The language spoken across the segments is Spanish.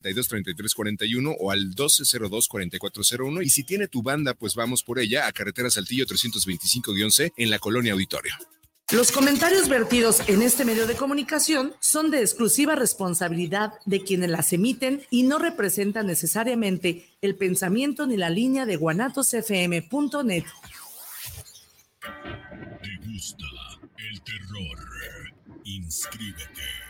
323341 o al 1202-4401 y si tiene tu banda, pues vamos por ella a Carretera Saltillo 325-C en la Colonia Auditorio. Los comentarios vertidos en este medio de comunicación son de exclusiva responsabilidad de quienes las emiten y no representan necesariamente el pensamiento ni la línea de guanatosfm.net. ¿Te gusta el terror? Inscríbete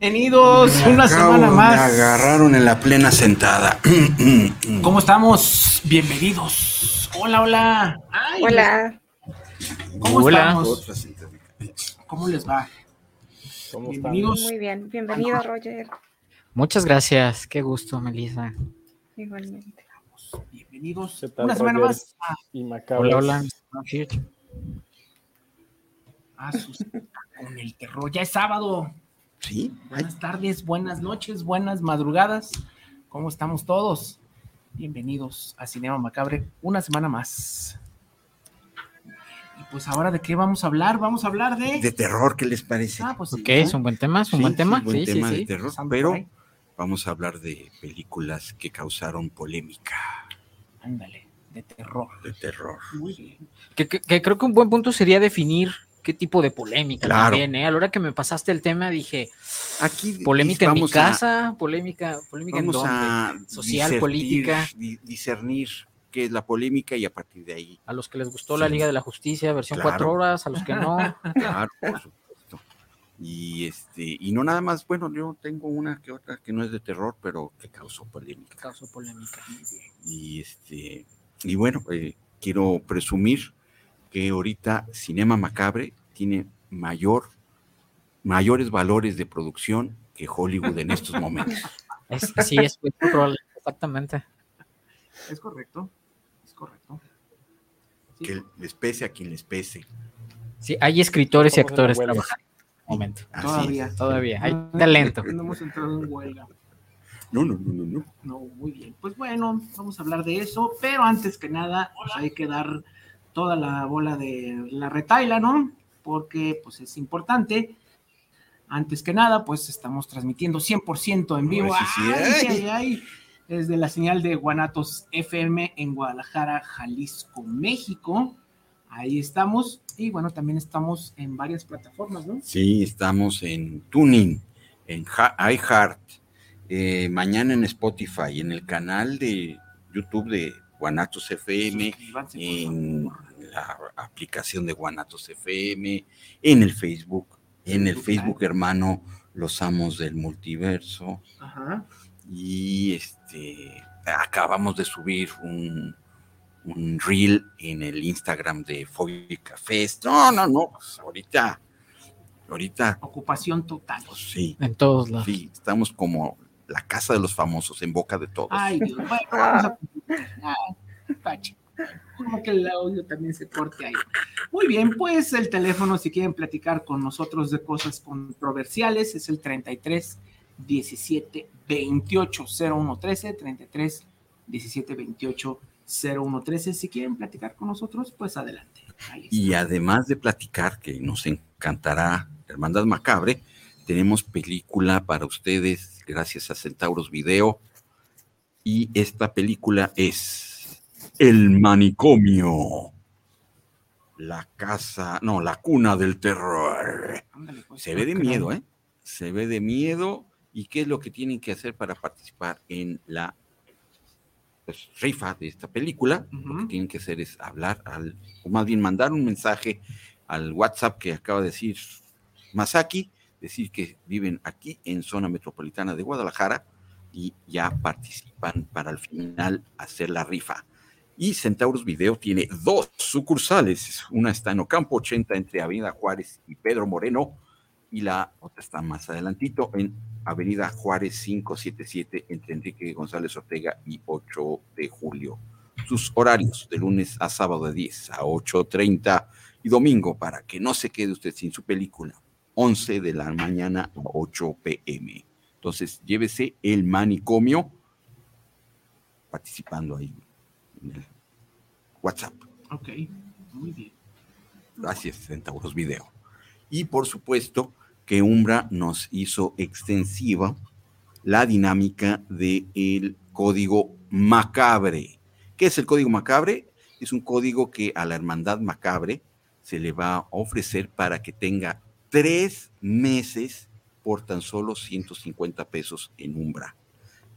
Bienvenidos una semana más. Me agarraron en la plena sentada. ¿Cómo estamos? Bienvenidos. Hola, hola. Ay, hola. ¿Cómo hola. estamos? ¿Cómo les va? ¿Cómo Bienvenidos. Muy bien. Bienvenido, Roger. Muchas gracias. Qué gusto, Melissa. Igualmente. Bienvenidos. Una semana más. Y Hola, hola. Ah, con el terror. Ya es sábado. Sí. Buenas tardes, buenas noches, buenas madrugadas. ¿Cómo estamos todos? Bienvenidos a Cinema Macabre, una semana más. Y pues ahora de qué vamos a hablar? Vamos a hablar de... De terror, ¿qué les parece? Ah, pues ok, es un buen tema, es un buen tema. Sí, buen sí, tema sí, de sí. terror, pero vamos a hablar de películas que causaron polémica. Ándale, de terror. De terror. Muy bien. Que, que- que creo que un buen punto sería definir qué tipo de polémica Claro. también, ¿eh? A la hora que me pasaste el tema dije, Aquí polémica en mi a- casa, polémica, polémica en dónde? a social, política. di- discernir qué es la polémica y a partir de ahí. A los que les gustó la. Liga de la Justicia, versión Claro. cuatro horas, a los que no. Claro, por supuesto. Y este, y no nada más, bueno, yo tengo una que otra que no es de terror, pero que causó polémica. Causó polémica. Y este, y bueno, eh, quiero presumir que ahorita Cinema Macabre tiene mayor, mayores valores de producción que Hollywood en estos momentos. Es, sí, es muy probable, exactamente. Es correcto, es correcto. Sí. Que les pese a quien les pese. Sí, hay escritores y actores trabajando en este momento. Así Todavía. es. Todavía, hay talento. No hemos entrado en huelga. No, no, no, no, no. No, muy bien. Pues bueno, vamos a hablar de eso, pero antes que nada, pues hay que dar toda la bola de la retaila, ¿no? Porque pues es importante. Antes que nada, pues estamos transmitiendo 100% en vivo. Ay, sí, sí, Ay, ay. ay, ay. Desde la señal de Guanatos FM en Guadalajara, Jalisco, México. Ahí estamos. Y bueno, también estamos en varias plataformas, ¿no? Sí, estamos en Tuning, en iHeart, eh, mañana en Spotify, en el canal de YouTube de Guanatos FM, en la aplicación de Guanatos FM, en el Facebook, en el Facebook Facebook hermano Los Amos del Multiverso. Ajá. Y este acabamos de subir un, un reel en el Instagram de Fóbica Fest. No, no, no, pues ahorita, ahorita, Ocupación total. pues sí, En todos lados. sí, estamos como La Casa de los Famosos, en boca de todos. Ay, Dios, bueno, vamos a... Pache. Como que el audio también se corte ahí. Muy bien, pues el teléfono, si quieren platicar con nosotros de cosas controversiales, es el 33 17 28 01 13, 33 17 28 0113. Si quieren platicar con nosotros, pues adelante. Y además de platicar, que nos encantará Hermandad Macabre, tenemos película para ustedes gracias a Centauros Video. Y esta película es El Manicomio. La casa, no, la cuna del terror. Pues, Se ve de miedo, ¿eh? Se ve de miedo. ¿Y qué es lo que tienen que hacer para participar en la pues, rifa de esta película, lo que tienen que hacer es hablar al, o más bien mandar un mensaje al WhatsApp que acaba de decir Masaki, decir que viven aquí en zona metropolitana de Guadalajara y ya participan para al final hacer la rifa. Y Centauros Video tiene dos sucursales. Una está en Ocampo 80 entre Avenida Juárez y Pedro Moreno y la otra está más adelantito en Avenida Juárez 577 entre Enrique González Ortega y 8 de julio. Sus horarios de lunes a sábado de 10 a 8.30 y domingo para que no se quede usted sin su película. 11 de la mañana a 8 pm. Entonces, llévese el manicomio participando ahí en el WhatsApp. Ok, muy bien. Gracias, Centauros Video. Y por supuesto, que Umbra nos hizo extensiva la dinámica del código macabre. ¿Qué es el código macabre? Es un código que a la hermandad macabre se le va a ofrecer para que tenga tres meses por tan solo 150 pesos en Umbra.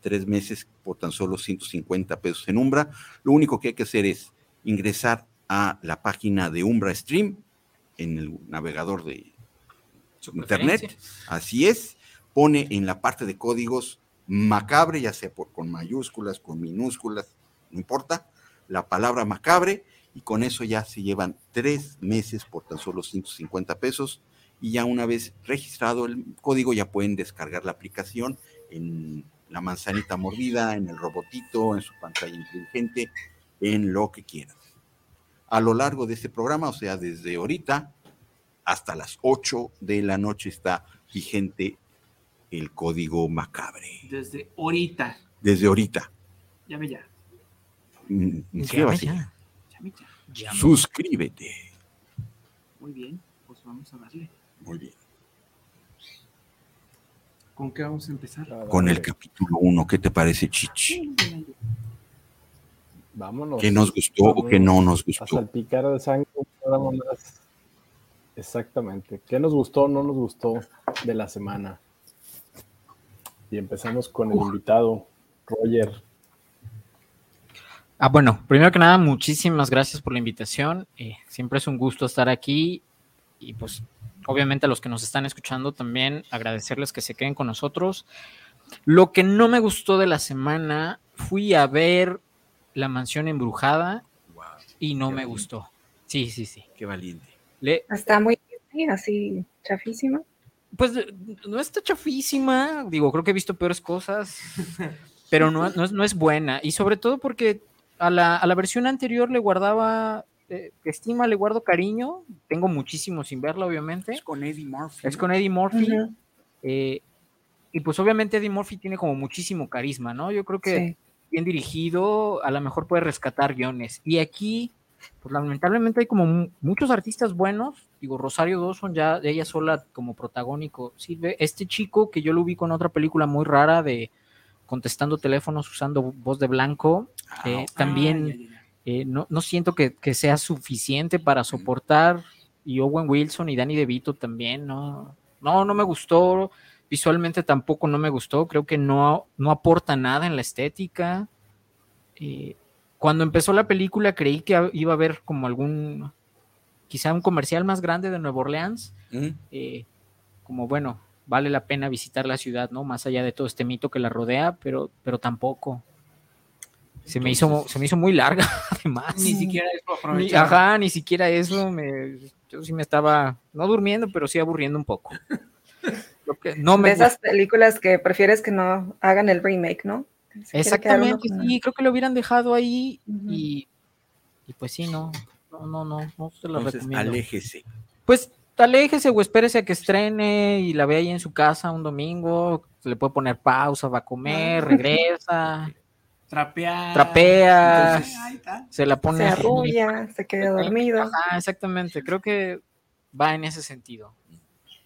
Tres meses por tan solo 150 pesos en Umbra. Lo único que hay que hacer es ingresar a la página de Umbra Stream en el navegador de internet, así es, pone en la parte de códigos macabre, ya sea por, con mayúsculas, con minúsculas, no importa, la palabra macabre, y con eso ya se llevan tres meses por tan solo 150 pesos, y ya una vez registrado el código ya pueden descargar la aplicación en la manzanita mordida, en el robotito, en su pantalla inteligente, en lo que quieran. A lo largo de este programa, o sea, desde ahorita, hasta las 8 de la noche está vigente el código macabre. Desde ahorita. Desde ahorita. Llame ya. Mm, Llame ya. ya. Suscríbete. Muy bien, pues vamos a darle. Muy bien. ¿Con qué vamos a empezar? Con el capítulo 1. ¿Qué te parece, Chichi? Vámonos. ¿Qué nos gustó o qué no nos gustó? A salpicar de sangre más Exactamente. ¿Qué nos gustó o no nos gustó de la semana? Y empezamos con el invitado, Roger. Ah, bueno, primero que nada, muchísimas gracias por la invitación. Eh, siempre es un gusto estar aquí y pues obviamente a los que nos están escuchando también agradecerles que se queden con nosotros. Lo que no me gustó de la semana, fui a ver La Mansión Embrujada y no me gustó. Sí, sí, sí. Qué valiente. Está muy así chafísima. Pues no está chafísima, digo, creo que he visto peores cosas, pero no, no, es, buena. Y sobre todo porque a la, a la versión anterior le guardaba eh, estima, le guardo cariño. Tengo muchísimo sin verla, obviamente. Es con Eddie Murphy. Es con Eddie Murphy. Eh, y pues obviamente Eddie Murphy tiene como muchísimo carisma, ¿no? Yo creo que bien dirigido, a lo mejor puede rescatar guiones. Y aquí pues lamentablemente hay como muchos artistas buenos, digo, Rosario Dawson ya ella sola como protagónico sirve, este chico que yo lo vi con otra película muy rara de contestando teléfonos usando voz de blanco, ah, eh, también eh, no, siento que, sea suficiente para soportar, y Owen Wilson y Danny DeVito también, no, no, no me gustó, visualmente tampoco no me gustó, creo que no, no aporta nada en la estética. Eh, cuando empezó la película creí que iba a haber como algún, quizá un comercial más grande de Nueva Orleans, eh, como bueno, vale la pena visitar la ciudad, ¿no? Más allá de todo este mito que la rodea, pero, pero tampoco. Se me, hizo, se me hizo muy larga, además. Ni siquiera eso Ni, ajá, ni siquiera eso. Me, yo sí me estaba, no durmiendo, pero sí aburriendo un poco. no me de esas películas que prefieres que no hagan el remake, ¿no? Exactamente, sí, creo que lo hubieran dejado ahí y, y, pues sí, no, no, no, no, no se lo recomiendo. Aléjese. Pues aléjese o espérese a que estrene y la vea ahí en su casa un domingo, le puede poner pausa, va a comer, regresa. Trapea. Trapea. se la pone. Se arrulla, se queda dormido. exactamente. Creo que va en ese sentido.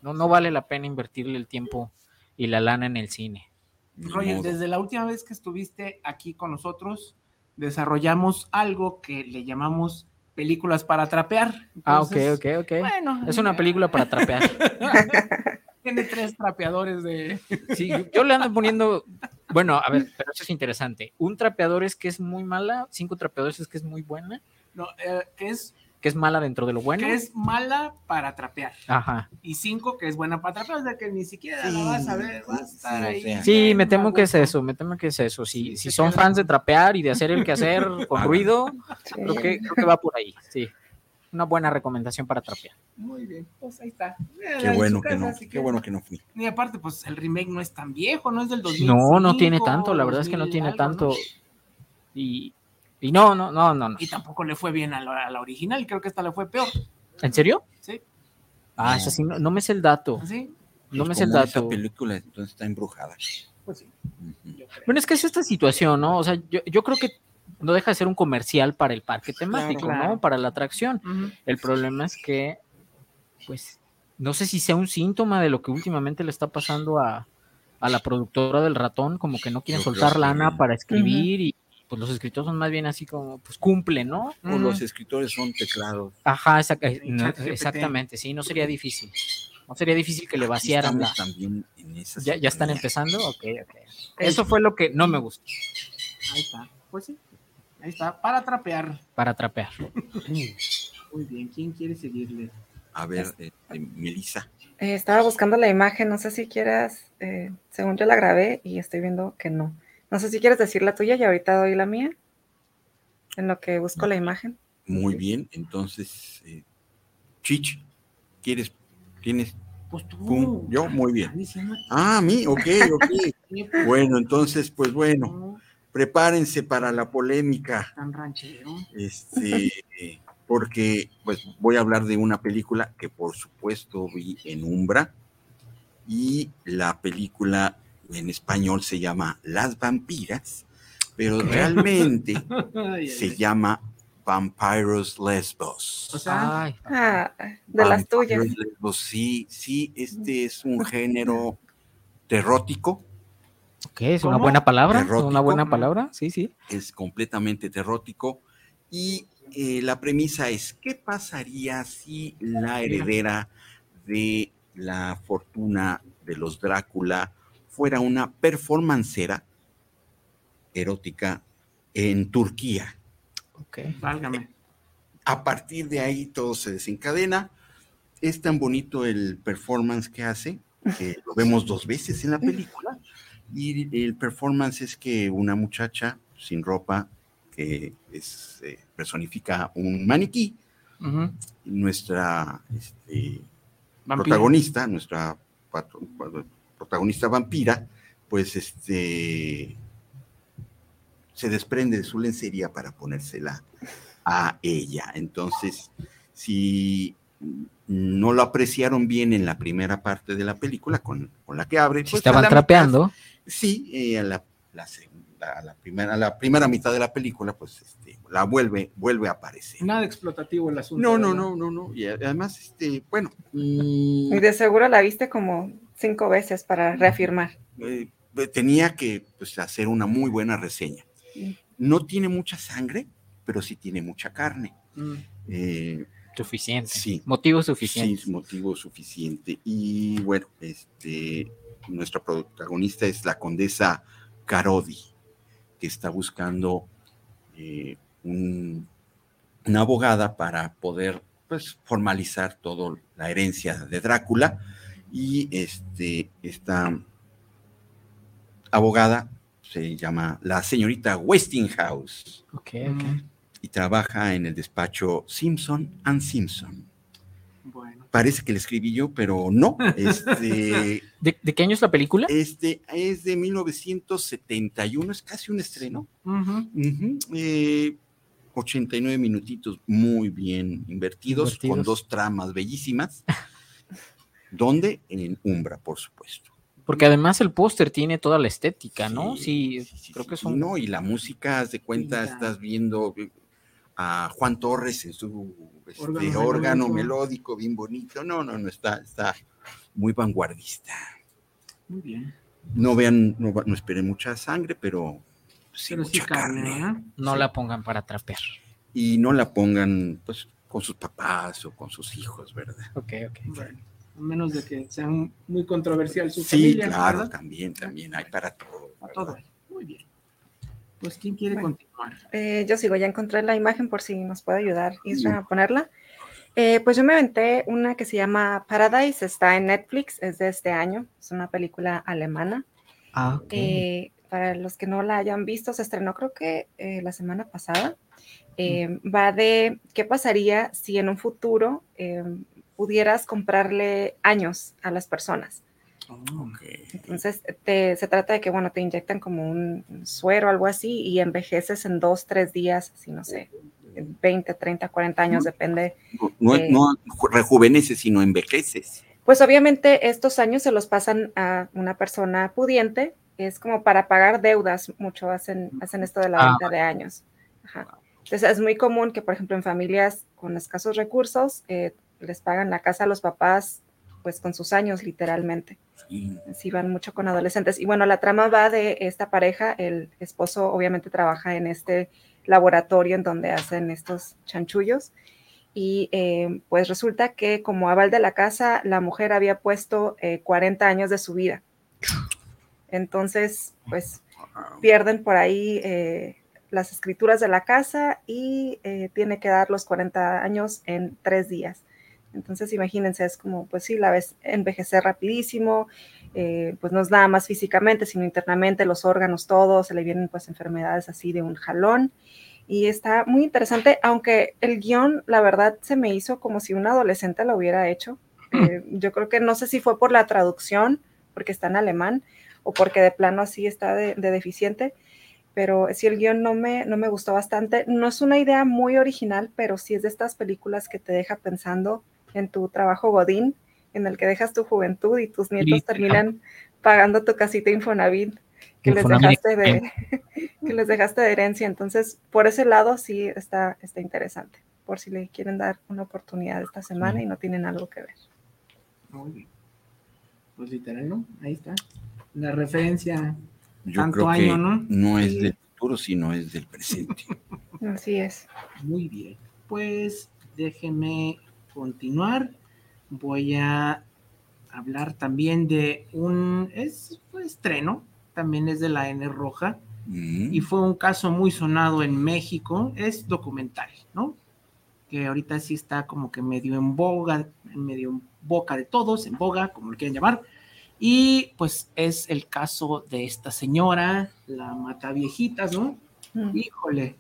No, no vale la pena invertirle el tiempo y la lana en el cine. Roger, desde la última vez que estuviste aquí con nosotros, desarrollamos algo que le llamamos películas para trapear. ah, ok, ok, ok. Bueno, es una película para trapear. Tiene tres trapeadores de. Sí, yo le ando poniendo. Bueno, a ver, pero eso es interesante. Un trapeador es que es muy mala, cinco trapeadores es que es muy buena. No, eh, es que es mala dentro de lo bueno. Que es mala para trapear. Ajá. Y cinco que es buena para trapear, o sea que ni siquiera la vas a ver, vas a estar ahí. Sí, me temo que es eso, me temo que es eso. Si, si son fans de trapear y de hacer el quehacer con ruido, creo, que, creo que va por ahí, sí. Una buena recomendación para trapear. Muy bien, pues ahí está. Qué bueno que no, qué bueno que no fui. Y aparte, pues el remake no es tan viejo, no es del 2005. No, no tiene tanto, la verdad es que no tiene tanto. Y y no, no, no, no, Y tampoco le fue bien a la, original, creo que esta le fue peor. ¿En serio? Sí. Ah, esa sí, no, me es el dato. ¿Sí? No me es el dato. Esa película entonces está embrujada. Pues sí. Bueno, es que es esta situación, ¿no? O sea, yo, yo, creo que no deja de ser un comercial para el parque temático, ¿no? Para la atracción. El problema es que, pues, no sé si sea un síntoma de lo que últimamente le está pasando a, a la productora del ratón, como que no quiere soltar lana para escribir y pues los escritores son más bien así como, pues cumplen, ¿no? O los escritores son teclados. Ajá, eh, exactamente, sí, no sería difícil. No sería difícil que le vaciaran la... también en ¿Ya, ¿Ya, están empezando? Ok, ok. Eso fue lo que no me gustó. Ahí está, pues sí. Ahí está, para trapear. Para trapear. Muy bien, ¿quién quiere seguirle? A ver, eh, eh, Melissa. estaba buscando la imagen, no sé si quieras, según yo la grabé y estoy viendo que no. No sé si quieres decir la tuya y ahorita doy la mía, en lo que busco la imagen. Muy bien, entonces, eh, Chich, ¿quieres, tienes? Pues tú. Yo, muy bien. Ah, a mí, ok, ok. bueno, entonces, pues bueno, prepárense para la polémica. Tan ranchero. Este, porque pues voy a hablar de una película que por supuesto vi en Umbra y la película en español se llama Las Vampiras, pero realmente se llama Vampiros Lesbos. O sea, ah, de las tuyas. Lesbos, sí, sí, este es un género terrótico. Ok, es una buena palabra. una buena palabra, sí, sí. Es completamente terrótico. Y eh, la premisa es: ¿qué pasaría si la heredera de la fortuna de los Drácula fuera una performancera erótica en Turquía. Ok, válgame. A partir de ahí todo se desencadena. Es tan bonito el performance que hace, que lo vemos dos veces en la película. Y el performance es que una muchacha sin ropa, que es, eh, personifica un maniquí, nuestra este, protagonista, nuestra protagonista vampira, pues este se desprende de su lencería para ponérsela a ella. Entonces, si no lo apreciaron bien en la primera parte de la película con, la que abre. Pues estaban trapeando. Sí, eh, a, la, la, primera, la primera mitad de la película, pues este, la vuelve, vuelve a aparecer. Nada explotativo el asunto. No, no, no, no, no. Y además, este, bueno. Mm, y de seguro la viste como cinco veces para reafirmar. Eh, tenía que pues, hacer una muy buena reseña. No tiene mucha sangre, pero sí tiene mucha carne. Mm. Eh, suficiente. Sí. Motivo suficiente. Sí, motivo suficiente. Y bueno, este, nuestra protagonista es la condesa Carodi, que está buscando eh, una abogada para poder pues, formalizar toda la herencia de Drácula y este, esta abogada se llama la señorita Westinghouse. Ok, ok. Y trabaja en el despacho Simpson and Simpson. Parece que le escribí yo, pero no. Este, ¿De, qué año es la película? Este es de 1971, es casi un estreno. 89 eh, minutitos muy bien invertidos, con dos tramas bellísimas. ¿Dónde? En Umbra, por supuesto. Porque además el póster tiene toda la estética, ¿no? Sí, creo que son. No, y la música, haz de cuenta, estás viendo a Juan Torres en su este, órgano, melódico, bien bonito. No, no, no, está, está muy vanguardista. Muy bien. No vean, no, no esperen mucha sangre, pero sí mucha carne. No la pongan para trapear. Y no la pongan, pues, con sus papás o con sus hijos, ¿verdad? Ok, ok. Bueno, a menos de que sea muy controversial su familia. Sí, claro, también, también hay para todo. Para todo. Muy bien. Pues, ¿quién quiere continuar? Eh, yo sigo, ya encontré la imagen por si nos puede ayudar Isra a ponerla. Eh, pues yo me aventé una que se llama Paradise, está en Netflix, es de este año, es una película alemana. Ah, eh, para los que no la hayan visto, se estrenó creo que la semana pasada. Va de qué pasaría si en un futuro pudieras comprarle años a las personas. Entonces, se trata de que, bueno, te inyectan como un suero o algo así y envejeces en dos, tres días, si no sé, 20, 30, 40 años, depende. No, no rejuveneces, sino envejeces. Pues obviamente estos años se los pasan a una persona pudiente, es como para pagar deudas, mucho hacen, hacen esto de la ah, venta de años. Entonces es muy común que, por ejemplo, en familias con escasos recursos, eh, les pagan la casa a los papás pues con sus años literalmente. Sí. van mucho con adolescentes. Y bueno, la trama va de esta pareja, el esposo obviamente trabaja en este laboratorio en donde hacen estos chanchullos y eh, pues resulta que como aval de la casa, la mujer había puesto 40 eh, años de su vida. Entonces, pues pierden por ahí eh, las escrituras de la casa y tiene que dar los 40 años en tres días. Entonces, imagínense, es como, pues sí, la ves envejecer rapidísimo, eh, pues no es nada más físicamente, sino internamente, los órganos todos, se le vienen pues enfermedades así de un jalón. Y está muy interesante, aunque el guion, la verdad, se me hizo como si un adolescente lo hubiera hecho. Eh, yo creo que no sé si fue por la traducción, porque está en alemán, o porque de plano así está de, deficiente, pero sí el guion no me, no me gustó bastante. No es una idea muy original, pero sí es de estas películas que te deja pensando en tu trabajo Godín, en el que dejas tu juventud y tus nietos terminan pagando tu casita Infonavit que les dejaste de que les dejaste de herencia. Entonces, por ese lado sí está, está interesante, por si le quieren dar una oportunidad esta semana y no tienen algo que ver. Muy bien. Pues literal, ¿no? Ahí está. La referencia tanto año, ¿no? No es del futuro, sino es del presente. Así es. Muy bien. Pues déjenme continuar, voy a hablar también de un es, estreno, también es de la N Roja, mm. y fue un caso muy sonado en México, es documental, ¿no? Que ahorita sí está como que medio en boga, medio en boca de todos, en boga, como lo quieran llamar. Y pues es el caso de esta señora, la mata viejitas, ¿no? Mm. Híjole,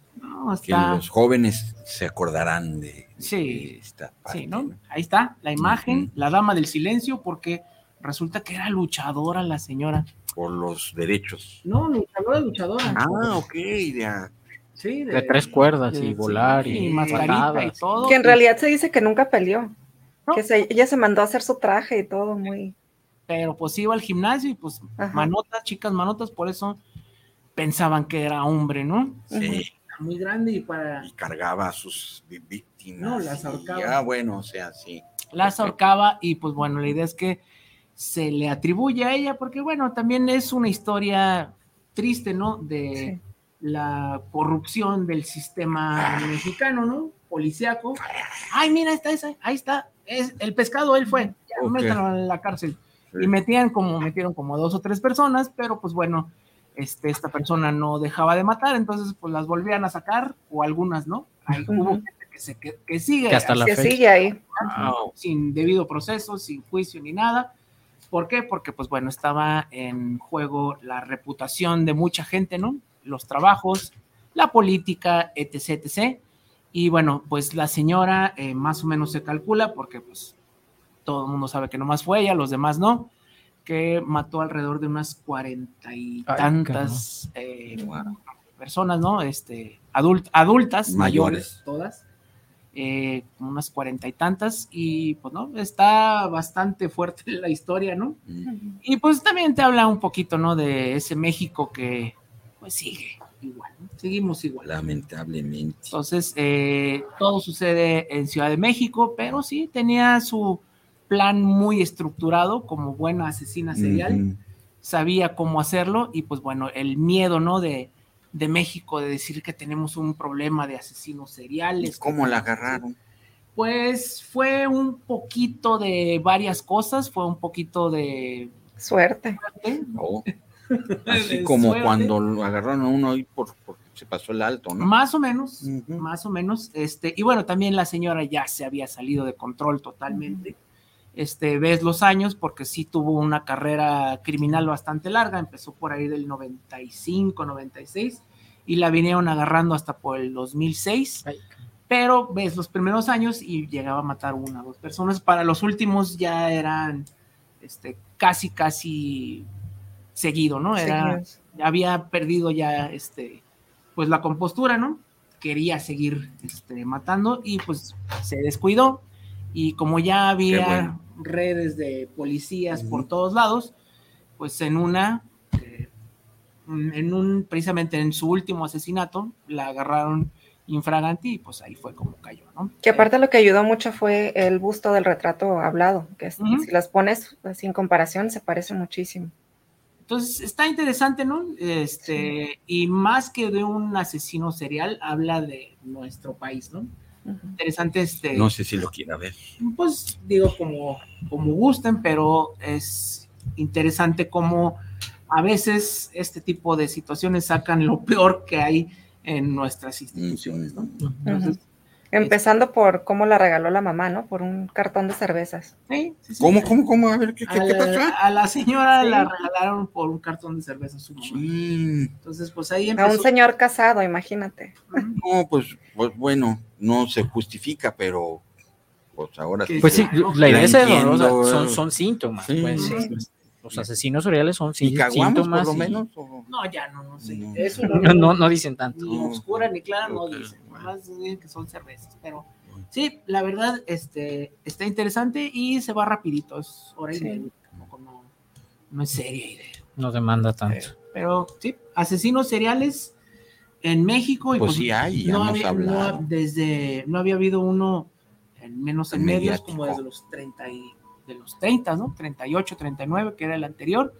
que los jóvenes se acordarán de, esta parte, ¿no? Ahí está la imagen, la dama del silencio, porque resulta que era luchadora la señora. Por los derechos. No, luchadora, luchadora. Ah, ok, de, sí, de, tres cuerdas y volar y, mascarita y todo. Que en realidad se dice que nunca peleó. Que ella se mandó a hacer su traje y todo muy. Pero pues iba al gimnasio y pues manotas, chicas manotas, por eso pensaban que era hombre, ¿no? Sí muy grande y para... Y cargaba a sus víctimas. No, las ahorcaba. Ah, bueno, o sea, sí. Las ahorcaba y pues bueno, la idea es que se le atribuye a ella porque bueno, también es una historia triste, ¿no? De la corrupción del sistema mexicano, ¿no? Policiaco. Ay, mira, está esa, ahí está, es el pescado, él fue, ya okay. en la cárcel. Y metían como, metieron como dos o tres personas, pero pues bueno, este, esta persona no dejaba de matar, entonces pues las volvían a sacar, o algunas no. Hay, Hubo gente que, se, que, sigue, hasta la sigue ahí. sin debido proceso, sin juicio ni nada. ¿Por qué? Porque pues bueno, estaba en juego la reputación de mucha gente, ¿no? Los trabajos, la política, etc., etc. Y bueno, pues la señora eh, más o menos se calcula, porque pues todo el mundo sabe que nomás fue ella, los demás no, que mató alrededor de unas cuarenta y tantas eh, personas, ¿no? Este, adult, adultas, mayores, todas, eh, unas cuarenta y tantas, y pues, ¿no? Está bastante fuerte la historia, ¿no? Y pues también te habla un poquito, ¿no? De ese México que, pues, sigue igual, ¿no? seguimos igual. Lamentablemente. Entonces, eh, todo sucede en Ciudad de México, pero sí tenía su plan muy estructurado como buena asesina serial, sabía cómo hacerlo y pues bueno, el miedo, ¿no? De, de México de decir que tenemos un problema de asesinos seriales. ¿Cómo la agarraron? Pues fue un poquito de varias cosas, fue un poquito de suerte. Oh. Así como cuando lo agarraron a uno ahí por, se pasó el alto, ¿no? Más o menos, más o menos. Este, y bueno, también la señora ya se había salido de control totalmente este, ves los años, porque sí tuvo una carrera criminal bastante larga, empezó por ahí del 95, 96, y la vinieron agarrando hasta por el 2006, pero ves los primeros años y llegaba a matar una o dos personas, para los últimos ya eran este, casi, casi seguido, ¿no? Era, había perdido ya este, pues la compostura, ¿no? Quería seguir este, matando y pues se descuidó y como ya había redes de policías por todos lados, pues en una, eh, en un, precisamente en su último asesinato, la agarraron infraganti y pues ahí fue como cayó, ¿no? Que aparte lo que ayudó mucho fue el busto del retrato hablado, que si las pones pues, sin comparación se parece muchísimo. Entonces está interesante, ¿no? Este, y más que de un asesino serial, habla de nuestro país, ¿no? Interesante este. No sé si lo quiera ver. Pues digo como, como gusten, pero es interesante cómo a veces este tipo de situaciones sacan lo peor que hay en nuestras instituciones, ¿no? Empezando por cómo la regaló la mamá, ¿no? Por un cartón de cervezas. Sí, ¿Cómo, cómo, cómo? A ver, ¿qué, qué, pasó? A la señora la regalaron por un cartón de cervezas su mamá. Entonces, pues ahí empezó. A un señor casado, imagínate. No, pues, pues bueno, no se justifica, pero pues ahora sí. Pues sí, la idea es son, son síntomas. Pues, los asesinos seriales son ¿Y síntomas. por lo menos? No, ya no, no sé. No. Eso no, no, no, dicen tanto. Ni oscura ni clara no dicen. Más dicen que son cervezas. Pero sí, la verdad, este, está interesante y se va rapidito. Es hora y media. No, no es seria idea. No demanda tanto. Pero, sí, asesinos seriales en México. Y pues, pues sí hay, no había, no, desde, no había habido uno, en menos en, medios, como desde los 30 y de los 30, ¿no? 38, 39, que era el anterior,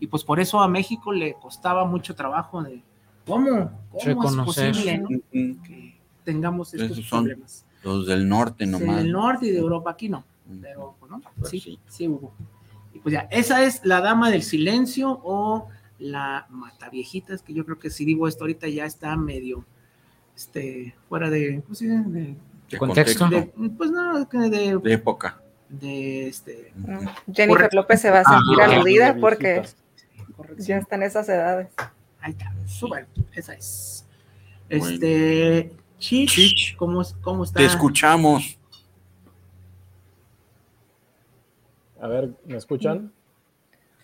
y pues por eso a México le costaba mucho trabajo de cómo, cómo es posible ¿no? que tengamos estos problemas. Los del norte nomás. Del norte y de Europa, aquí no, pero pues, ¿no? Pues sí, sí, hubo. Y pues ya, esa es la dama del silencio o la mataviejitas, que yo creo que si digo esto ahorita ya está medio este, fuera de, pues, de, de, contexto. pues no, de, de época de este. Jennifer López se va a sentir aludida porque ya están esas edades. Ahí está, súper, esa es. Este, Chich, ¿cómo, ¿cómo está? Te escuchamos. A ver, ¿me escuchan?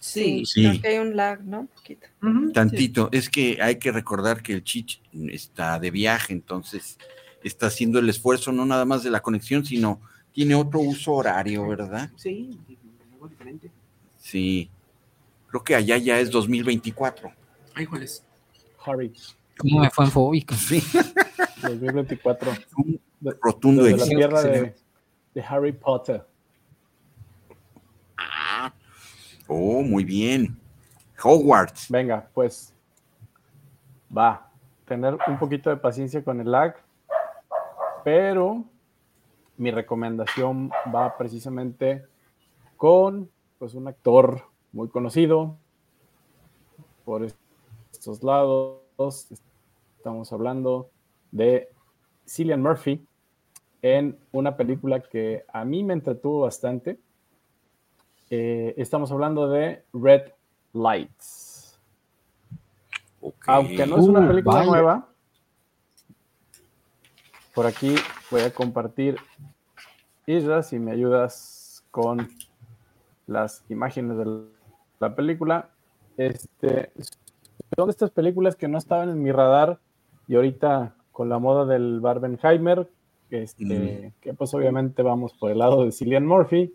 Sí, sí. Creo que hay un lag, ¿no? Poquito. Tantito. Es que hay que recordar que el Chich está de viaje, entonces está haciendo el esfuerzo no nada más de la conexión, sino tiene otro uso horario, ¿verdad? Sí, algo diferente. Sí. Creo que allá ya es 2024. Ay, ¿cuál es? Harry. ¿Cómo me fue en fóbico? Sí. 2024. Un rotundo de la tierra de, de, Harry Potter. Ah. Oh, muy bien. Hogwarts. Venga, pues va. Tener un poquito de paciencia con el lag, pero mi recomendación va precisamente con pues, un actor muy conocido por estos lados. Estamos hablando de Cillian Murphy en una película que a mí me entretuvo bastante. Eh, estamos hablando de Red Lights. Aunque no es una uh, película nueva, por aquí voy a compartir Isra, si me ayudas con las imágenes de la película. Este, son de estas películas que no estaban en mi radar y ahorita con la moda del Barbenheimer, este, que pues obviamente vamos por el lado de Cillian Murphy,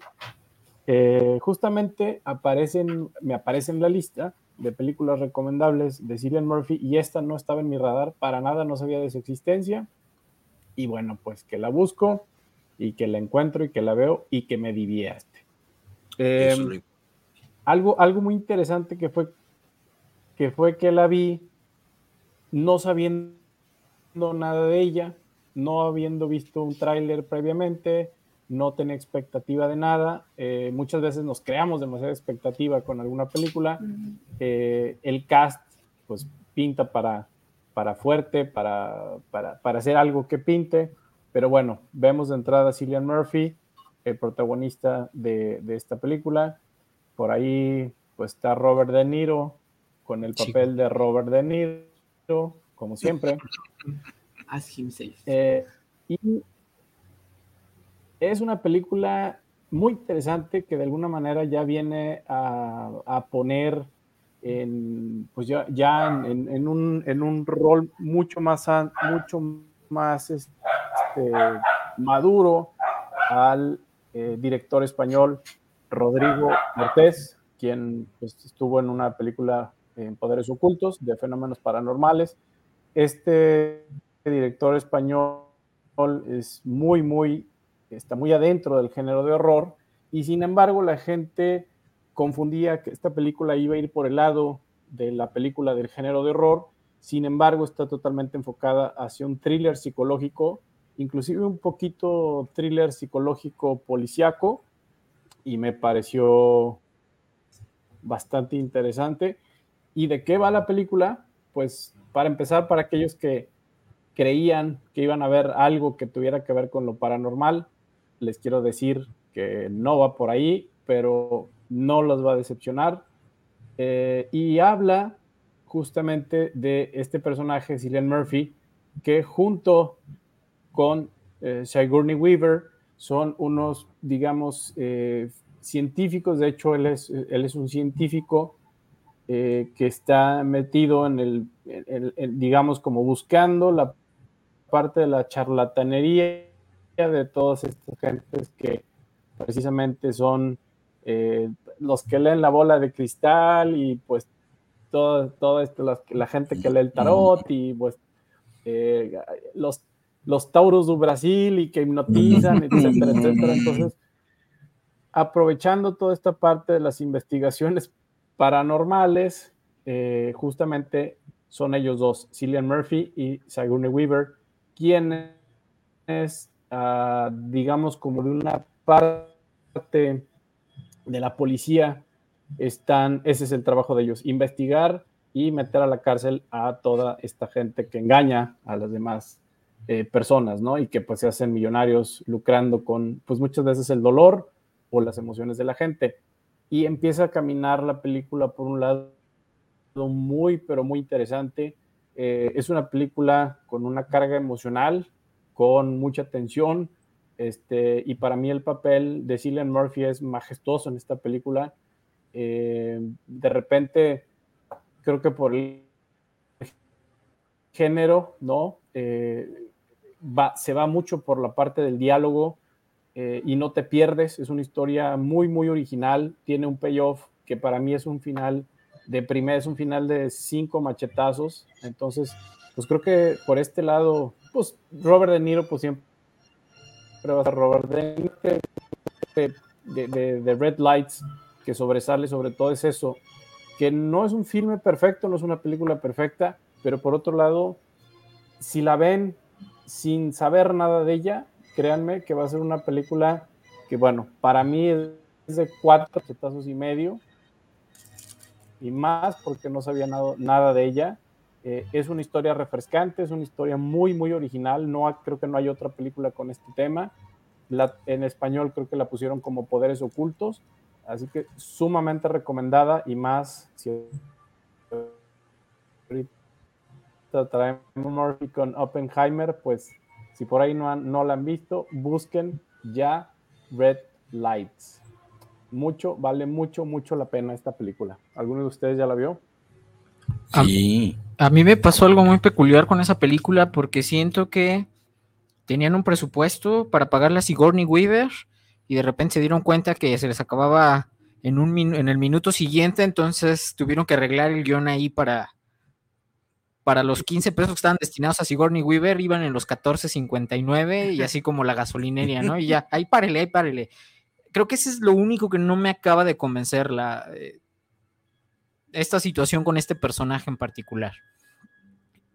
eh, justamente aparecen, me aparece en la lista de películas recomendables de Cillian Murphy y esta no estaba en mi radar, para nada no sabía de su existencia. Y bueno, pues que la busco y que la encuentro y que la veo y que me divierte. Em, algo, algo muy interesante que fue, que fue que la vi no sabiendo nada de ella, no habiendo visto un tráiler previamente, no tenía expectativa de nada. Eh, muchas veces nos creamos demasiada expectativa con alguna película. Eh, el cast, pues, pinta para, para fuerte, para, para, para, hacer algo que pinte. Pero bueno, vemos de entrada a Cillian Murphy, el protagonista de, de, esta película. Por ahí, pues, está Robert De Niro, con el papel de Robert De Niro, como siempre. As himself. Eh, y es una película muy interesante que de alguna manera ya viene a, poner en, pues ya, en, un, rol mucho más, mucho más este, maduro al eh, director español Rodrigo Cortés, quien pues, estuvo en una película en Poderes Ocultos de Fenómenos Paranormales. Este director español es muy, muy está muy adentro del género de horror y sin embargo la gente confundía que esta película iba a ir por el lado de la película del género de horror, sin embargo está totalmente enfocada hacia un thriller psicológico, inclusive un poquito thriller psicológico policiaco y me pareció bastante interesante. ¿Y de qué va la película? Pues para empezar, para aquellos que creían que iban a ver algo que tuviera que ver con lo paranormal, les quiero decir que no va por ahí, pero no los va a decepcionar. Eh, y habla justamente de este personaje, Cillian Murphy, que junto con eh, Sigourney Weaver son unos, digamos, eh, científicos. De hecho, él es, él es un científico que está metido en el, digamos, como buscando la parte de la charlatanería de todas estas gentes que precisamente son eh, los que leen la bola de cristal y pues todo, todo esto, la, gente que lee el tarot y pues eh, los, los tauros de Brasil y que hipnotizan, etcétera, etcétera. Entonces, aprovechando toda esta parte de las investigaciones paranormales, eh, justamente son ellos dos, Cillian Murphy y Sigourney Weaver, quienes digamos, como de una parte de la policía, están, ese es el trabajo de ellos, investigar y meter a la cárcel a toda esta gente que engaña a las demás eh, personas, ¿no? Y que pues se hacen millonarios lucrando con, pues muchas veces el dolor o las emociones de la gente. Y empieza a caminar la película por un lado muy, pero muy interesante. Eh, es una película con una carga emocional con mucha tensión. Este, y para mí el papel de Cillian Murphy es majestuoso en esta película. Eh, de repente, creo que por el género, ¿no? Eh, va, se va mucho por la parte del diálogo eh, y no te pierdes. Es una historia muy, muy original. Tiene un payoff que para mí es un final de primera, es un final de cinco machetazos. Entonces, pues creo que por este lado pues Robert De Niro, pues siempre va a ser Robert De Niro de, Red Lights, que sobresale sobre todo es eso, que no es un filme perfecto, no es una película perfecta, pero por otro lado, si la ven sin saber nada de ella, créanme que va a ser una película que, bueno, para mí es de cuatro chetazos y medio y más porque no sabía nada, nada de ella eh, es una historia refrescante, es una historia muy, muy original. No, creo que no hay otra película con este tema. en español creo que la pusieron como Poderes Ocultos. Así que sumamente recomendada y más si traemos Murphy con Oppenheimer, pues si por ahí no, no la han visto, busquen ya Red Lights. mucho, vale mucho, mucho la pena esta película. ¿Alguno de ustedes ya la vio? Sí. A, mí me pasó algo muy peculiar con esa película porque siento que tenían un presupuesto para pagarle a Sigourney Weaver y de repente se dieron cuenta que se les acababa en, un en el minuto siguiente, entonces tuvieron que arreglar el guion ahí para, para los 15 pesos que estaban destinados a Sigourney Weaver, iban en los 14.59 y así como la gasolinería, ¿no? Y ya, ahí párele, ahí párele. Creo que ese es lo único que no me acaba de convencer, la, eh, esta situación con este personaje en particular.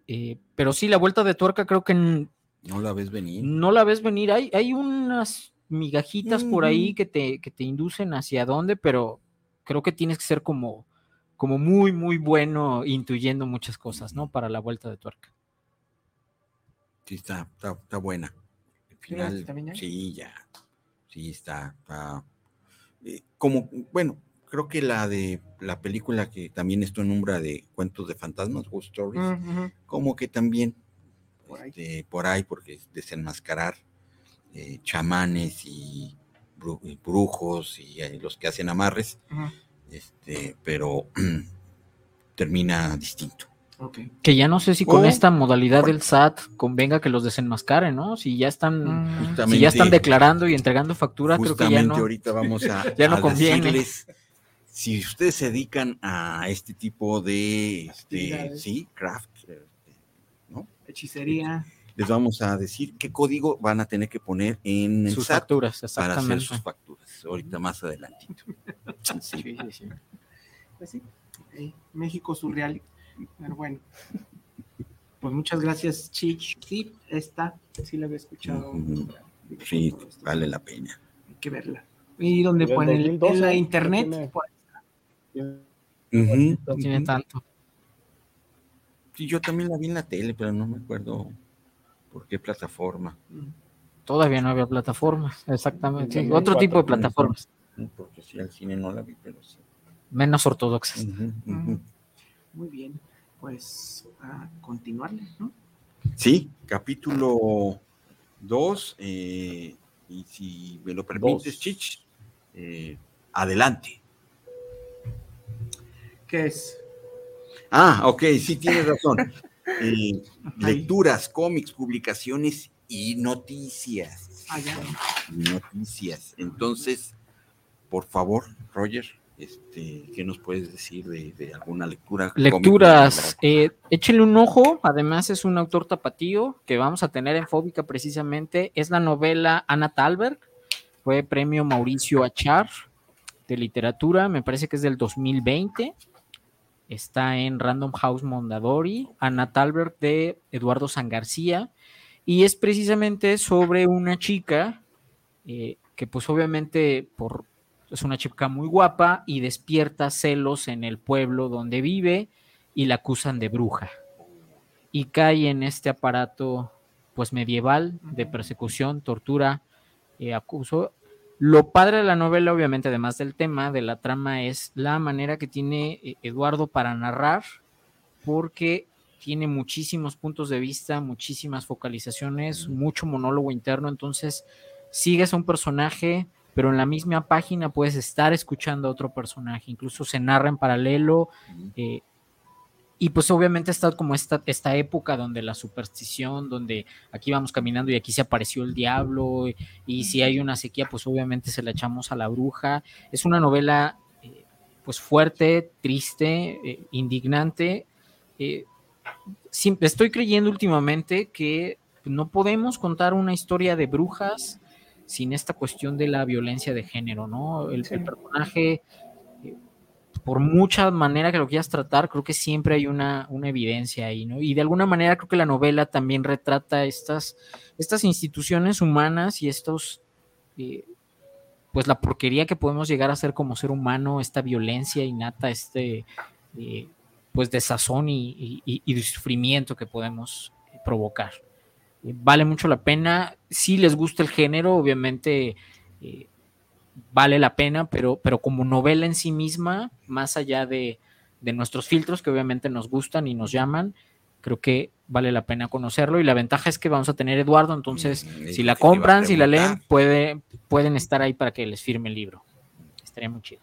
Eh, pero sí, la vuelta de tuerca creo que No la ves venir. no la ves venir. Hay, hay unas migajitas por ahí que te, que te inducen hacia dónde, pero creo que tienes que ser como, como muy, muy bueno intuyendo muchas cosas, ¿no? Para la vuelta de tuerca. Sí, está, está, está buena. ¿Sí final, ya? sí, ya. Sí, está. está, eh, como, bueno, creo que la de la película que también esto nombra de cuentos de fantasmas, Ghost Stories, como que también Por ahí. este, por ahí, porque es desenmascarar eh, chamanes y, bru- y brujos y eh, los que hacen amarres, este, pero termina distinto. Que ya no sé si con esta modalidad del SAT convenga que los desenmascaren, ¿no? Si ya están, si ya están declarando y entregando factura, creo que ya no. ahorita vamos a, ya no a conviene. decirles, si ustedes se dedican a este tipo de, este, sí, craft, este, ¿no? Hechicería. Les vamos a decir qué código van a tener que poner en el Sus SAT facturas, para hacer sus facturas. Ahorita más adelantito. Sí. Sí, sí. Pues sí. ok. México surreal. Pero bueno. Pues muchas gracias, Chich. Sí, esta sí la había escuchado. Sí, vale la pena. Hay que verla. ¿Y dónde Del ponen? ¿En 2012, la internet? tiene- Por- No tiene tanto. Sí, yo también la vi en la tele, pero no me acuerdo por qué plataforma. Todavía no había plataformas, exactamente. sí, otro tipo de plataformas, Porque sí, al cine no la vi, pero sí. menos ortodoxas. Ujú. Muy bien. Pues a continuarle, ¿no? Sí, capítulo 2, y si me lo permites, Dos. Chich, eh, adelante. ¿Qué es? Ah, ok, sí tienes razón. Eh, lecturas, cómics, publicaciones y noticias. Ah, ya. Noticias. Entonces, por favor, Roger, este, ¿qué nos puedes decir de, de alguna lectura? Lecturas, eh, échenle un ojo, además es un autor tapatío que vamos a tener en Fóbica precisamente, es la novela Ana Talberg, fue premio Mauricio Achar de literatura, me parece que es del 2020, está en Random House Mondadori, Ana Talberg de Eduardo San García, y es precisamente sobre una chica eh, que pues obviamente por es una chica muy guapa y despierta celos en el pueblo donde vive y la acusan de bruja. Y cae en este aparato pues medieval de persecución, tortura, eh, acuso. Lo padre de la novela, obviamente, además del tema, de la trama, es la manera que tiene eh, Eduardo para narrar, porque tiene muchísimos puntos de vista, muchísimas focalizaciones, mucho monólogo interno, entonces sigues a un personaje, pero en la misma página puedes estar escuchando a otro personaje, incluso se narra en paralelo, eh, y pues obviamente está como esta, esta época donde la superstición, donde aquí vamos caminando y aquí se apareció el diablo, y, y si hay una sequía, pues obviamente se la echamos a la bruja. Es una novela eh, pues fuerte, triste, eh, indignante. Eh, estoy creyendo últimamente que no podemos contar una historia de brujas sin esta cuestión de la violencia de género, ¿no? El, Sí. el personaje, por mucha manera que lo quieras tratar, creo que siempre hay una, una evidencia ahí, ¿no? Y de alguna manera creo que la novela también retrata estas, estas instituciones humanas y estos, eh, pues la porquería que podemos llegar a ser como ser humano, esta violencia innata, este, eh, pues desazón y, y, sufrimiento que podemos provocar. Eh, vale mucho la pena. Si les gusta el género, obviamente vale la pena, pero, pero como novela en sí misma, más allá de, de, nuestros filtros que obviamente nos gustan y nos llaman, creo que vale la pena conocerlo. Y la ventaja es que vamos a tener Eduardo, entonces Mm, si la compran, si la leen, puede, pueden estar ahí para que les firme el libro. estaría muy chido.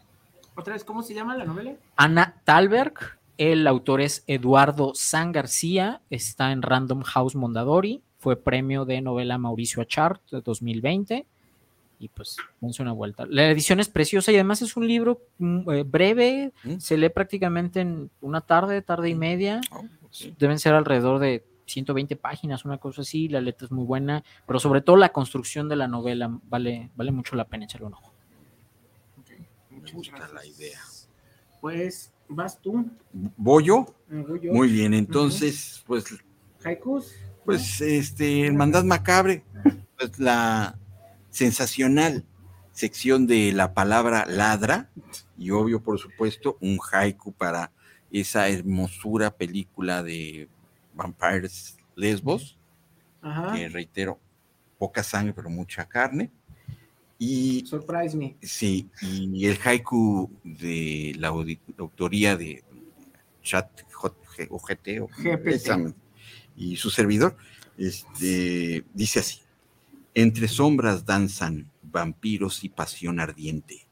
¿Otra vez cómo se llama la novela? Ana Talberg, el autor es Eduardo San García, está en Random House Mondadori, fue premio de novela Mauricio Achart de 2020 y pues dense una vuelta. La edición es preciosa y además es un libro mm, eh, breve, ¿Mm? se lee prácticamente en una tarde, tarde y media, Oh, deben ser alrededor de 120 páginas, una cosa así, la letra es muy buena, pero sobre todo la construcción de la novela vale, vale mucho la pena echarle un ojo. Me gusta la idea. Pues vas tú. ¿Voy yo? voy yo. Muy bien, entonces, pues, Haikus. pues, este, Hermandad Macabre, pues la sensacional sección de la palabra ladra, y obvio, por supuesto, un haiku para esa hermosura película de Vampires Lesbos, Ajá. que reitero, poca sangre, pero mucha carne. Y Surprise me. Sí, y el haiku de la autoría de Chat o GPT. y su servidor, este, dice así: Entre sombras danzan vampiros y pasión ardiente,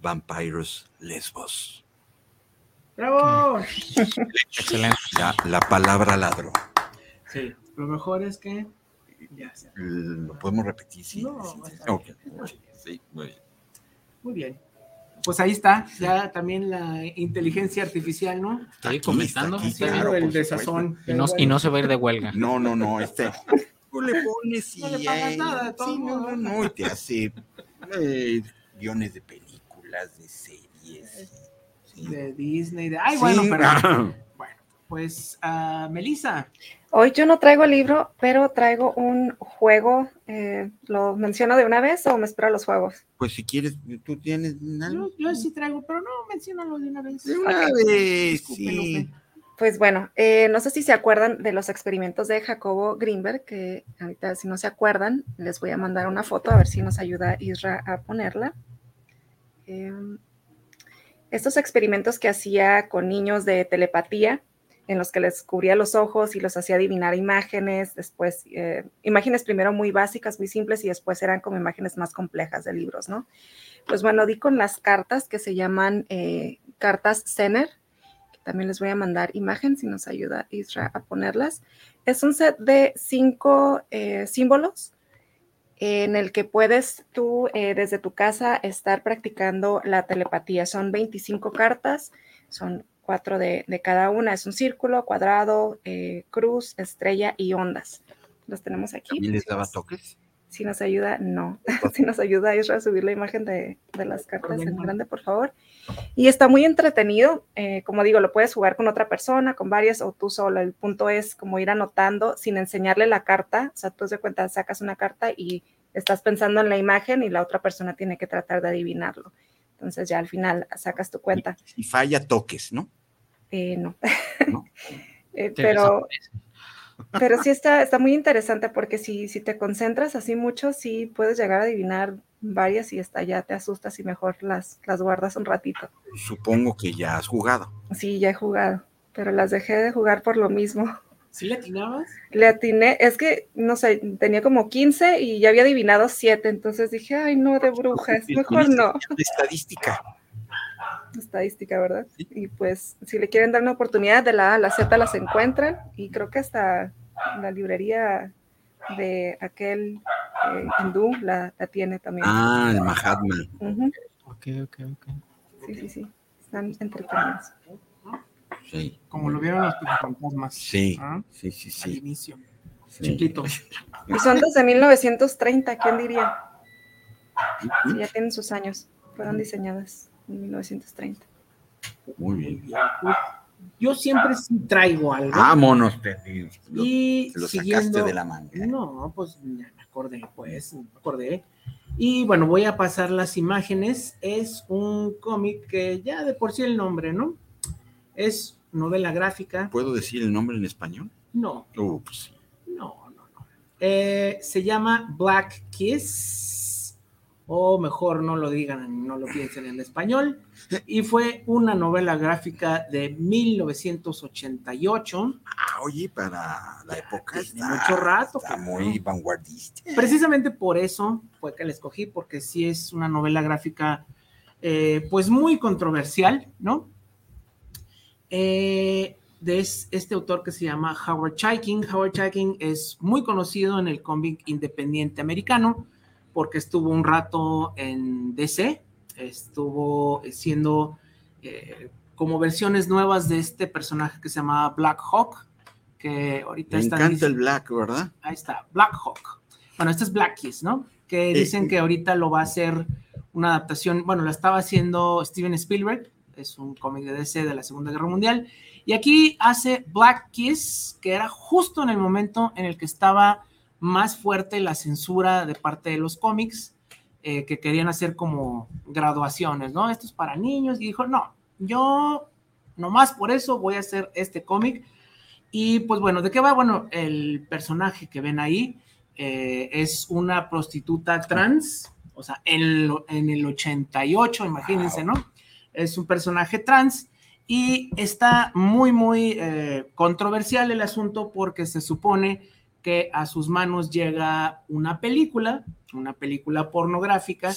vampiros lesbos. ¡Bravo! Excelente. La, la palabra ladrón. Sí. Lo mejor es que. Ya. ¿Lo podemos repetir? Sí. No, sí, sí. está Ok. Sí, muy bien. Muy bien. Pues ahí está, ya también la inteligencia artificial, ¿no? Estoy Aquí comentando. está, aquí, claro, el desazón. Y no, y no se va a ir de huelga. No, no, no, este. Tú le pones y. No le pagas eh, nada, de sí, no, no, no, y te hace eh, guiones de películas, de series. sí. De Disney, de. Ay, Sí. bueno, pero. Bueno, pues, ah, Melissa. Hoy yo no traigo el libro, pero traigo un juego. eh, ¿Lo menciono de una vez o me espero a los juegos? Pues si quieres, tú tienes algo. Yo, yo sí traigo, pero no, menciónalo de una vez. De una vez, Disculpe, sí. Pues bueno, eh, no sé si se acuerdan de los experimentos de Jacobo Greenberg, que ahorita si no se acuerdan, les voy a mandar una foto a ver si nos ayuda Isra a ponerla. Em, estos experimentos que hacía con niños de telepatía, en los que les cubría los ojos y los hacía adivinar imágenes, después eh, imágenes primero muy básicas, muy simples y después eran como imágenes más complejas de libros, ¿no? Pues bueno, di con las cartas que se llaman eh, cartas Zener, también les voy a mandar imagen si nos ayuda Isra a ponerlas. Es un set de cinco eh, símbolos en el que puedes tú eh, desde tu casa estar practicando la telepatía. Son 25 cartas, son cuatro de, de cada una. Es un círculo, cuadrado, eh, cruz, estrella y ondas. Los tenemos aquí. ¿También les daba toques? Si nos ayuda, no. si nos ayuda Isra a subir la imagen de, de las cartas en grande, por favor. Y está muy entretenido. eh, como digo, lo puedes jugar con otra persona, con varias o tú solo. El punto es como ir anotando sin enseñarle la carta. O sea, tú de cuenta, sacas una carta y estás pensando en la imagen y la otra persona tiene que tratar de adivinarlo. Entonces ya al final sacas tu cuenta. Y falla toques, ¿no? Eh, no. No. Eh, pero, desaparece. Pero sí está, está muy interesante porque si, si te concentras así mucho, sí puedes llegar a adivinar varias y hasta ya te asustas y mejor las, las guardas un ratito. Supongo que ya has jugado. Sí, ya he jugado, pero las dejé de jugar por lo mismo. ¿Sí le atinabas? Le atiné, es que, no sé, tenía como 15 y ya había adivinado 7, entonces dije, ay, no, de brujas, mejor no. De estadística. Estadística, ¿verdad? Y pues, si le quieren dar una oportunidad, de la A a la Z las encuentran y creo que hasta la librería de aquel eh, hindú la, la tiene también. Ah, el Mahatma. Ujú, Ok, ok, ok. Sí, sí, sí, están entretenidos. Sí, Como lo vieron los fantasmas. sí, ¿Ah? sí, sí, Al sí. inicio. sí. Chiquito. Y son desde 1930, ¿quién diría? Sí, ya tienen sus años, fueron diseñadas en 1930. Muy bien. Yo siempre sí traigo algo. Vámonos, te, lo, y lo siguiendo- sacaste de la manga. No, pues ya me acordé, pues, me acordé. Y bueno, voy a pasar las imágenes. Es un cómic que ya de por sí el nombre, ¿no? Es novela gráfica. ¿Puedo decir el nombre en español? No, Uh, pues no, no, no. Eh, se llama Black Kiss. O mejor no lo digan, no lo piensen en español. Y fue una novela gráfica de 1988. Ah, oye, para la época está, mucho rato, está muy vanguardista. Precisamente por eso fue que la escogí, porque sí es una novela gráfica eh, pues muy controversial, ¿no? Eh, de este autor que se llama Howard Chaykin. Howard Chaykin es muy conocido en el cómic independiente americano porque estuvo un rato en DC, estuvo siendo eh, como versiones nuevas de este personaje que se llamaba Black Hawk, que ahorita Me encanta el Black, ¿verdad? Ahí está, Black Hawk. Bueno, este es Black Kiss, ¿no? Que dicen que ahorita lo va a hacer una adaptación, bueno, la estaba haciendo Steven Spielberg, es un cómic de DC de la Segunda Guerra Mundial, y aquí hace Black Kiss, que era justo en el momento en el que estaba más fuerte la censura de parte de los cómics, eh, que querían hacer como graduaciones, ¿no? Esto es para niños, y dijo, no, yo nomás por eso voy a hacer este cómic. Y pues bueno, ¿de qué va? Bueno, el personaje que ven ahí eh, es una prostituta trans, o sea, en, el 88, imagínense, ¿no? Es un personaje trans y está muy, muy eh, controversial el asunto porque se supone que a sus manos llega una película, una película pornográfica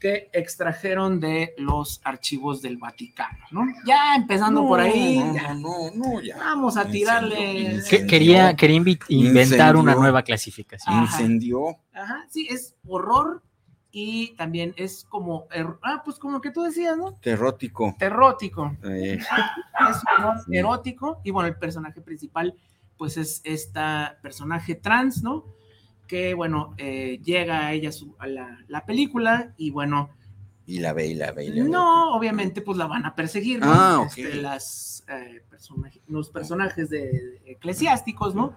que extrajeron de los archivos del Vaticano, ¿no? Ya empezando por ahí. No, no, no, ya. Vamos a tirarle. quería, quería inventar una nueva clasificación. Incendió. Ajá, sí, es horror y también es como, er, ah, pues como que tú decías, ¿no? Terrótico. Terrótico. Eh. Es horror erótico y bueno, el personaje principal pues es esta personaje trans, ¿no? Que bueno, eh, llega a ella a la, película y bueno. Y la ve y la ve. no, obviamente pues la van a perseguir, ¿no? Ah, este, las, eh, los personajes de, eclesiásticos, ¿no?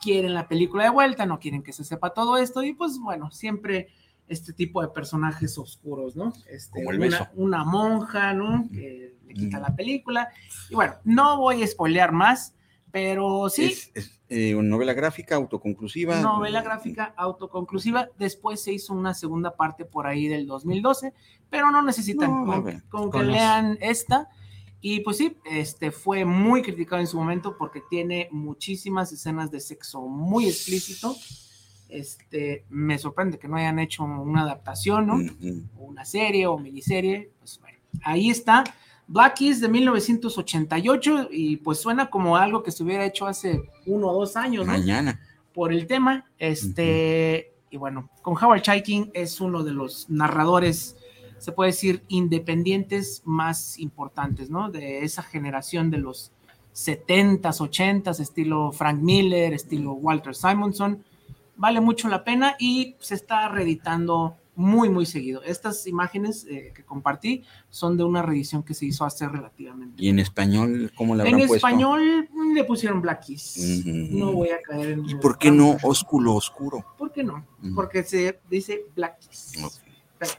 Quieren la película de vuelta, no quieren que se sepa todo esto y pues bueno, siempre este tipo de personajes oscuros, ¿no? Este, Como el beso. Una, monja, ¿no? Que le quita la película. Y bueno, no voy a spoilear más, pero sí. Es, eh, una novela gráfica autoconclusiva. Novela gráfica autoconclusiva. Después se hizo una segunda parte por ahí del 2012, pero no necesitan con, que lean esta. Y pues sí, este fue muy criticado en su momento porque tiene muchísimas escenas de sexo muy explícito. Este, me sorprende que no hayan hecho una adaptación, ¿no? una serie o miniserie. Pues bueno, ahí está. Black Keys de 1988 y pues suena como algo que se hubiera hecho hace uno o dos años, ¿no? Mañana. Por el tema, este, y bueno, con Howard Chaykin es uno de los narradores, se puede decir, independientes más importantes, ¿no? De esa generación de los 70s, 80s, estilo Frank Miller, estilo Walter Simonson. Vale mucho la pena y se está reeditando muy, muy seguido. Estas imágenes eh, que compartí son de una reedición que se hizo hace relativamente. ¿Y en español cómo la habrán En español le pusieron Black Keys. No voy a caer en... ¿Y por qué no Oscuro Oscuro? ¿Por qué no? Porque se dice Black Keys.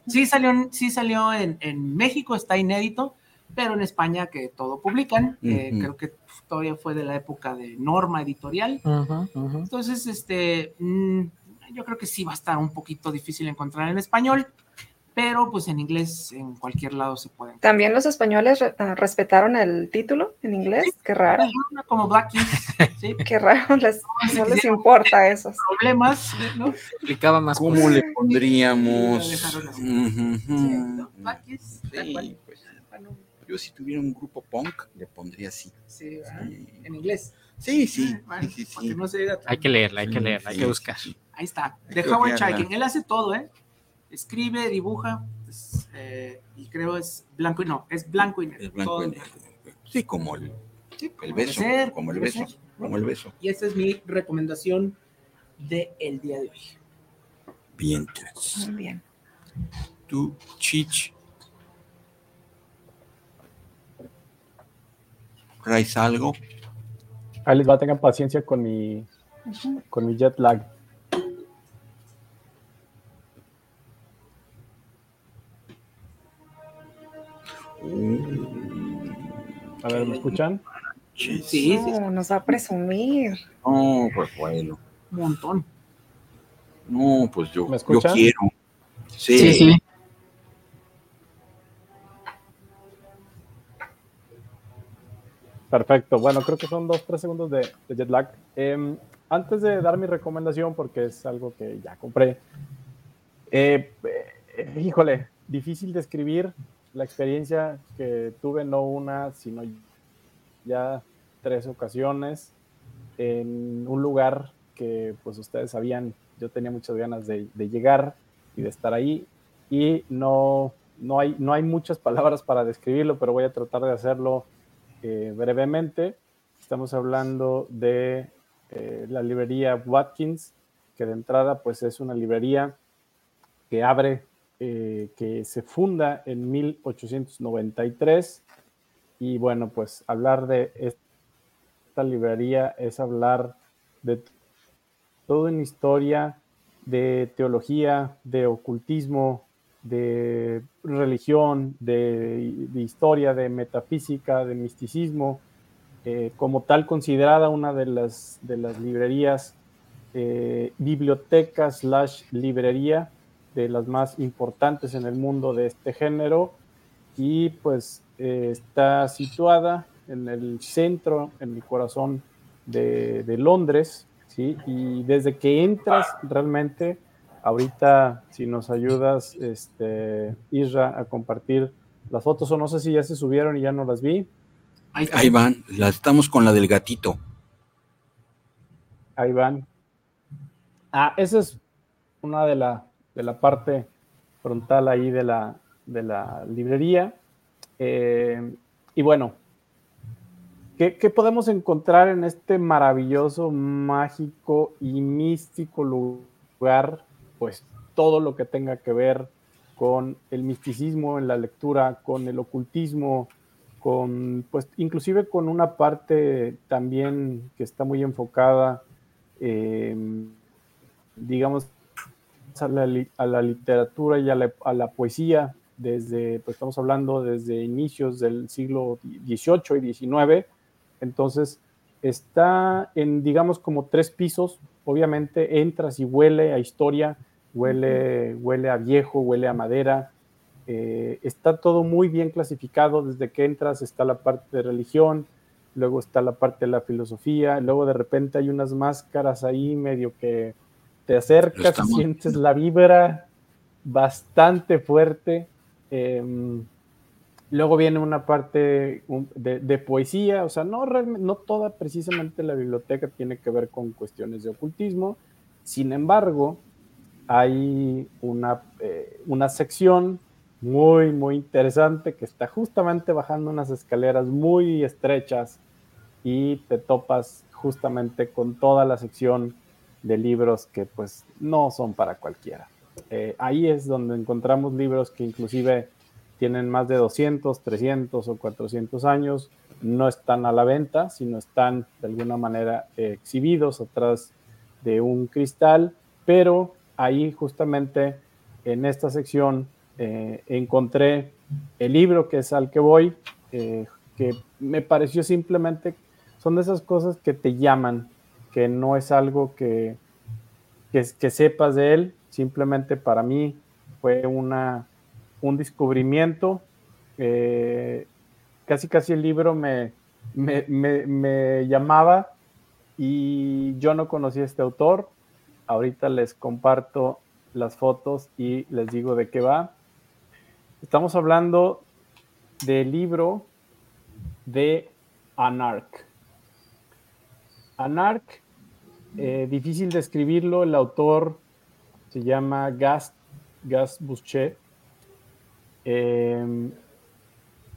Sí salió, sí salió en, en, México, está inédito, pero en España que todo publican, eh, creo que todavía fue de la época de Norma Editorial. Entonces, este... Mm, yo creo que sí va a estar un poquito difícil encontrar en español, pero pues en inglés en cualquier lado se puede. También los españoles ah, respetaron el título en inglés, qué raro. Como Black ¿sí? Qué raro, no les importa eso. Problemas, ¿no? Explicaba más. ¿Cómo le pondríamos? yo si tuviera un grupo punk le pondría así. Sí, en inglés. Sí, sí. Ah, sí, sí, hay que leerla, hay que leerla, hay que buscar. Ahí está. De Howard Chaykin. Él hace todo, ¿eh? Escribe, dibuja, pues, eh, y creo es blanco y no, es blanco y negro. Es blanco y negro. Sí, como el, el beso. como el beso. Como el beso. Y esa es mi recomendación del el día de hoy. Bien. Muy bien. Tú, Chich. ¿Traes algo? Ahí les va, tengan paciencia con mi, con mi jet lag. A ver, ¿me escuchan? Sí, sí. nos va a presumir. No, pues bueno. Un montón. No, pues yo, yo quiero. Sí, sí. Perfecto. Bueno, creo que son dos, tres segundos de, jet lag. Em, antes de dar mi recomendación, porque es algo que ya compré, eh, eh, híjole, difícil de escribir la experiencia que tuve, no una, sino ya tres ocasiones en un lugar que pues ustedes sabían, yo tenía muchas ganas de, llegar y de estar ahí y no, no, hay, no hay muchas palabras para describirlo, pero voy a tratar de hacerlo eh, brevemente. Estamos hablando de eh, la librería Watkins, que de entrada pues es una librería que abre, eh, que se funda en 1893 y bueno pues hablar de esta librería es hablar de toda una historia de teología, de ocultismo, de religión, de, historia, de metafísica, de misticismo, eh, como tal considerada una de las, de las librerías, eh, bibliotecas slash librería de las más importantes en el mundo de este género y pues eh, está situada en el centro, en el corazón de, de Londres, ¿sí? Y desde que entras realmente, ahorita si nos ayudas, este, Isra, a compartir las fotos, o no sé si ya se subieron y ya no las vi. Ahí, van, estamos con la del gatito. Ahí van. Ah, esa es una de la, de la parte frontal ahí de la, de la librería. Eh, y bueno, ¿Qué, podemos encontrar en este maravilloso, mágico y místico lugar? Pues todo lo que tenga que ver con el misticismo en la lectura, con el ocultismo, con, pues inclusive con una parte también que está muy enfocada, digamos, a la, literatura y a la, poesía, desde, pues estamos hablando desde inicios del siglo XVIII y XIX, entonces, está en, digamos, como tres pisos. Obviamente entras y huele a historia, huele, huele a viejo, huele a madera. Eh, está todo muy bien clasificado. Desde que entras está la parte de religión, luego está la parte de la filosofía, luego de repente hay unas máscaras ahí medio que te acercas sientes la vibra bastante fuerte. Em, Luego viene una parte de, poesía, o sea, no, no toda precisamente la biblioteca tiene que ver con cuestiones de ocultismo. Sin embargo, hay una, eh, una sección muy, muy interesante que está justamente bajando unas escaleras muy estrechas y te topas justamente con toda la sección de libros que pues no son para cualquiera. Eh, ahí es donde encontramos libros que inclusive tienen más de 200, 300 o 400 años, no están a la venta, sino están de alguna manera exhibidos atrás de un cristal, pero ahí justamente en esta sección eh, encontré el libro que es al que voy, eh, que me pareció simplemente, son de esas cosas que te llaman, que no es algo que, que, sepas de él, simplemente para mí fue una un descubrimiento. Eh, casi casi el libro me, me, llamaba y yo no conocía a este autor. Ahorita les comparto las fotos y les digo de qué va. Estamos hablando del libro de Anarch. Anarch, eh, difícil de el autor se llama Gas, Gas Boucher. Em,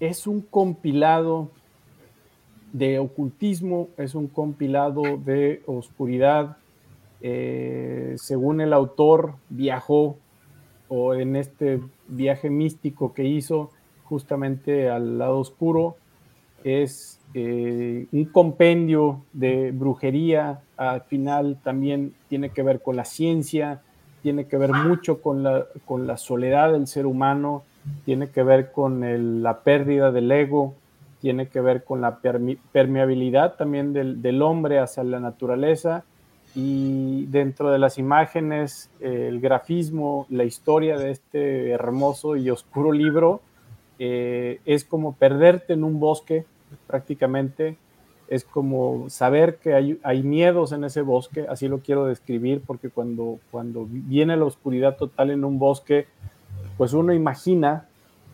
es un compilado de ocultismo, es un compilado de oscuridad. Eh, según el autor, viajó o en este viaje místico que hizo justamente al lado oscuro, es eh, un compendio de brujería, al final también tiene que ver con la ciencia, tiene que ver mucho con la, con la soledad del ser humano, tiene que ver con la pérdida del ego, tiene que ver con la permeabilidad también del, hombre hacia la naturaleza. Y dentro de las imágenes, el grafismo, la historia de este hermoso y oscuro libro eh, es como perderte en un bosque prácticamente, es como saber que hay, hay, miedos en ese bosque, así lo quiero describir, porque cuando, cuando viene la oscuridad total en un bosque, pues uno imagina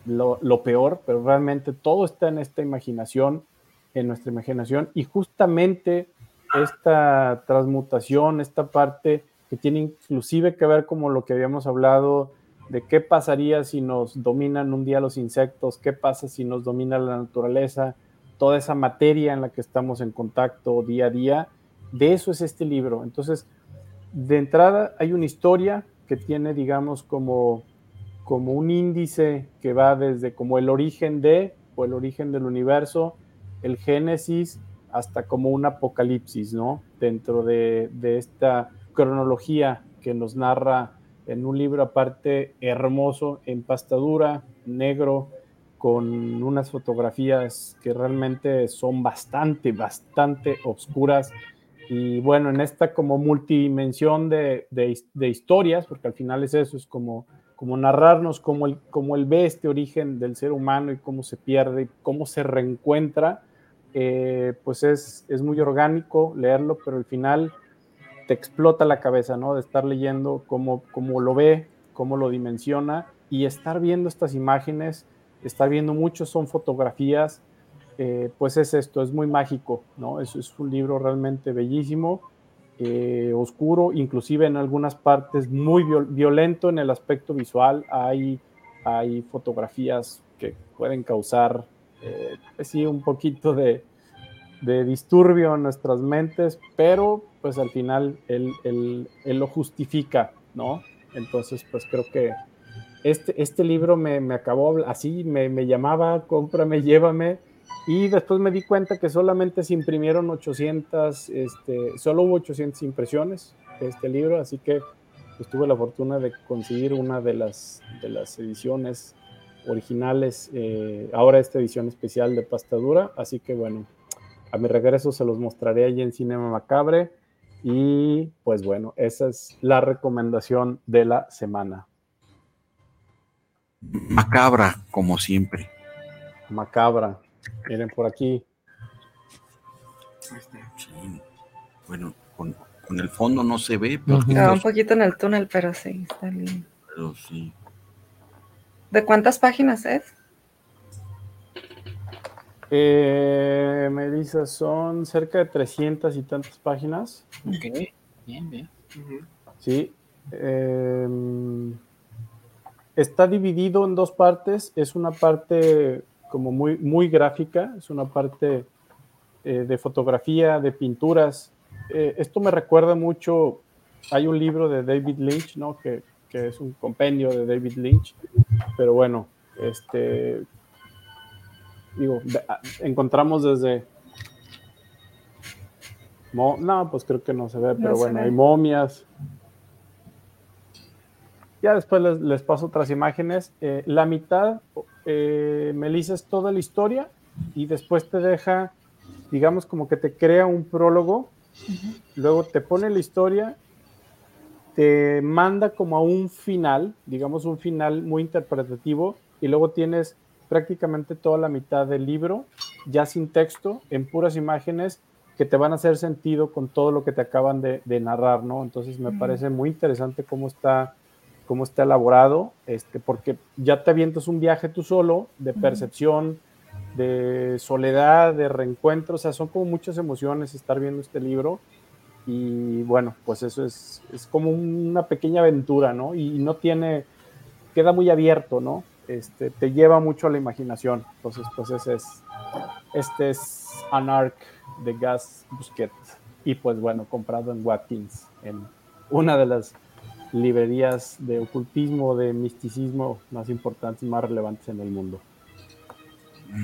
lo, lo, peor, pero realmente todo está en esta imaginación, en nuestra imaginación, y justamente esta transmutación, esta parte que tiene inclusive que ver como lo que habíamos hablado de qué pasaría si nos dominan un día los insectos, qué pasa si nos domina la naturaleza, toda esa materia en la que estamos en contacto día a día, de eso es este libro. Entonces, de entrada hay una historia que tiene, digamos, como, como un índice que va desde como el origen de, o el origen del universo, el génesis, hasta como un apocalipsis, ¿no? Dentro de, de esta cronología que nos narra en un libro aparte hermoso, en pastadura, negro, con unas fotografías que realmente son bastante, bastante oscuras. Y bueno, en esta como multidimensión de, de, historias, porque al final es eso, es como, como narrarnos cómo él, cómo él ve este origen del ser humano y cómo se pierde y cómo se reencuentra, eh, pues es, es muy orgánico leerlo, pero al final te explota la cabeza, ¿no? De estar leyendo cómo, cómo lo ve, cómo lo dimensiona y estar viendo estas imágenes, estar viendo mucho, son fotografías, eh, pues es esto, es muy mágico, ¿no? Es, un libro realmente bellísimo, eh, oscuro, inclusive en algunas partes muy violento en el aspecto visual, hay, hay fotografías que pueden causar, eh, sí, un poquito de, de disturbio en nuestras mentes, pero pues al final él, él, él, lo justifica, ¿no? Entonces, pues creo que este, este libro me, me acabó así, me, me, llamaba, cómprame, llévame, y después me di cuenta que solamente se imprimieron 800, este, solo hubo 800 impresiones de este libro, así que pues, tuve la fortuna de conseguir una de las, de las ediciones originales, eh, ahora esta edición especial de pastadura, así que bueno, a mi regreso se los mostraré allí en Cinema Macabre. Y pues bueno, esa es la recomendación de la semana. Macabra, como siempre. Macabra. Miren por aquí. Bueno, con, el fondo no se ve. Pero un poquito en el túnel, pero sí, está bien. Pero sí. ¿De cuántas páginas es? Eh, Melissa, son cerca de 300 y tantas páginas. Ok, bien, bien. Sí. Em, está dividido en dos partes. Es una parte como muy, muy gráfica, es una parte eh, de fotografía, de pinturas. Eh, esto me recuerda mucho, hay un libro de David Lynch, ¿no? Que, que es un compendio de David Lynch, pero bueno, este, digo, encontramos desde... no, pues creo que no se ve, pero bueno, hay momias. Ya después les, paso otras imágenes. Eh, la mitad, eh, Melissa, es toda la historia y después te deja, digamos, como que te crea un prólogo, luego te pone la historia, te manda como a un final, digamos, un final muy interpretativo y luego tienes prácticamente toda la mitad del libro, ya sin texto, en puras imágenes que te van a hacer sentido con todo lo que te acaban de, narrar, ¿no? Entonces me parece muy interesante cómo está, cómo está elaborado, este, porque ya te avientas un viaje tú solo, de percepción, de soledad, de reencuentro, o sea, son como muchas emociones estar viendo este libro. Y bueno, pues eso es, es como una pequeña aventura, ¿no? Y no tiene, queda muy abierto, ¿no? este, te lleva mucho a la imaginación. Entonces, pues ese es, este es Anarch de Gas Busquet. Y pues bueno, comprado en Watkins, en una de las librerías de ocultismo, de misticismo más importantes, más relevantes en el mundo.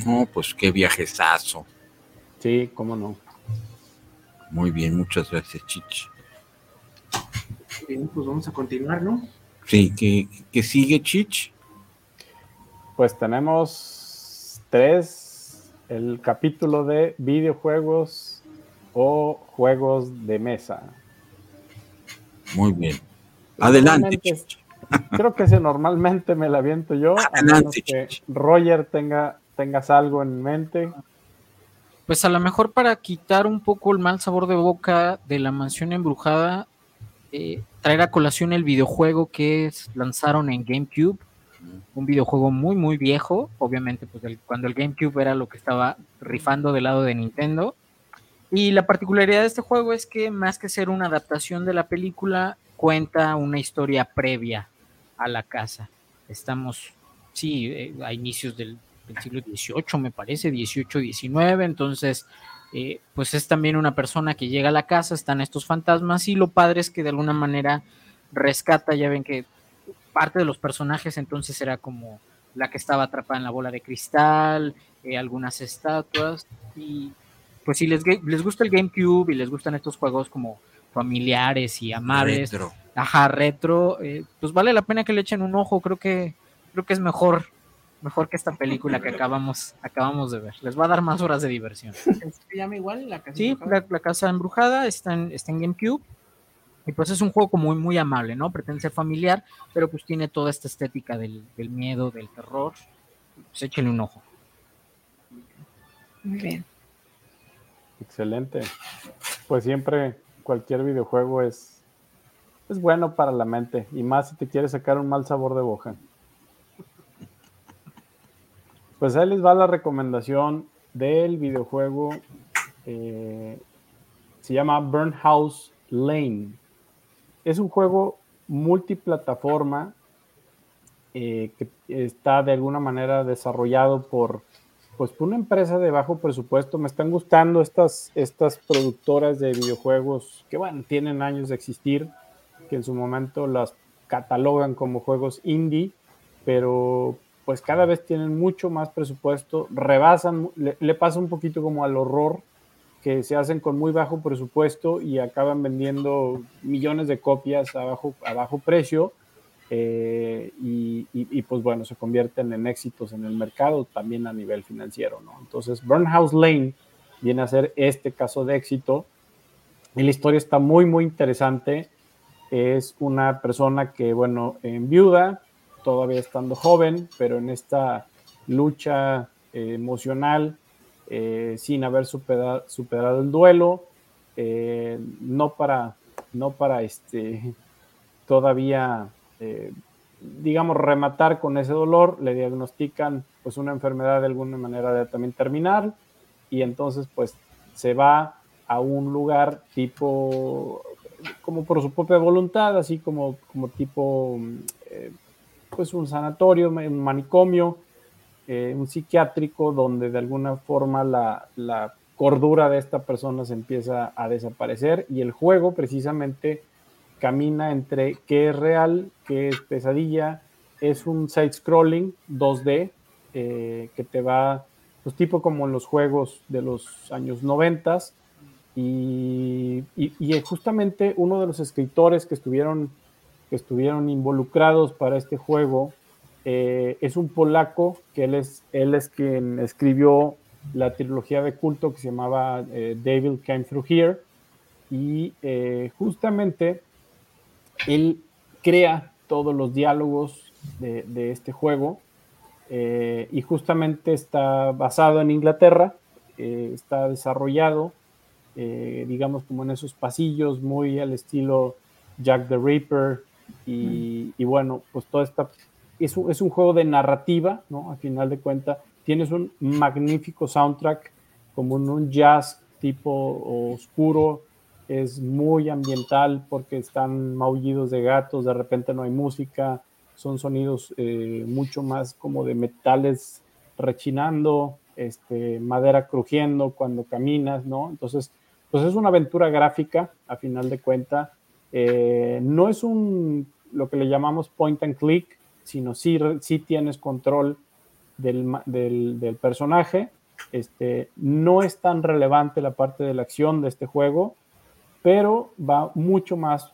No, pues qué viajesazo. Sí, cómo no. Muy bien, muchas gracias, Chichi. Bien, pues vamos a continuar, ¿no? Sí, que, que sigue Chich. Pues tenemos tres, el capítulo de videojuegos o juegos de mesa. Muy bien. Adelante. Creo que ese normalmente me la aviento yo, Adelante, que Roger tenga, tengas algo en mente. Pues a lo mejor para quitar un poco el mal sabor de boca de la mansión embrujada, eh, traer a colación el videojuego que lanzaron en GameCube un videojuego muy, muy viejo, obviamente, pues cuando el GameCube era lo que estaba rifando del lado de Nintendo. Y la particularidad de este juego es que más que ser una adaptación de la película, cuenta una historia previa a la casa. Estamos, sí, eh, a inicios del, siglo XVIII, me parece, XVIII, XIX, entonces, eh, pues es también una persona que llega a la casa, están estos fantasmas y lo padre es que de alguna manera rescata, ya ven que parte de los personajes entonces era como la que estaba atrapada en la bola de cristal, eh, algunas estatuas, y pues si les, les gusta el GameCube y les gustan estos juegos como familiares y amables, retro. ajá, retro, eh, pues vale la pena que le echen un ojo, creo que, creo que es mejor, mejor que esta película que acabamos, acabamos de ver, les va a dar más horas de diversión. ¿Se llama igual la casa Sí, la, casa embrujada está en, está en GameCube, y pues es un juego muy, muy amable, ¿no? Pretende ser familiar, pero pues tiene toda esta estética del, miedo, del terror. Pues échenle un ojo. Muy bien. Excelente. Pues siempre cualquier videojuego es, es bueno para la mente, y más si te quieres sacar un mal sabor de boca. Pues ahí les va la recomendación del videojuego. Eh, se llama Burn House Lane es un juego multiplataforma eh, que está de alguna manera desarrollado por, pues, por una empresa de bajo presupuesto. Me están gustando estas, estas productoras de videojuegos que, bueno, tienen años de existir, que en su momento las catalogan como juegos indie, pero pues cada vez tienen mucho más presupuesto, rebasan, le pasa un poquito como al horror que se hacen con muy bajo presupuesto y acaban vendiendo millones de copias a bajo, a bajo precio eh, y, pues bueno, se convierten en éxitos en el mercado también a nivel financiero, ¿no? Entonces, Burnhouse Lane viene a ser este caso de éxito y la historia está muy, muy interesante. Es una persona que, bueno, en viuda, todavía estando joven, pero en esta lucha eh, emocional eh, sin haber superado, el duelo, no para, no para este, todavía, eh, digamos, rematar con ese dolor, le diagnostican pues una enfermedad de alguna manera de también terminal y entonces pues se va a un lugar tipo como por su propia voluntad, así como, como tipo pues un sanatorio, un manicomio, eh, un psiquiátrico donde de alguna forma la, cordura de esta persona se empieza a desaparecer y el juego precisamente camina entre qué es real, qué es pesadilla, es un side-scrolling 2D eh, que te va, pues tipo como en los juegos de los años 90 y, y, justamente uno de los escritores que estuvieron, que estuvieron involucrados para este juego eh, es un polaco que él es, él es quien escribió la trilogía de culto que se llamaba eh, Devil Came Through Here. Y eh, justamente él crea todos los diálogos de, este juego y justamente está basado en Inglaterra, está desarrollado digamos como en esos pasillos muy al estilo Jack the Ripper y, bueno pues toda esta es un, es un juego de narrativa, ¿no? Al final de cuentas, tienes un magnífico soundtrack, como en un jazz tipo oscuro, es muy ambiental porque están maullidos de gatos, de repente no hay música, son sonidos eh, mucho más como de metales rechinando, este, madera crujiendo cuando caminas, ¿no? Entonces, pues es una aventura gráfica, a final de cuentas. Eh, no es un, lo que le llamamos point and click, sino sí, tienes control del, personaje. Este, no es tan relevante la parte de la acción de este juego, pero va mucho más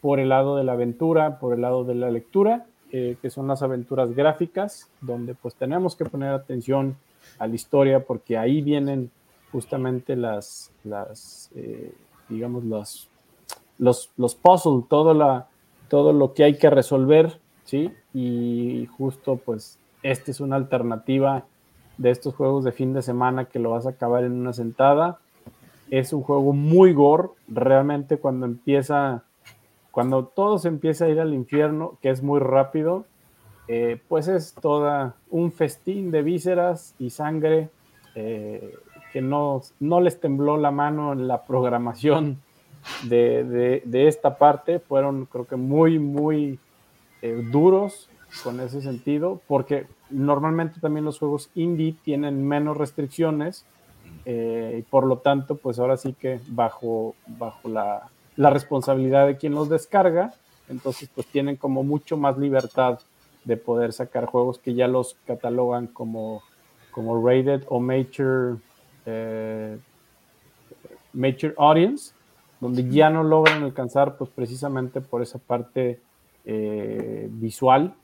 por el lado de la aventura, por el lado de la lectura, eh, que son las aventuras gráficas, donde pues tenemos que poner atención a la historia porque ahí vienen justamente las, las eh, digamos, los, los, los puzzles, todo, la, todo lo que hay que resolver ¿sí? Y justo pues esta es una alternativa de estos juegos de fin de semana que lo vas a acabar en una sentada. Es un juego muy gore, realmente cuando empieza, cuando todo se empieza a ir al infierno, que es muy rápido, eh, pues es toda un festín de vísceras y sangre eh, que no, no les tembló la mano en la programación de, esta parte. Fueron creo que muy, muy eh, duros con ese sentido, porque normalmente también los juegos indie tienen menos restricciones y por lo tanto, pues ahora sí que bajo, bajo la, la responsabilidad de quien los descarga, entonces pues tienen como mucho más libertad de poder sacar juegos que ya los catalogan como, como rated o mature, eh, mature audience, donde ya no logran alcanzar pues precisamente por esa parte eh, visual,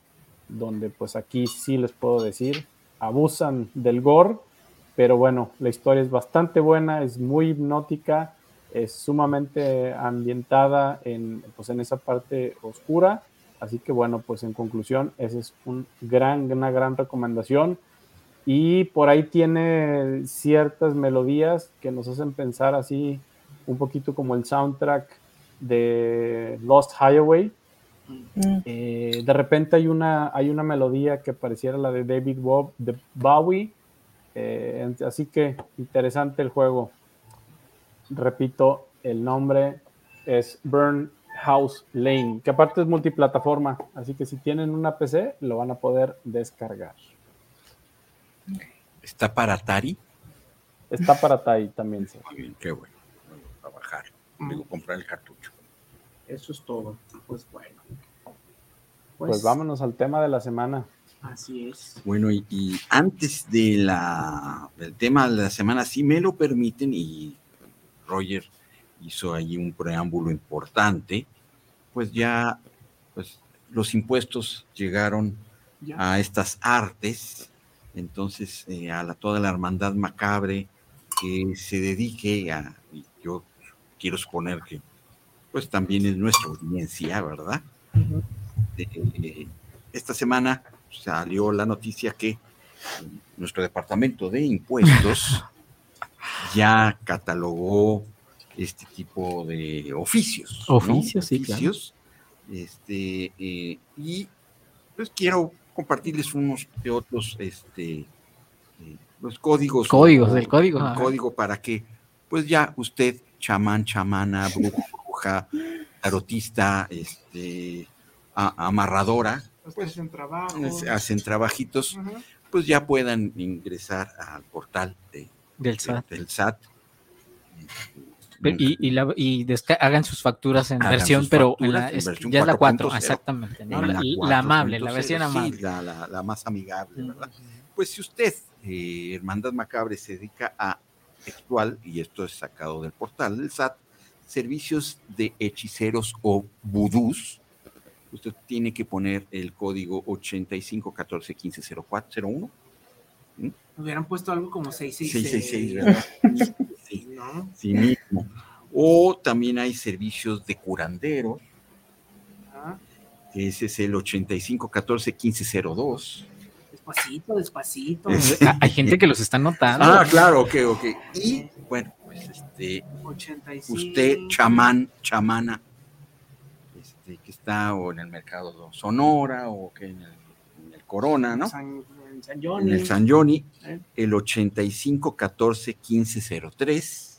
donde pues aquí sí les puedo decir, abusan del gore, pero bueno, la historia es bastante buena, es muy hipnótica, es sumamente ambientada en, pues, en esa parte oscura Así que bueno, pues en conclusión, esa es un gran, una gran recomendación. Y por ahí tiene ciertas melodías que nos hacen pensar así un poquito como el soundtrack de Lost Highway. Mm. Eh, de repente hay una, hay una melodía que pareciera la de David Bob, de Bowie. Eh, así que interesante el juego. Repito, el nombre es Burn House Lane, que aparte es multiplataforma, así que si tienen una PC lo van a poder descargar. ¿Está para Atari? Está para Atari también, sí. Muy bien, qué bueno. A bajar, digo, comprar el cartucho. Eso es todo. Pues bueno. Pues, pues, vámonos al tema de la semana. Así es. Bueno, y, y, antes de la, del tema de la semana, si me lo permiten, y Roger hizo ahí un preámbulo importante, pues ya pues, los impuestos llegaron a estas artes, entonces eh, a la, toda la hermandad macabre que se dedique a, yo quiero suponer que pues también es nuestra audiencia, ¿verdad? Eh, esta semana salió la noticia que nuestro departamento de impuestos ya catalogó este tipo de oficios. Oficios, sí, oficios. Este, eh, y pues quiero compartirles unos de otros, este, eh, los códigos. Códigos del código. código para que, pues ya usted, chamán, chamana, bruja, tarotista, este, amarradora, pues, hacen, hacen trabajitos, pues ya puedan ingresar al portal de, del SAT. del SAT y, y, hagan sus facturas en versión, pero ya es la 4, exactamente. La, amable, la versión amable. la, más amigable, ¿verdad? Pues si usted, eh, Hermandad Macabre, se dedica a actual, y esto es sacado del portal del SAT, servicios de hechiceros o vudús, usted tiene que poner el código 8514150401. ¿Mm? Hubieran puesto algo como 666. 666, ¿verdad? sí, mismo. O también hay servicios de curanderos. Ese es el 8514-1502. Despacito, despacito. hay gente que los está notando. Ah, claro, ok, ok. Y bueno, pues este. Usted, chamán, chamana, este, que está o en el mercado Sonora o que en el, Corona, ¿no? San, en San Johnny. En el San Johnny, el 8514-1503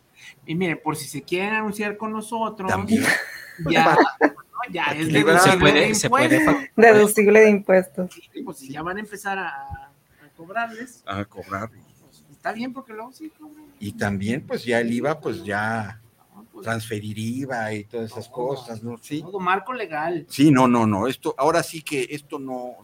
y miren, por si se quieren anunciar con nosotros, También. ya, ya es deducible de impuestos. Deducible de impuestos. pues si ya van a empezar a, cobrarles. A cobrar. Pues, está bien porque luego sí cobran. Y también, pues ya el IVA, pues ya transferir IVA y todas esas cosas, ¿no? Sí. Todo marco legal. Sí, no, no, no. Esto, ahora sí que esto no,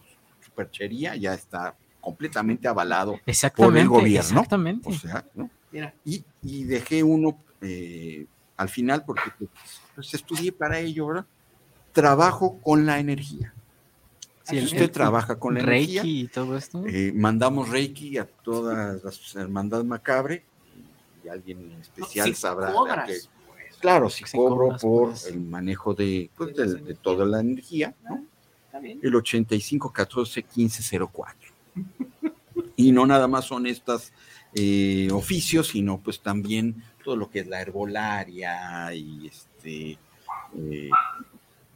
superchería ya está completamente avalado por el gobierno. Exactamente. O sea, ¿no? Mira. Y, y dejé uno eh, al final, porque pues, estudié para ello, ¿verdad? Trabajo con la energía. si usted trabaja con la Reiki energía, y todo esto. Eh, mandamos Reiki a todas las hermandades macabre y alguien especial sabrá que, claro, si cobro por el manejo de, pues, de, toda la energía, ¿no? el 85 14 15 04. y no nada más son estas eh, oficios, sino pues también todo lo que es la herbolaria y este, eh,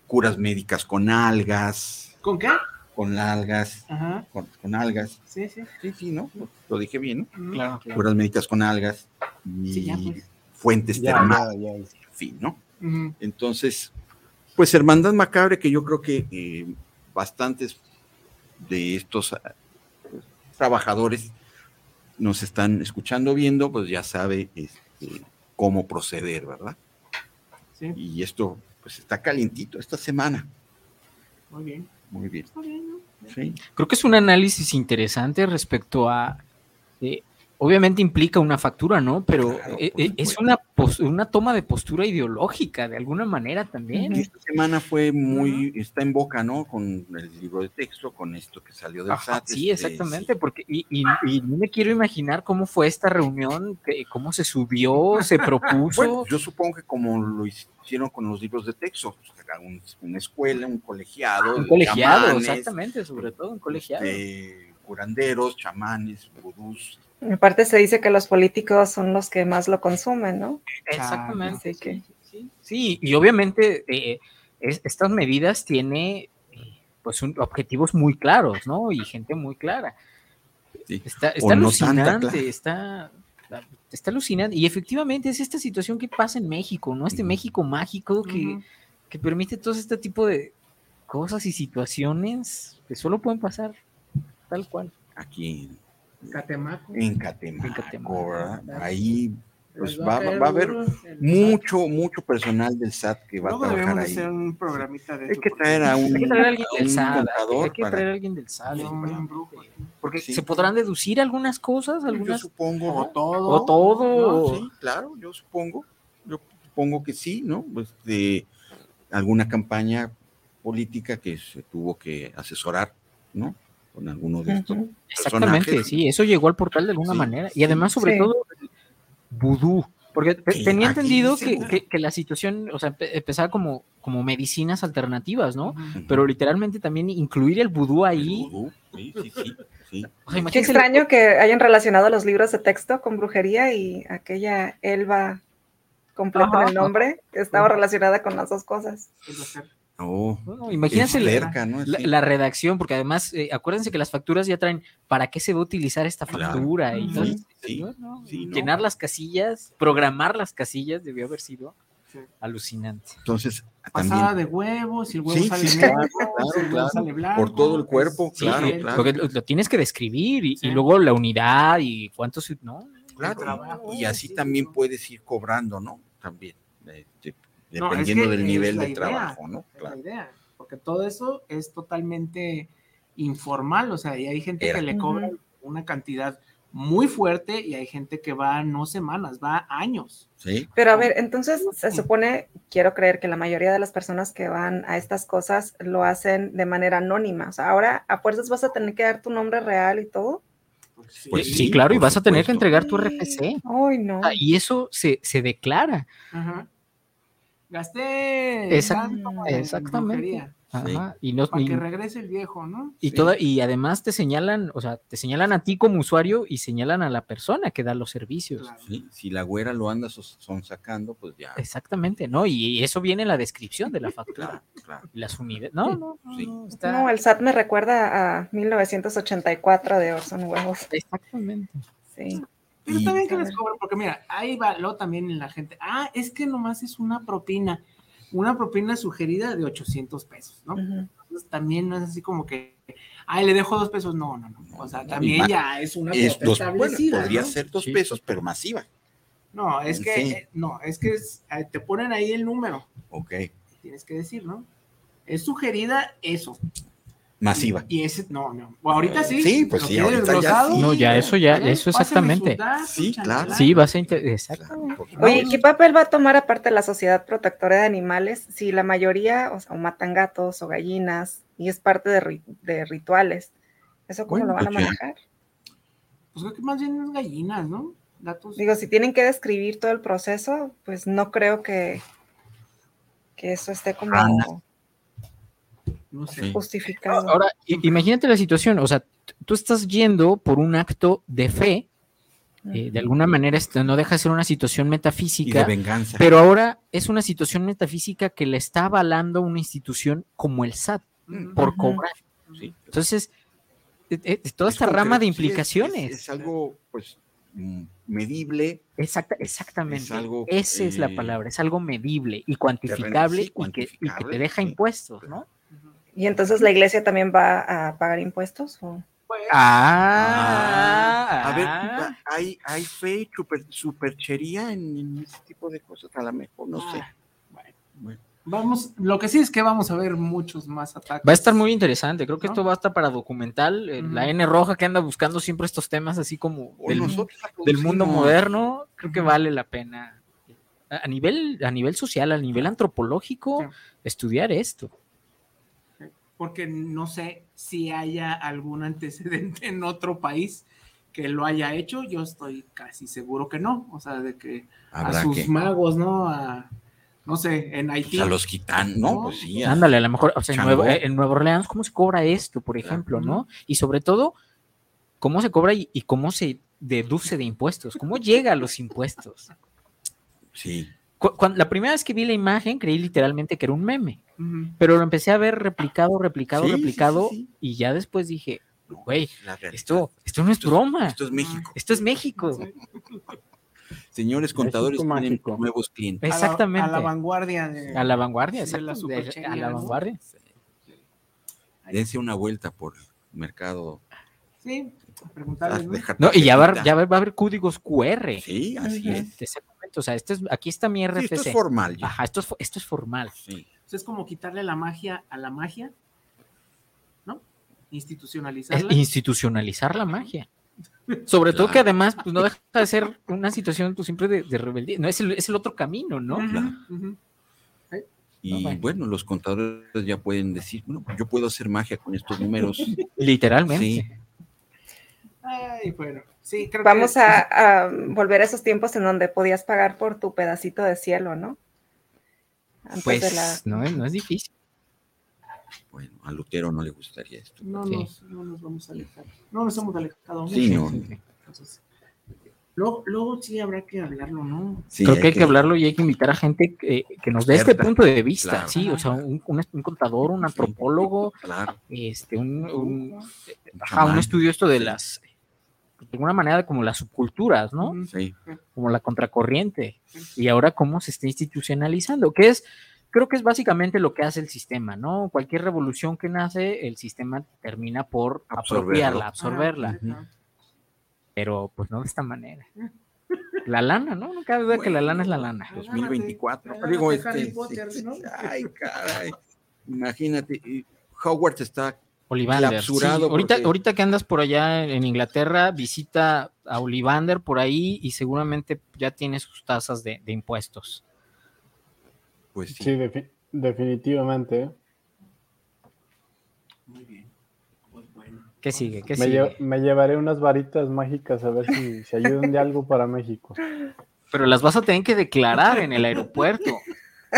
curas médicas con algas. ¿Con qué? con algas, Ajá. con, con algas. Sí, sí. Sí, sí, ¿no? Lo dije bien, ¿no? Claro, claro. Puras médicas con algas y Sí, ya, pues. fuentes Ya, termales, ya, fin, ¿no? Entonces, pues Hermandad Macabre, que yo creo que eh, bastantes de estos ah, trabajadores nos están escuchando, viendo, pues ya sabe este, cómo proceder, ¿verdad? Sí, Y esto, pues está calientito esta semana. muy bien. Muy bien. Está bien, ¿no? Sí. Creo que es un análisis interesante respecto a. eh, obviamente implica una factura, ¿no? Pero Claro, eh, por eh, es una, una toma de postura ideológica, de alguna manera también. Esta semana fue muy, está en boca, ¿no? Con el libro de texto, con esto que salió del Ajá, SAT. sí, este, exactamente, porque y, y, y no me quiero imaginar cómo fue esta reunión, que- cómo se subió, se propuso. Bueno, yo supongo que como lo hicieron con los libros de texto, un- una escuela, un colegiado, un colegiado, exactamente, sobre todo un colegiado. este, curanderos, chamanes, vudús. Aparte se dice que los políticos son los que más lo consumen, ¿no? Exactamente. Así que- sí, sí, sí, y obviamente eh, es- estas medidas tiene eh, pues un- objetivos muy claros, ¿no? Y gente muy clara. Sí. Está, no alucinante, clara. está, está alucinante. Y efectivamente es esta situación que pasa en México, ¿no? Este. México mágico que, que permite todo este tipo de cosas y situaciones que solo pueden pasar tal cual. aquí Catemaco. en, Catemaco, En Catemaco. ¿verdad? Ahí pues va, va- va a haber mucho, mucho personal del SAT que va Luego a trabajar ahí. hacer un programita de Hay que traer a un, Hay que traer a alguien del SAT, contador hay que traer a alguien del SAT. brujo. Porque Sí. se podrán deducir algunas cosas, Yo algunas supongo, O todo. o todo. No, sí, claro, yo supongo. Yo supongo que sí, ¿no? Pues de alguna campaña política que se tuvo que asesorar, ¿no? Con alguno de estos. Exactamente, personajes. sí, eso llegó al portal de alguna Sí, manera. sí, Y además, sobre sí. todo, vudú. Porque tenía entendido que, que- que la situación, o sea, empe- empezaba como, como medicinas alternativas, ¿no? Pero literalmente también incluir el vudú El ahí. vudú, Sí, sí, sí, sí. O sea, Qué extraño que hayan relacionado los libros de texto con brujería y aquella Elba completa en el nombre estaba relacionada con las dos cosas. Oh, Bueno, imagínense la, ¿no? la- Sí. la redacción, porque además, eh, acuérdense que las facturas ya traen para qué se va a utilizar esta Claro. factura y Ujú. todo. Sí, sí, Bueno, sí, no. llenar las casillas, programar las casillas debió haber sido Sí. alucinante. Entonces, Pasada también de huevos, si el huevo sale claro, el huevo claro. blanco, Por todo el cuerpo, claro, claro. Porque lo, lo tienes que describir y, y luego la unidad y cuántos, ¿no? Claro, trabajo, y así sí, también puedes ir cobrando, ¿no? También, eh, de- No, es dependiendo que del nivel de idea, trabajo, ¿no? es Claro. la idea, porque todo eso es totalmente informal, o sea, y hay gente Era. que le cobra una cantidad muy fuerte y hay gente que va no semanas, va años. Sí, Pero a ver, entonces se supone, quiero creer que la mayoría de las personas que van a estas cosas lo hacen de manera anónima. O sea, ahora a fuerzas vas a tener que dar tu nombre real y todo. Pues sí, sí, claro, y vas a tener que entregar tu RFC. Ay, no. Ah, y eso se, se declara. Ajá. Gasté Exact- exactamente. Ajá, y no, para y- que regrese el viejo, ¿no? y Sí. toda, y además te señalan, o sea, te señalan a ti como usuario y señalan a la persona que da los servicios. Claro. sí, si la güera lo anda son sacando, pues ya. Exactamente, ¿no? Y eso viene en la descripción de la factura. Claro, claro. Y las unidades. No, no, no, Sí. no, está- No, el SAT me recuerda a 1984 de Orson Welles. Exactamente. Sí. Pero Y- está bien que les cobren, porque mira, ahí va lo también en la gente. Ah, es que nomás es una propina, una propina sugerida de 800 pesos, ¿no? Entonces también no es así como que, ay, le dejo dos pesos. No, no, no. O sea, también y ya es una Es dos, bueno, podría ¿no? ser dos Sí. pesos, pero masiva. No, es que, Sí. eh, no, es que es- eh, te ponen ahí el número, Ok, tienes que decir, ¿no? Es sugerida eso. Masiva. Y ese, no, no. O ahorita sí. Sí, pues ¿lo sí, ahorita ya sí. No, ya eso ya, Vale, eso exactamente. datos, Sí, claro. Sí, vas a inter- exactamente. Oye, ¿qué papel va a tomar aparte la Sociedad Protectora de Animales si la mayoría o, sea, o matan gatos o gallinas y es parte de, ri- de rituales? ¿Eso cómo Bueno, lo van a pues ya. manejar? Pues creo que más bien es gallinas, ¿no? Datos. Digo, si tienen que describir todo el proceso, pues no creo que, que eso esté como Ranas. No sé. Sí. justificado. Ahora, imagínate la situación, o sea, tú estás yendo por un acto de fe, eh, de alguna manera esto no deja de ser una situación Y de metafísica, venganza. pero ahora es una situación metafísica que le está avalando una institución como el SAT por cobrar. sí. Entonces, eh, eh, toda Es esta rama de sí, es- implicaciones. Es, es algo, pues, mm, medible. Exacta- exactamente. algo, Esa es la eh, palabra, es algo medible y cuantificable, sí, y, que, y te deja sí. impuestos, ¿no? ¿Y entonces la iglesia también va a pagar impuestos? o? Pues, Ah, A ver. ¿hay, hay fe y super, superchería en, en ese tipo de cosas? A lo mejor, no sé. Ah, bueno. Bueno, Vamos, lo que sí es que vamos a ver muchos más ataques. Va a estar muy interesante, creo que ¿No? esto va a estar para documental, eh, la. N roja que anda buscando siempre estos temas así como del, mundo moderno, creo que vale la pena a a nivel, a nivel social, a nivel antropológico, Sí. estudiar esto. Porque no sé si haya algún antecedente en otro país que lo haya hecho. Yo estoy casi seguro que no. O sea, de que Habrá a sus que. magos, ¿no? A, no sé, en Haití. A los quitan, ¿no, No, pues sí. Ándale, a lo mejor, o sea, en. Nueva, en Nueva Orleans, ¿cómo se cobra esto, por Claro. ejemplo, no? Y sobre todo, ¿cómo se cobra y, y cómo se deduce de impuestos? ¿Cómo llega a los impuestos? Sí. Cu- cuan- la primera vez que vi la imagen, creí literalmente que era un meme, pero lo empecé a ver replicado, replicado, Sí, sí, sí, replicado, sí. y ya después dije, güey, esto, esto no es broma, Esto es México. esto es México. Señores contadores México tienen mágico. nuevos clientes. A la- Exactamente. A la, vanguardia de. A la vanguardia, de la de- a la vanguardia. Dense una vuelta por el mercado. Sí, a preguntarles, ¿no? Deja No, y ya va, a haber- tarjetita. ya va a haber códigos QR. Sí, así es. O sea, este es, aquí está mi Sí, RFC. esto es formal ya. Ajá, esto es, esto es formal. Sí. Pues es como quitarle la magia a la magia, ¿no? Es Institucionalizarla. institucionalizar la magia. Sobre todo que además pues, no deja de ser una situación pues, siempre de, de rebeldía. No, es el, es el otro camino, ¿no? Y No, bueno. bueno, los contadores ya pueden decir, bueno, yo puedo hacer magia con estos números. Literalmente. Sí. Ay, bueno. Sí, creo Vamos que. a, a volver a esos tiempos en donde podías pagar por tu pedacito de cielo, ¿no? Antes Pues de la... no, es- no es difícil. Bueno, a Lutero no le gustaría esto. No, Sí. nos, no nos vamos a alejar. No nos hemos alejado mucho. Sí, no. Entonces, luego, luego sí habrá que hablarlo, ¿no? Sí, Creo que hay que hablarlo y hay que invitar a gente que, que nos dé este punto de vista. Claro. Sí, o sea, un, un- un contador, un antropólogo, Claro. este, un, un, un ajá, un estudio esto de las, de alguna manera como las subculturas, ¿no? Sí. como la contracorriente y ahora cómo se está institucionalizando, que es, creo que es básicamente lo que hace el sistema, ¿no? Cualquier revolución que nace, el sistema termina por Absorberlo. apropiarla, absorberla, Ah, pero pues no de esta manera. La lana, ¿no? No cabe duda que la lana es la lana. 2024. Agárrate, Digo, este, Potter, sí, ¿no? Ay, caray. Imagínate, y Howard está Olivander. Sí, ahorita, porque- ahorita que andas por allá en Inglaterra, visita a Olivander por ahí y seguramente ya tiene sus tasas de, de impuestos. Pues sí. Sí, defi- definitivamente. ¿eh? Muy bien. Pues bueno. ¿Qué sigue? ¿Qué Me, sigue? lle- me llevaré unas varitas mágicas a ver si, si ayudan de algo para México. Pero las vas a tener que declarar en el aeropuerto.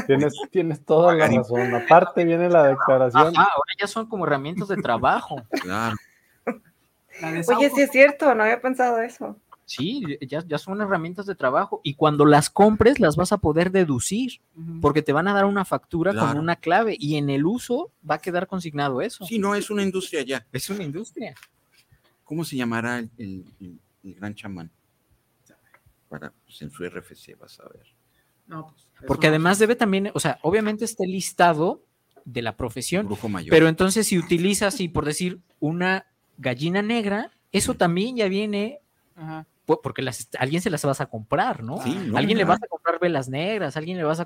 Tienes, tienes toda la razón. Aparte viene la declaración. Ajá, ahora ya son como herramientas de trabajo. Claro. Oye, sí es cierto, no había pensado eso. Sí, ya, ya son herramientas de trabajo. Y cuando las compres, las vas a poder deducir, porque te van a dar una factura con Claro. una clave y en el uso va a quedar consignado eso. Sí, no, es una industria ya. Es una industria. ¿Cómo se llamará el, el- el- el gran chamán? Para, pues, en su RFC vas a ver. No, pues, Porque no- además debe también, o sea, obviamente está el listado de la profesión, Brujo mayor. pero entonces si utilizas, y por decir, una gallina negra, eso también ya viene, Ajá. porque las, a alguien se las vas a comprar, ¿no? Sí, no, alguien le vas a comprar velas negras, alguien le vas a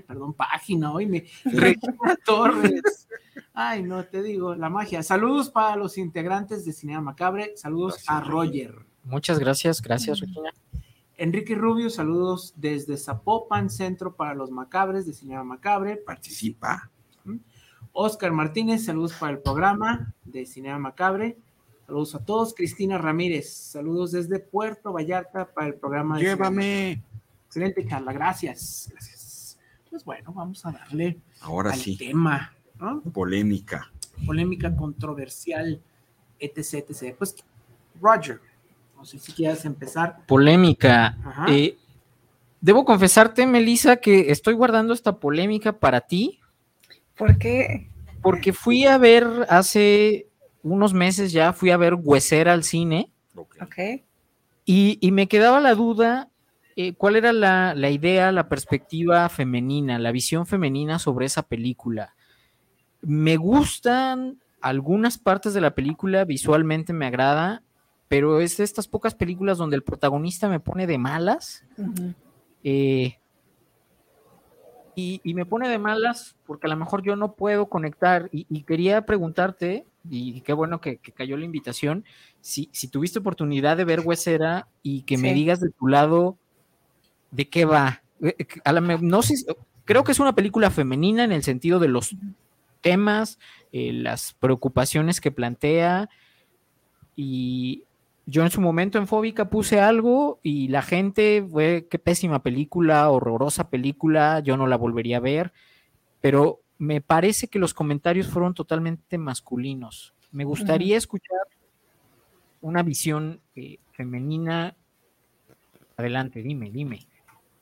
perdón, página, hoy me. Regina Torres. Ay, no te digo, la magia. Saludos para los integrantes de Cinema Macabre. Saludos Gracias, a. Roger. Muchas gracias, gracias, Regina. Enrique Rubio, saludos desde Zapopan, Centro para los Macabres de Cinema Macabre. Participa. Oscar Martínez, saludos para el programa de Cinema Macabre. Saludos a todos. Cristina Ramírez, saludos desde Puerto Vallarta para el programa. De Llévame. Excelente, Carla, gracias. Gracias. Pues bueno, vamos a darle Ahora al sí. tema. ¿no? Polémica. Polémica controversial, etc, etc. Pues, Roger, no sé si quieres empezar. Polémica. Ajá. Eh, debo confesarte, Melissa, que estoy guardando esta polémica para ti, ¿Por qué? porque fui a ver hace unos meses ya, fui a ver Huesera al cine Ok. Ok. y, y me quedaba la duda. Eh, ¿Cuál era la, la idea, la perspectiva femenina, la visión femenina sobre esa película? Me gustan algunas partes de la película, visualmente me agrada, pero es de estas pocas películas donde el protagonista me pone de malas. Eh, y, y me pone de malas porque a lo mejor yo no puedo conectar. Y, y quería preguntarte, y qué bueno que, que cayó la invitación, si, si tuviste oportunidad de ver Huesera y que me digas de tu lado de qué va. Eh, eh, a la no sé, creo que es una película femenina en el sentido de los temas, eh, las preocupaciones que plantea. Y yo en su momento en Fóbica puse algo y la gente fue, qué pésima película, horrorosa película, yo no la volvería a ver, pero me parece que los comentarios fueron totalmente masculinos. Me gustaría escuchar una visión eh, femenina. Adelante, dime, dime.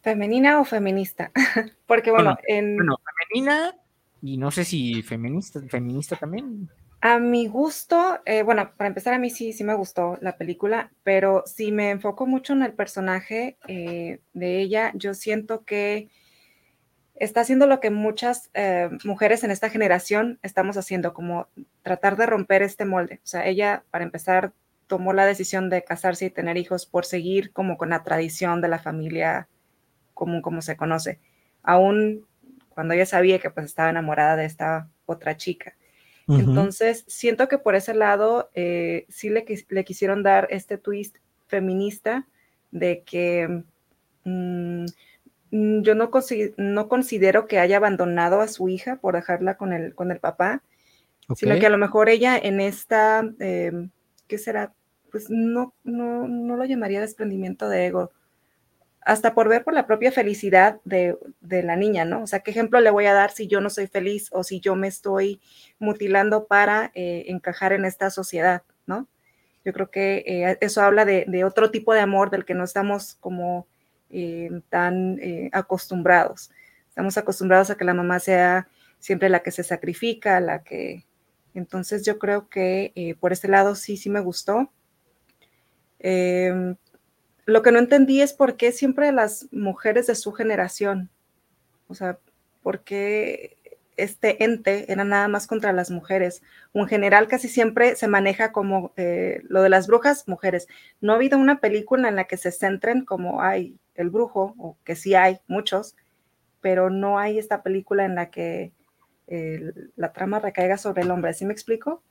¿Femenina o feminista? Porque bueno, Bueno, en, Bueno, femenina y no sé si feminista, feminista también. a mi gusto, eh, bueno, para empezar a mí sí, sí me gustó la película, pero si me enfoco mucho en el personaje eh, de ella, yo siento que está haciendo lo que muchas eh, mujeres en esta generación estamos haciendo, como tratar de romper este molde. O sea, ella, para empezar, tomó la decisión de casarse y tener hijos por seguir como con la tradición de la familia común como se conoce, aún cuando ella sabía que pues estaba enamorada de esta otra chica. Entonces, siento que por ese lado eh, sí le, le quisieron dar este twist feminista de que mm, yo no, consi- no considero que haya abandonado a su hija por dejarla con el, con el papá, sino que a lo mejor ella en esta, eh, ¿qué será? Pues no, no, no lo llamaría desprendimiento de ego, hasta por ver por la propia felicidad de, la niña, ¿no? O sea, ¿qué ejemplo le voy a dar si yo no soy feliz o si yo me estoy mutilando para eh, encajar en esta sociedad, ¿no? Yo creo que eh, eso habla de, otro tipo de amor del que no estamos como eh, tan acostumbrados. Estamos acostumbrados a que la mamá sea siempre la que se sacrifica, la que... Entonces yo creo que por ese lado sí, sí me gustó. Lo que no entendí es por qué siempre las mujeres de su generación, o sea, por qué este ente era nada más contra las mujeres. O en general casi siempre se maneja como eh, lo de las brujas, mujeres. No ha habido una película en la que se centren como hay el brujo, o que sí hay muchos, pero no hay esta película en la que eh, la trama recaiga sobre el hombre. ¿Sí me explico?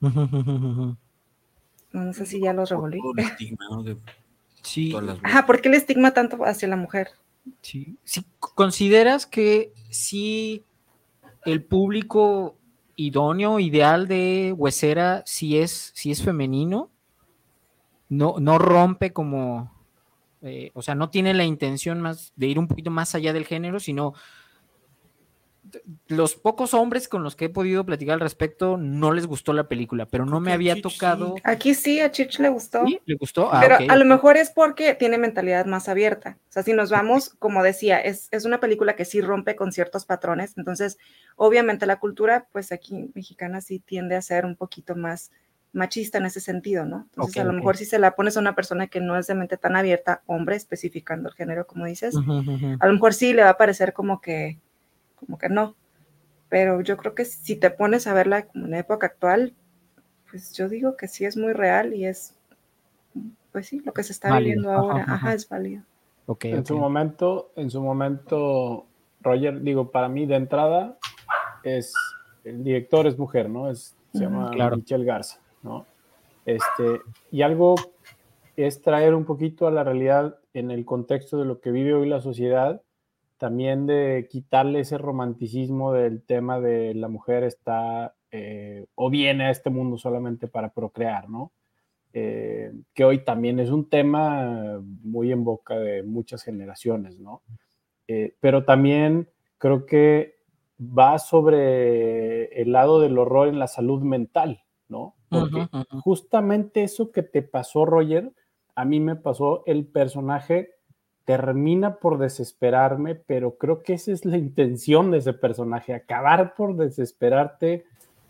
No, no sé si ya los revolví. Todo el estigma, ¿no? De Sí, todas las Ajá, ¿por qué el estigma tanto hacia la mujer? sí. Sí, ¿Consideras que si el público idóneo, ideal de Huesera, si es, si es femenino? No, no rompe como, eh, o sea, no tiene la intención más de ir un poquito más allá del género, sino los pocos hombres con los que he podido platicar al respecto no les gustó la película, pero no me había Chich sí. tocado. Aquí sí, a Chich le gustó. ¿Sí? ¿Le gustó? Ah, Pero a lo mejor es porque tiene mentalidad más abierta. O sea, si nos vamos, como decía, es, es una película que sí rompe con ciertos patrones. Entonces, obviamente la cultura, pues aquí mexicana sí tiende a ser un poquito más machista en ese sentido, ¿no? Entonces, a lo mejor si se la pones a una persona que no es de mente tan abierta, hombre, especificando el género, como dices, ujú, ujú. a lo mejor sí le va a parecer como que, como que no. Pero yo creo que si te pones a verla como en la época actual, pues yo digo que sí es muy real y es, pues sí, lo que se está Válido. viviendo Ajá, ahora. ajá. Ajá, es válido. Ok, En ok. su momento, en su momento, Roger, digo, para mí de entrada es el director es mujer, ¿no? Es, se llama claro. Michelle Garza, ¿no? Este, y algo es traer un poquito a la realidad en el contexto de lo que vive hoy la sociedad, también de quitarle ese romanticismo del tema de la mujer está eh, o viene a este mundo solamente para procrear, ¿no? Eh, que hoy también es un tema muy en boca de muchas generaciones, ¿no? Eh, pero también creo que va sobre el lado del horror en la salud mental, ¿no? Porque justamente eso que te pasó, Roger, a mí me pasó, el personaje termina por desesperarme, pero creo que esa es la intención de ese personaje, acabar por desesperarte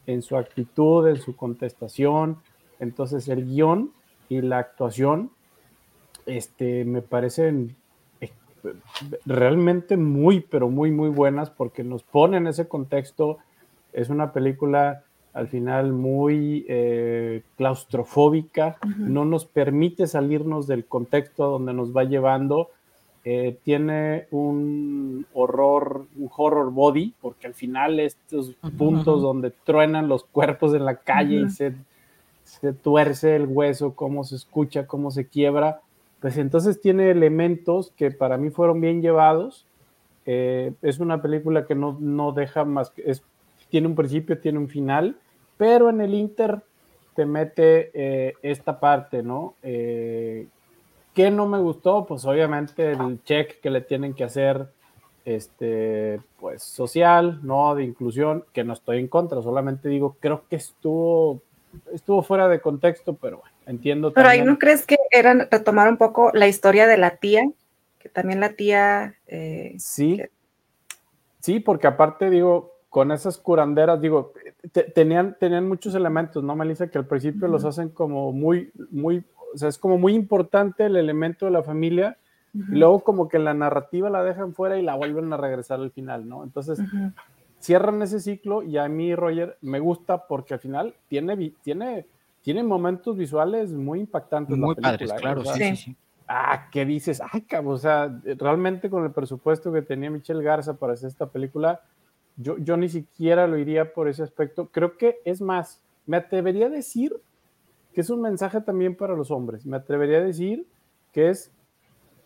en su actitud, en su contestación. Entonces el guion y la actuación este, me parecen eh, realmente muy, pero muy, muy buenas porque nos pone en ese contexto. Es una película al final muy eh, claustrofóbica, no nos permite salirnos del contexto donde nos va llevando eh, tiene un horror, un horror body, porque al final estos puntos donde truenan los cuerpos en la calle y se, se, tuerce el hueso, cómo se escucha, cómo se quiebra, pues entonces tiene elementos que para mí fueron bien llevados. Eh, es una película que no, no deja más, es, tiene un principio, tiene un final, pero en el Inter te mete eh, esta parte, ¿no? ¿Qué no me gustó? Pues obviamente el check que le tienen que hacer este, pues social, ¿no? De inclusión, que no estoy en contra, solamente digo, creo que estuvo, estuvo fuera de contexto, pero bueno, entiendo. Pero ahí no crees que eran retomar un poco la historia de la tía, que también la tía... Eh, sí, sí, porque aparte digo, con esas curanderas, digo, tenían, tenían muchos elementos, ¿no, Melissa? Que al principio los hacen como muy, muy o sea, es como muy importante el elemento de la familia, y luego como que la narrativa la dejan fuera y la vuelven a regresar al final, ¿no? Entonces, cierran ese ciclo y a mí, Roger, me gusta porque al final tiene, tiene, tiene momentos visuales muy impactantes. Muy padres, ¿eh? claro, sí, sí, Ah, ¿qué dices? Ay, cabrón, o sea, realmente con el presupuesto que tenía Michelle Garza para hacer esta película, yo, yo ni siquiera lo iría por ese aspecto. Creo que es más, me atrevería a decir que es un mensaje también para los hombres. Me atrevería a decir que es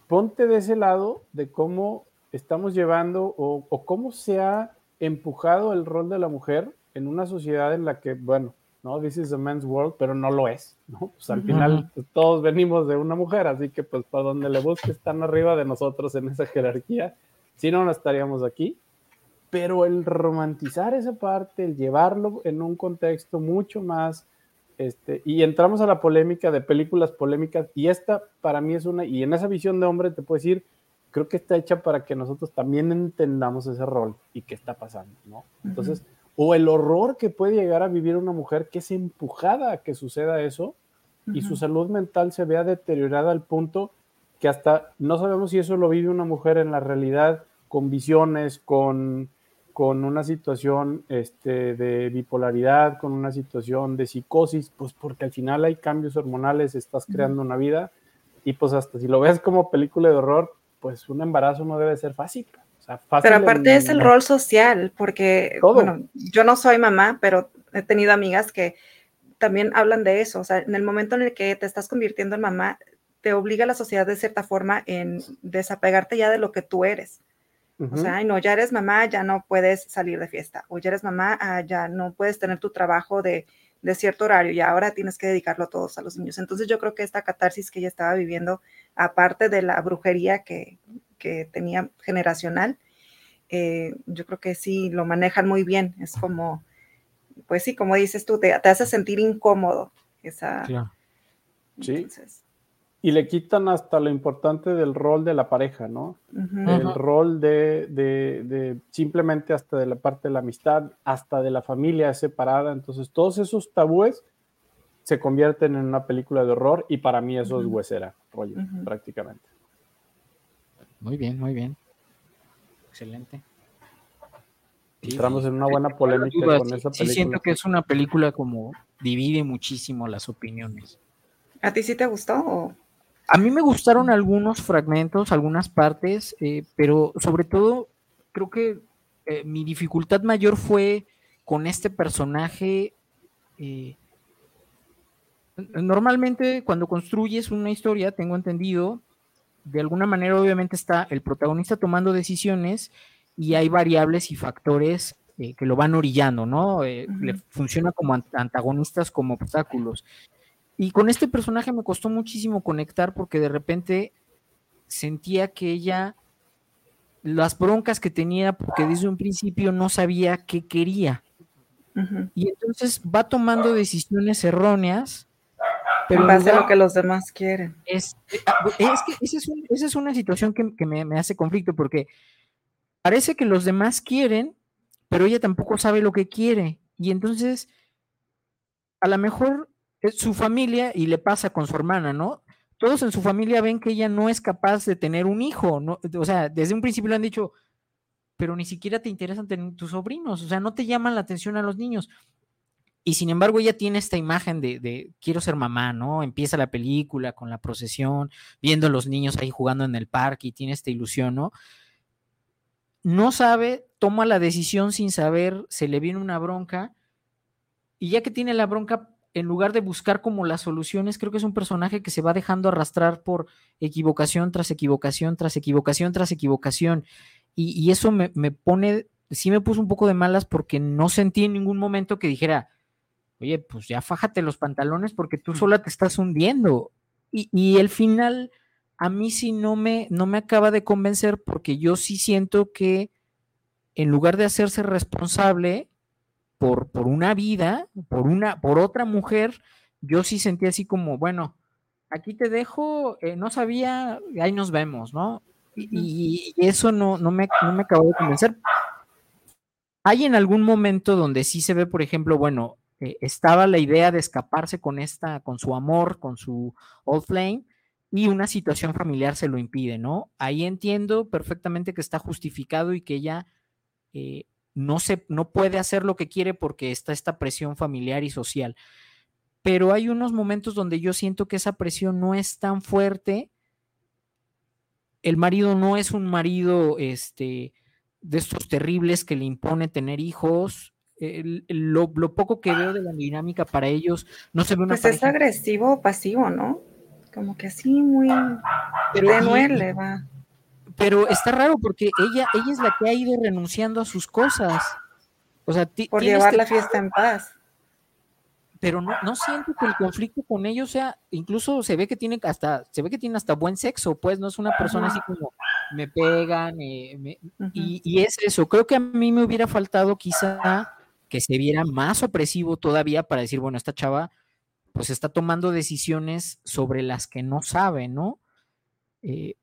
ponte de ese lado de cómo estamos llevando o, cómo se ha empujado el rol de la mujer en una sociedad en la que, bueno, ¿no? This is a man's world, pero no lo es, ¿no? Pues al final pues, todos venimos de una mujer, así que pues para donde le busque están arriba de nosotros en esa jerarquía, si no, no estaríamos aquí. Pero el romantizar esa parte, el llevarlo en un contexto mucho más este, y entramos a la polémica de películas polémicas, y esta para mí es una, y en esa visión de hombre te puedo decir, creo que está hecha para que nosotros también entendamos ese rol y qué está pasando, ¿no? Entonces, o el horror que puede llegar a vivir una mujer que es empujada a que suceda eso y su salud mental se vea deteriorada al punto que hasta no sabemos si eso lo vive una mujer en la realidad con visiones, con con una situación este, de bipolaridad, con una situación de psicosis, pues porque al final hay cambios hormonales, estás creando una vida y pues hasta si lo ves como película de horror, pues un embarazo no debe ser fácil. pero aparte es el rol social, porque bueno, yo no soy mamá, pero he tenido amigas que también hablan de eso, o sea, en el momento en el que te estás convirtiendo en mamá, te obliga la sociedad de cierta forma en desapegarte ya de lo que tú eres. O sea, ay, no, ya eres mamá, ya no puedes salir de fiesta. O ya eres mamá, ah, ya no puedes tener tu trabajo de, cierto horario y ahora tienes que dedicarlo a todos a los niños. Entonces yo creo que esta catarsis que ella estaba viviendo, aparte de la brujería que, tenía generacional, eh, yo creo que sí lo manejan muy bien. Es como, pues sí, como dices tú, te, hace sentir incómodo esa... Sí y le quitan hasta lo importante del rol de la pareja, ¿no? El rol de, simplemente hasta de la parte de la amistad, hasta de la familia separada. Entonces, todos esos tabúes se convierten en una película de horror y para mí eso es huesera, rollo, prácticamente. Muy bien, muy bien. Excelente. Entramos en una buena polémica con esa película. Sí, siento que es una película como divide muchísimo las opiniones. ¿A ti sí te gustó? A mí me gustaron algunos fragmentos, algunas partes, eh, pero sobre todo creo que eh, mi dificultad mayor fue con este personaje. Eh, normalmente cuando construyes una historia, tengo entendido, de alguna manera obviamente está el protagonista tomando decisiones y hay variables y factores eh, que lo van orillando, ¿no? Eh, le funciona como antagonistas, como obstáculos. Y con este personaje me costó muchísimo conectar porque de repente sentía que ella, las broncas que tenía, porque desde un principio no sabía qué quería. Y entonces va tomando decisiones erróneas pero en base a lo que los demás quieren. Es, eh, es que esa es, una situación que, me, hace conflicto porque parece que los demás quieren, pero ella tampoco sabe lo que quiere. Y entonces, a lo mejor su familia, y le pasa con su hermana, ¿no? Todos en su familia ven que ella no es capaz de tener un hijo, ¿no? O sea, desde un principio le han dicho, pero ni siquiera te interesan tus sobrinos, o sea, no te llaman la atención a los niños. Y sin embargo, ella tiene esta imagen de, quiero ser mamá, ¿no? Empieza la película con la procesión, viendo a los niños ahí jugando en el parque y tiene esta ilusión, ¿no? No sabe, toma la decisión sin saber, se le viene una bronca y ya que tiene la bronca, en lugar de buscar como las soluciones, creo que es un personaje que se va dejando arrastrar por equivocación tras equivocación, tras equivocación, tras equivocación. Y, eso me, me pone, sí me puso un poco de malas porque no sentí en ningún momento que dijera, oye, pues ya fájate los pantalones porque tú sola te estás hundiendo. Y, el final a mí sí no me, no me acaba de convencer porque yo sí siento que en lugar de hacerse responsable por, por una vida, por, una, por otra mujer, yo sí sentí así como, bueno, aquí te dejo, eh, no sabía, ahí nos vemos, ¿no? Y, eso no, no, me, no me acabó de convencer. Hay en algún momento donde sí se ve, por ejemplo, bueno, eh, estaba la idea de escaparse con esta, con su amor, con su old flame, y una situación familiar se lo impide, ¿no? Ahí entiendo perfectamente que está justificado y que ella eh, no, se, no puede hacer lo que quiere porque está esta presión familiar y social. Pero hay unos momentos donde yo siento que esa presión no es tan fuerte. El marido no es un marido este, de estos terribles que le impone tener hijos lo, poco que veo de la dinámica para ellos, no se ve una Pues es agresivo o pasivo, ¿no? Como que así muy pero, va. Pero está raro porque ella, ella es la que ha ido renunciando a sus cosas. O sea, por llevar la fiesta en paz. Pero no, no siento que el conflicto con ellos sea, incluso se ve que tiene hasta, se ve que tiene hasta buen sexo, pues no es una persona así como me pegan, y, y, es eso. Creo que a mí me hubiera faltado quizá que se viera más opresivo todavía para decir, bueno, esta chava pues está tomando decisiones sobre las que no sabe, ¿no? Eh,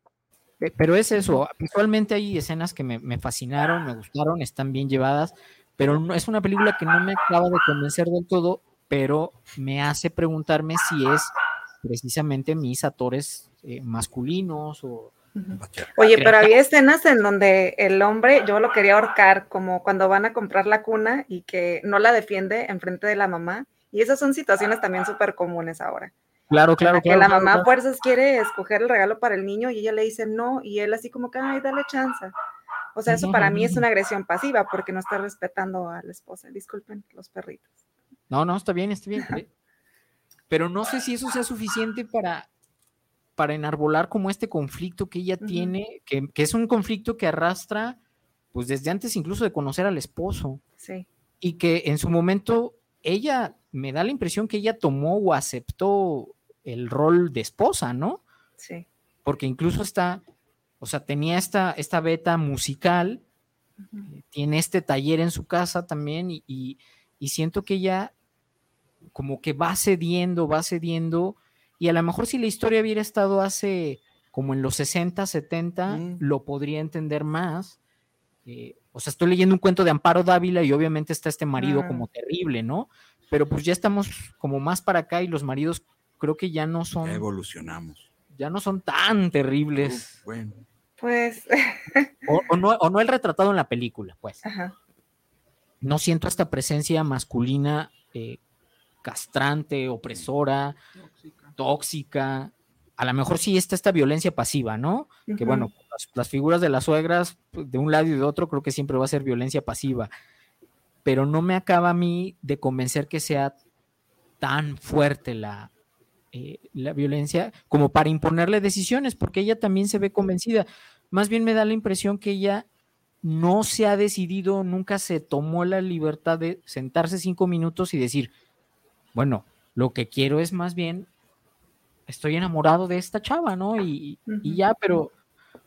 pero es eso, visualmente hay escenas que me, fascinaron, me gustaron, están bien llevadas, pero no, es una película que no me acaba de convencer del todo, pero me hace preguntarme si es precisamente mis actores eh, masculinos o Oye, pero había escenas en donde el hombre, yo lo quería ahorcar, como cuando van a comprar la cuna y que no la defiende en frente de la mamá. Y esas son situaciones también súper comunes ahora. Claro, claro, Que la mamá a fuerzas quiere escoger el regalo para el niño y ella le dice no, y él así como que, ay, dale chance. O sea, eso para mí es una agresión pasiva porque no está respetando a la esposa. Disculpen los perritos. No, no, está bien, está bien. Pero no sé si eso sea suficiente para para enarbolar como este conflicto que ella tiene, que, es un conflicto que arrastra, pues desde antes incluso de conocer al esposo. Sí. Y que en su momento ella, me da la impresión que ella tomó o aceptó el rol de esposa, ¿no? Sí. Porque incluso está, o sea, tenía esta, esta beta musical, eh, tiene este taller en su casa también y, y siento que ella como que va cediendo, va cediendo y a lo mejor si la historia hubiera estado hace como en los 60, 70, mm. lo podría entender más. Eh, o sea, estoy leyendo un cuento de Amparo Dávila y obviamente está este marido como terrible, ¿no? Pero pues ya estamos como más para acá y los maridos creo que ya no son... evolucionamos. Ya no son tan terribles. bueno. Pues... o, no, o, no, el retratado en la película, pues. Ajá. No siento esta presencia masculina eh, castrante, opresora, tóxica. A lo mejor sí está esta violencia pasiva, ¿no? Que bueno, las, figuras de las suegras, de un lado y de otro, creo que siempre va a ser violencia pasiva. Pero no me acaba a mí de convencer que sea tan fuerte la, eh, la violencia como para imponerle decisiones, porque ella también se ve convencida. Más bien me da la impresión que ella no se ha decidido, nunca se tomó la libertad de sentarse cinco minutos y decir, bueno, lo que quiero es más bien, estoy enamorado de esta chava, ¿no? Y, y ya, pero,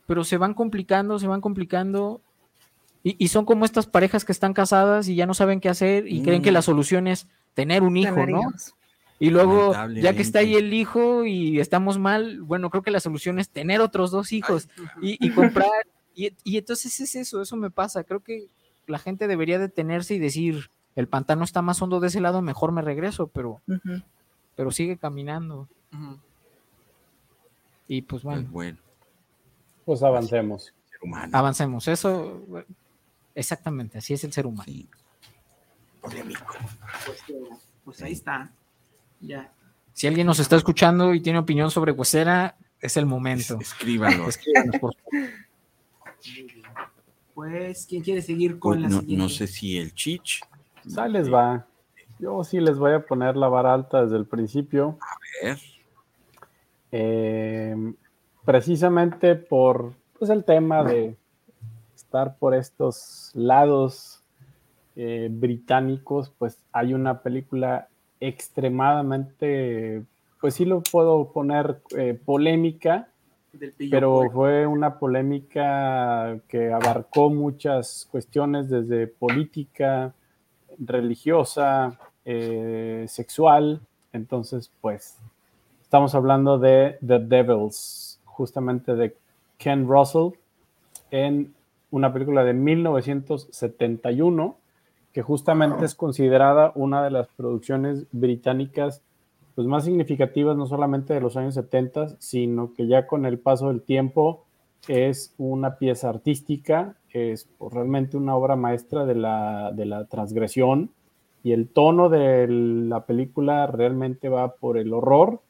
pero se van complicando, se van complicando. Y, son como estas parejas que están casadas y ya no saben qué hacer y creen que la mm. solución es tener un hijo, ¿no? Y luego, ya que está ahí el hijo y estamos mal, bueno, creo que la solución es tener otros dos hijos y, comprar. Y, y, entonces es eso, eso me pasa. Creo que la gente debería detenerse y decir, el pantano está más hondo de ese lado, mejor me regreso, pero, pero sigue caminando. Y pues, pues bueno. Pues, avancemos. Avancemos, eso, exactamente, así es el ser humano. Pues, pues, ahí está. Ya. Si alguien nos está escuchando y tiene opinión sobre Huesera, es el momento. Escríbanlo. Pues, ¿quién quiere seguir con pues, la no, No sé si el Chich. Ahí les va. Yo sí les voy a poner la vara alta desde el principio. A ver. Eh, precisamente por pues, el tema de estar por estos lados eh, británicos, pues hay una película extremadamente, pues sí lo puedo poner eh, polémica, pero fue una polémica que abarcó muchas cuestiones desde política, religiosa, eh, sexual. Entonces, pues, estamos hablando de The Devils, justamente de Ken Russell, en una película de 1971, que justamente es considerada una de las producciones británicas pues, más significativas, no solamente de los años 70, sino que ya con el paso del tiempo es una pieza artística, es realmente una obra maestra de la, de la transgresión y el tono de la película realmente va por el horror,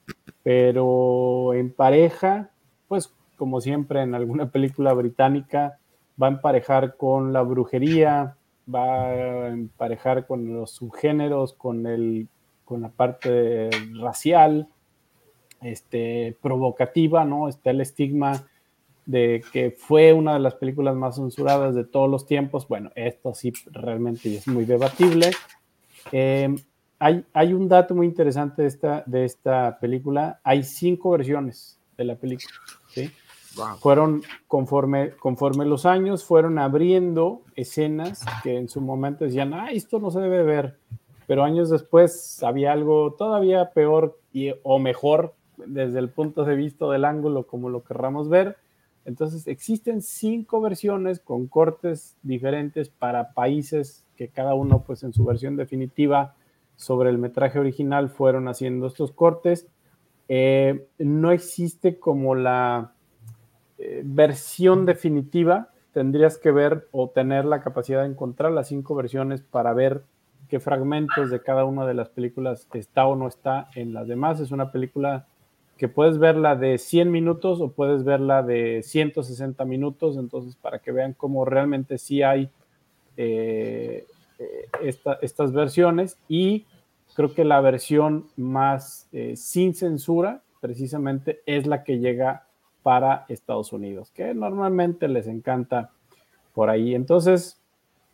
pero en pareja, pues como siempre en alguna película británica, va a emparejar con la brujería, va a emparejar con los subgéneros, con, el, con la parte racial, este, provocativa, ¿no? Está el estigma de que fue una de las películas más censuradas de todos los tiempos. Bueno, esto sí realmente es muy debatible. Eh, hay, hay, un dato muy interesante de esta, de esta película. Hay cinco versiones de la película. ¿sí? Fueron conforme, conforme los años, fueron abriendo escenas que en su momento decían, ah, esto no se debe ver. Pero años después había algo todavía peor y, o mejor desde el punto de vista del ángulo, como lo querramos ver entonces existen cinco versiones con cortes diferentes para países que cada uno pues en su versión definitiva sobre el metraje original fueron haciendo estos cortes. Eh, no existe como la eh, versión definitiva, tendrías que ver o tener la capacidad de encontrar las cinco versiones para ver qué fragmentos de cada una de las películas está o no está en las demás. Es una película que puedes verla de 100 minutos o puedes verla de 160 minutos, entonces para que vean cómo realmente sí hay eh, eh, estas versiones y creo que la versión más sin censura precisamente es la que llega para Estados Unidos, que normalmente les encanta por ahí. Entonces,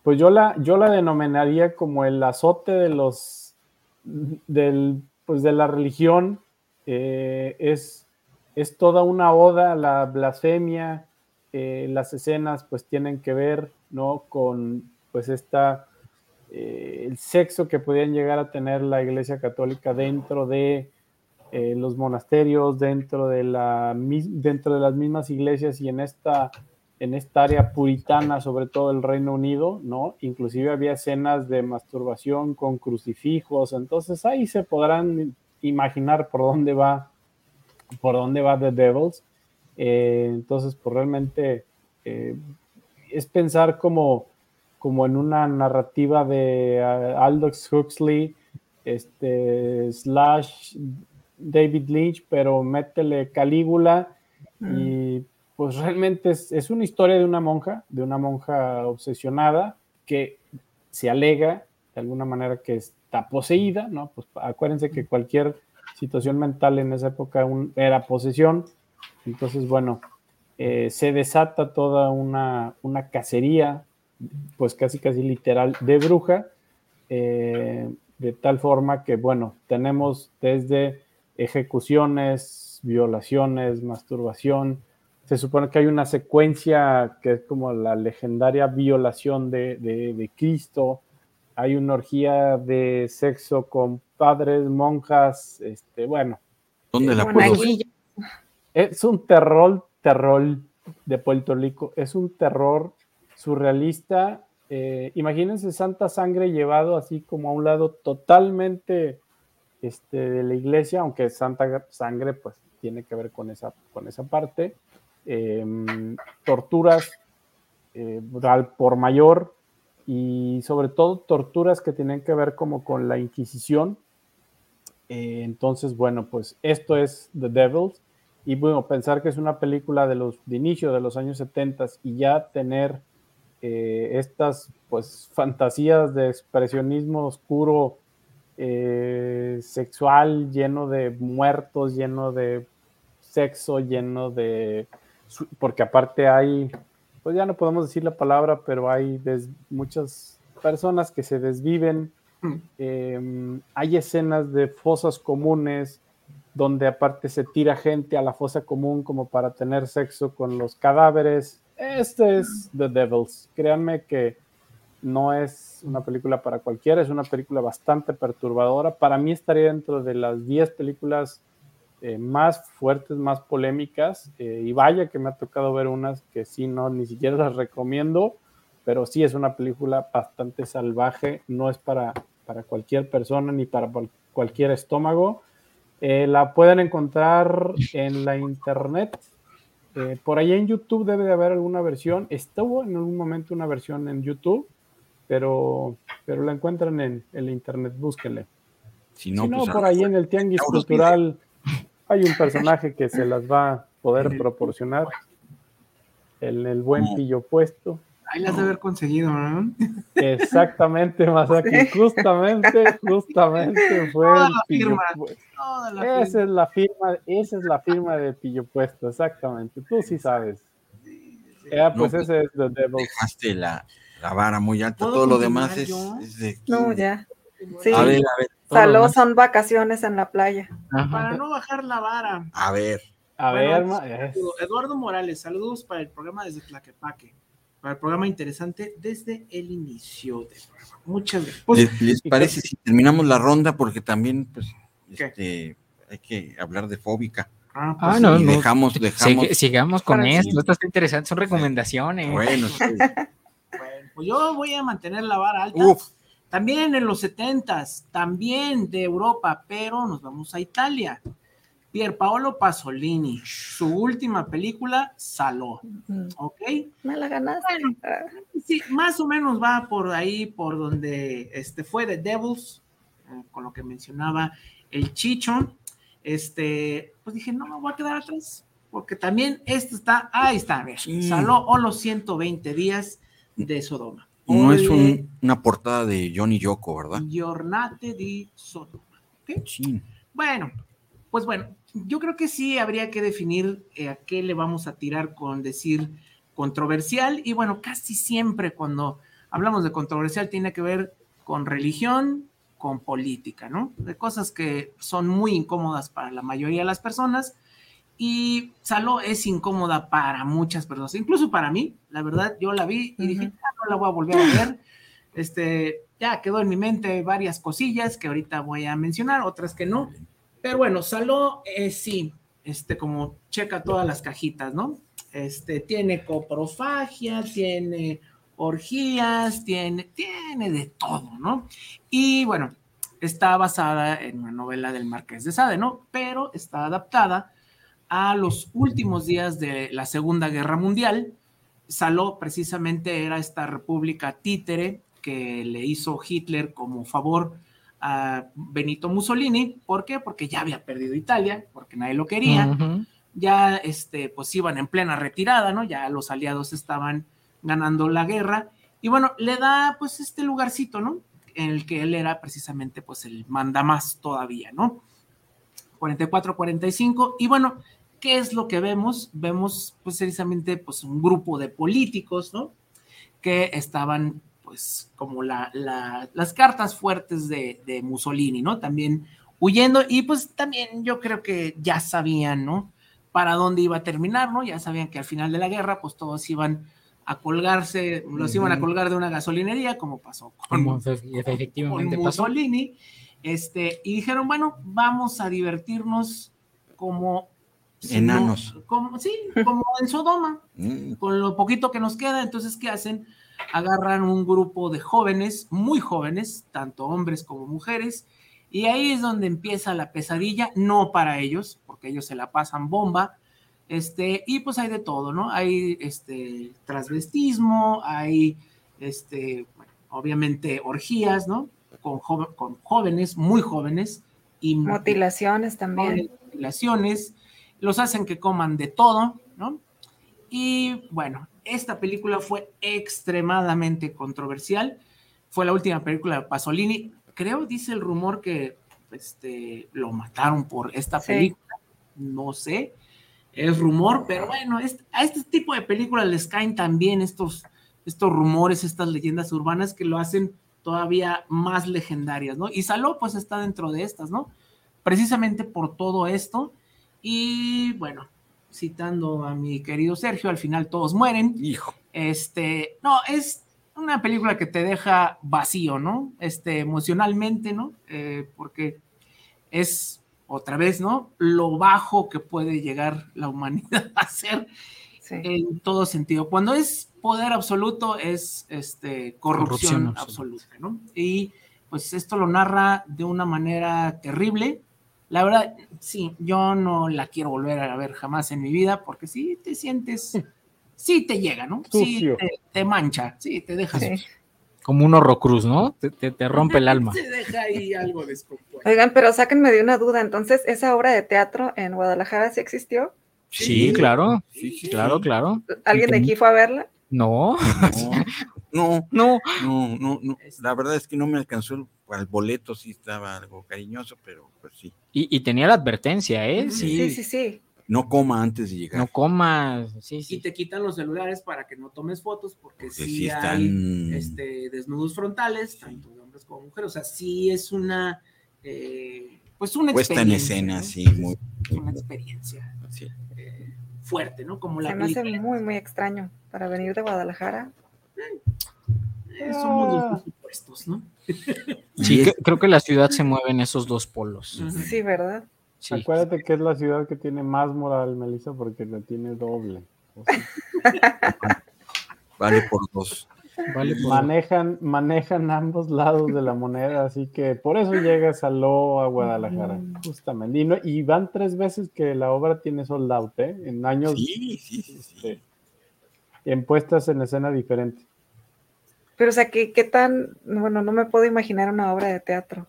pues yo la, yo la denominaría como el azote de los, del, pues de la religión eh, es, es toda una oda la blasfemia. Eh, las escenas pues tienen que ver ¿no? con pues esta eh, el sexo que podían llegar a tener la iglesia católica dentro de los monasterios dentro de la dentro de las mismas iglesias y en esta en esta área puritana sobre todo el Reino Unido no inclusive había escenas de masturbación con crucifijos entonces ahí se podrán imaginar por dónde va, por dónde va The Devils. Eh, entonces, pues realmente eh, es pensar como, como en una narrativa de uh, Aldous Huxley, este, slash David Lynch, pero métele Calígula y pues realmente es, es, una historia de una monja, de una monja obsesionada que se alega de alguna manera que está poseída, ¿no? Pues acuérdense que cualquier situación mental en esa época era posesión. Entonces, bueno, eh, se desata toda una, una, cacería, pues casi casi literal, de bruja, eh, de tal forma que, bueno, tenemos desde ejecuciones, violaciones, masturbación. Se supone que hay una secuencia que es como la legendaria violación de, de Cristo. Hay una orgía de sexo con padres, monjas, este, bueno. ¿Dónde la puedo Es un terror, terror de Puerto Rico, es un terror surrealista. Eh, imagínense Santa Sangre llevado así como a un lado totalmente este, de la iglesia, aunque Santa Sangre pues tiene que ver con esa, con esa parte. Em, torturas eh, por mayor y sobre todo torturas que tienen que ver como con la Inquisición, eh, entonces, bueno, pues esto es The Devils. Y bueno, pensar que es una película de los de inicio de los años 70 y ya tener eh, estas pues fantasías de expresionismo oscuro eh, sexual, lleno de muertos, lleno de sexo, lleno de porque aparte hay, pues ya no podemos decir la palabra, pero hay muchas personas que se desviven Em, hay escenas de fosas comunes donde aparte se tira gente a la fosa común como para tener sexo con los cadáveres. Este es The Devils. Créanme que no es una película para cualquiera, es una película bastante perturbadora. Para mí estaría dentro de las 10 películas eh, más fuertes, más polémicas. Eh, y vaya que me ha tocado ver unas que sí, no, ni siquiera las recomiendo pero sí es una película bastante salvaje, no es para, para cualquier persona ni para cualquier estómago. Eh, la pueden encontrar en la internet. Por ahí en YouTube debe de haber alguna versión. Estuvo en algún momento una versión en YouTube, pero, pero la encuentran en, el internet, búsquenle. Si no, pues, por ahí en el Tianguis Cultural hay un personaje que se las va a poder proporcionar. En el buen pillo puesto. Ahí las de haber conseguido, ¿no? Exactamente, Masaki. Justamente, justamente fue el pillo esa es la firma, esa es la firma de pillo puesto, exactamente. Tú sí sabes. Ya, pues ese es The Devil. Dejaste la, la vara muy alta, todo, lo demás es, de... No, ya. Sí. A ver, a ver. Saló son vacaciones en la playa. Para no bajar la vara. A ver. A ver, Eduardo Morales, saludos para el programa desde Tlaquepaque para el programa interesante desde el inicio del programa. Muchas gracias. Pues, ¿Les, parece si terminamos la ronda? Porque también, pues, este, hay que hablar de fóbica. Ah, ah pues, no, no, dejamos, dejamos. sigamos con esto, esto está interesante, son recomendaciones. Bueno, pues yo voy a mantener la vara alta. También en los setentas, también de Europa, pero nos vamos a Italia. Pierpaolo Pasolini, su última película, Saló. ¿Ok? Me la ganaste. Bueno, sí, más o menos va por ahí, por donde este, fue The Devils, eh, con lo que mencionaba el Chicho. Este, pues dije, no me voy a quedar atrás, porque también esto está, ahí está, a ver, Saló o los 120 días de Sodoma. No es una portada de Johnny Yoko, ¿verdad? Giornate di Sodoma. Sí. Bueno, pues bueno, yo creo que sí habría que definir eh, a qué le vamos a tirar con decir controversial. Y bueno, casi siempre cuando hablamos de controversial tiene que ver con religión, con política, ¿no? De cosas que son muy incómodas para la mayoría de las personas. Y Saló es incómoda para muchas personas, incluso para mí. La verdad, yo la vi y dije, ah, no la voy a volver a ver. Este, ya quedó en mi mente varias cosillas que ahorita voy a mencionar, otras que no. Pero bueno, Saló eh, sí, este, como checa todas las cajitas, ¿no? Este, tiene coprofagia, tiene orgías, tiene, tiene de todo, ¿no? Y bueno, está basada en una novela del Marqués de Sade, ¿no? Pero está adaptada a los últimos días de la Segunda Guerra Mundial. Saló precisamente era esta república títere que le hizo Hitler como favor a Benito Mussolini. ¿Por qué? Porque ya había perdido Italia, porque nadie lo quería. Ya, este, pues iban en plena retirada, ¿no? Ya los aliados estaban ganando la guerra. Y bueno, le da pues este lugarcito, ¿no? En el que él era precisamente pues el manda más todavía, ¿no? 44-45. Y bueno, ¿qué es lo que vemos? Vemos pues precisamente pues un grupo de políticos, ¿no? Que estaban pues como la, las cartas fuertes de, de, Mussolini, ¿no? También huyendo y pues también yo creo que ya sabían, ¿no? Para dónde iba a terminar, ¿no? Ya sabían que al final de la guerra pues todos iban a colgarse, los iban a colgar de una gasolinería, como pasó con, efectivamente con Mussolini. Este, y dijeron, bueno, vamos a divertirnos como enanos. como, sí, como en Sodoma, mm. con lo poquito que nos queda. Entonces, ¿qué hacen? agarran un grupo de jóvenes, muy jóvenes, tanto hombres como mujeres, y ahí es donde empieza la pesadilla, no para ellos, porque ellos se la pasan bomba, este, y pues hay de todo, ¿no? Hay este transvestismo, hay este, obviamente orgías, ¿no? Con, con jóvenes, muy jóvenes. Y mutilaciones también. Mutilaciones, los hacen que coman de todo, ¿no? Y bueno, esta película fue extremadamente controversial. Fue la última película de Pasolini. Creo, dice el rumor que este, lo mataron por esta película. No sé, es rumor, pero bueno, a este tipo de películas les caen también estos, estos rumores, estas leyendas urbanas que lo hacen todavía más legendarias, ¿no? Y Saló, pues está dentro de estas, ¿no? Precisamente por todo esto. Y bueno, citando a mi querido Sergio, al final todos mueren. Hijo. Este, no, es una película que te deja vacío, ¿no? Este, emocionalmente, ¿no? Eh, porque es otra vez, ¿no? Lo bajo que puede llegar la humanidad a ser en todo sentido. Cuando es poder absoluto, es este, corrupción, absoluta, ¿no? Y pues esto lo narra de una manera terrible, la verdad, sí, yo no la quiero volver a ver jamás en mi vida porque sí te sientes, sí te llega, ¿no? Sí te, mancha, sí te deja. Como un horrocruz, ¿no? Te, te, rompe el alma. Se deja ahí algo descompuesto. Oigan, pero sáquenme de una duda. Entonces, ¿esa obra de teatro en Guadalajara sí existió? Sí, claro. Sí, claro, claro. ¿Alguien de aquí fue a verla? No. No, no, no, no, no, La verdad es que no me alcanzó el, el boleto, sí estaba algo cariñoso, pero pues sí. Y, tenía la advertencia, ¿eh? Sí, sí, sí. No coma antes de llegar. No comas, sí, sí. Y te quitan los celulares para que no tomes fotos, porque, sí, están... hay este, desnudos frontales, tanto de hombres como mujeres. O sea, sí es una, eh, pues una Puesta en escena, sí, muy. Una experiencia eh, fuerte, ¿no? Como la Se me hace muy, muy extraño para venir de Guadalajara. Eh, somos los presupuestos, ¿no? Sí, creo que la ciudad se mueve en esos dos polos. Sí, ¿verdad? Acuérdate que es la ciudad que tiene más moral, Melissa, porque la tiene doble. vale por dos. manejan, manejan ambos lados de la moneda, así que por eso llegas a Lo a Guadalajara, justamente. Y, van tres veces que la obra tiene sold out, ¿eh? En años. Sí, sí, sí. Este, en puestas en escena diferente. Pero, o sea, ¿qué, qué tan, bueno, no me puedo imaginar una obra de teatro.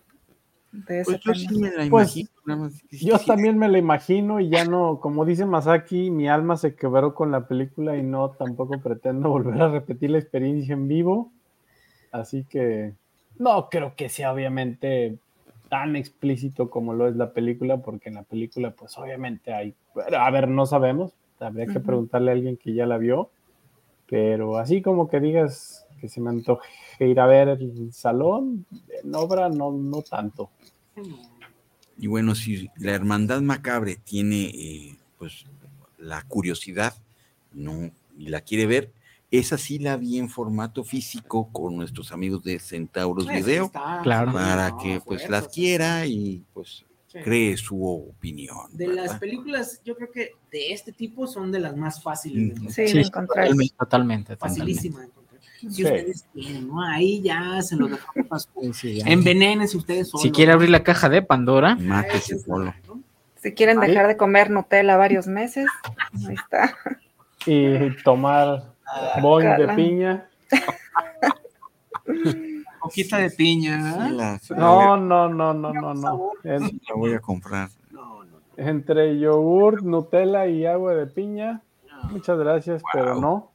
De pues yo sí me la pues, imagino. yo también me la imagino y ya no, como dice Masaki, mi alma se quebró con la película y no tampoco pretendo volver a repetir la experiencia en vivo. Así que no creo que sea obviamente tan explícito como lo es la película, porque en la película pues obviamente hay, a ver, no sabemos, habría que preguntarle a alguien que ya la vio, pero así como que digas, que se me antoje ir a ver el salón, en obra no, no tanto. Y bueno, si la hermandad macabre tiene eh, pues la curiosidad no y la quiere ver, esa sí la vi en formato físico con nuestros amigos de Centauros Video, claro. para que pues la adquiera y pues cree su opinión. De las películas, yo creo que de este tipo son de las más fáciles de Sí, sí totalmente, totalmente. Facilísima si ustedes quieren, ¿no? Ahí ya se lo dejamos. Sí, Envenenense ustedes solos. Si quiere abrir la caja de Pandora, mátese solo. Si quieren dejar de comer Nutella varios meses, ahí está. Y tomar boing de piña. Hojita de piña. no, no, no, no, no, no. La voy a comprar. Entre yogur, Nutella y agua de piña. Muchas gracias, pero no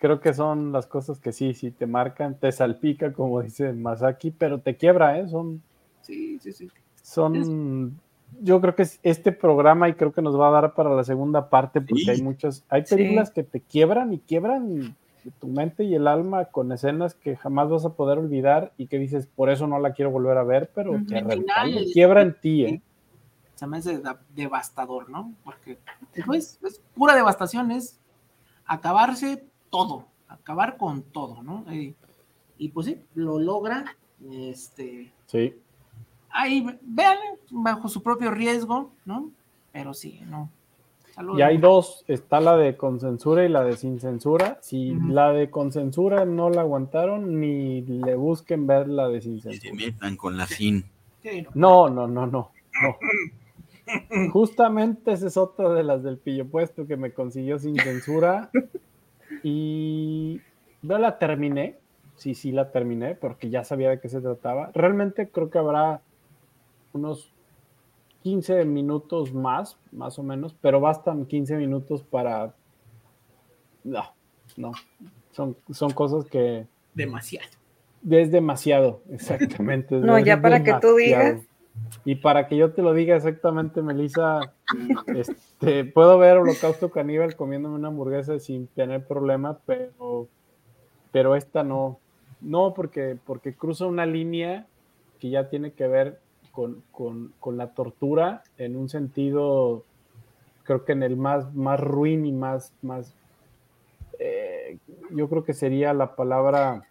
creo que son las cosas que sí, sí te marcan, te salpica, como dice Masaki, pero te quiebra, ¿eh? Son. Sí, sí, sí. Son yo creo que es este programa y creo que nos va a dar para la segunda parte porque hay muchas, hay películas que te quiebran y quiebran tu mente y el alma con escenas que jamás vas a poder olvidar y que dices, por eso no la quiero volver a ver, pero te quiebra en ti, ¿eh? Se me hace devastador, ¿no? Porque pues, es pura devastación, es acabarse todo, acabar con todo, ¿no? Y, y pues sí, lo logra, este... Sí ahí vean bajo su propio riesgo, ¿no? Pero sí, no. Y hay dos, está la de con censura y la de sin censura. Si la de con censura no la aguantaron, ni le busquen ver la de sin censura. Se metan con la sin. No, no, no, no, no. Justamente esa es otra de las del pillo puesto que me consiguió sin censura. Y no la terminé. Sí, sí la terminé porque ya sabía de qué se trataba. Realmente creo que habrá unos 15 minutos más, más o menos, pero bastan 15 minutos para... No, no, son, son cosas que... Demasiado. Es demasiado, exactamente. no, ya para que tú digas. Y para que yo te lo diga exactamente, Melissa, este, puedo ver Holocausto Caníbal comiéndome una hamburguesa sin tener problema, pero, pero esta no. No, porque, porque cruza una línea que ya tiene que ver con, la tortura en un sentido, creo que en el más, más ruin y más, más eh, yo creo que sería la palabra,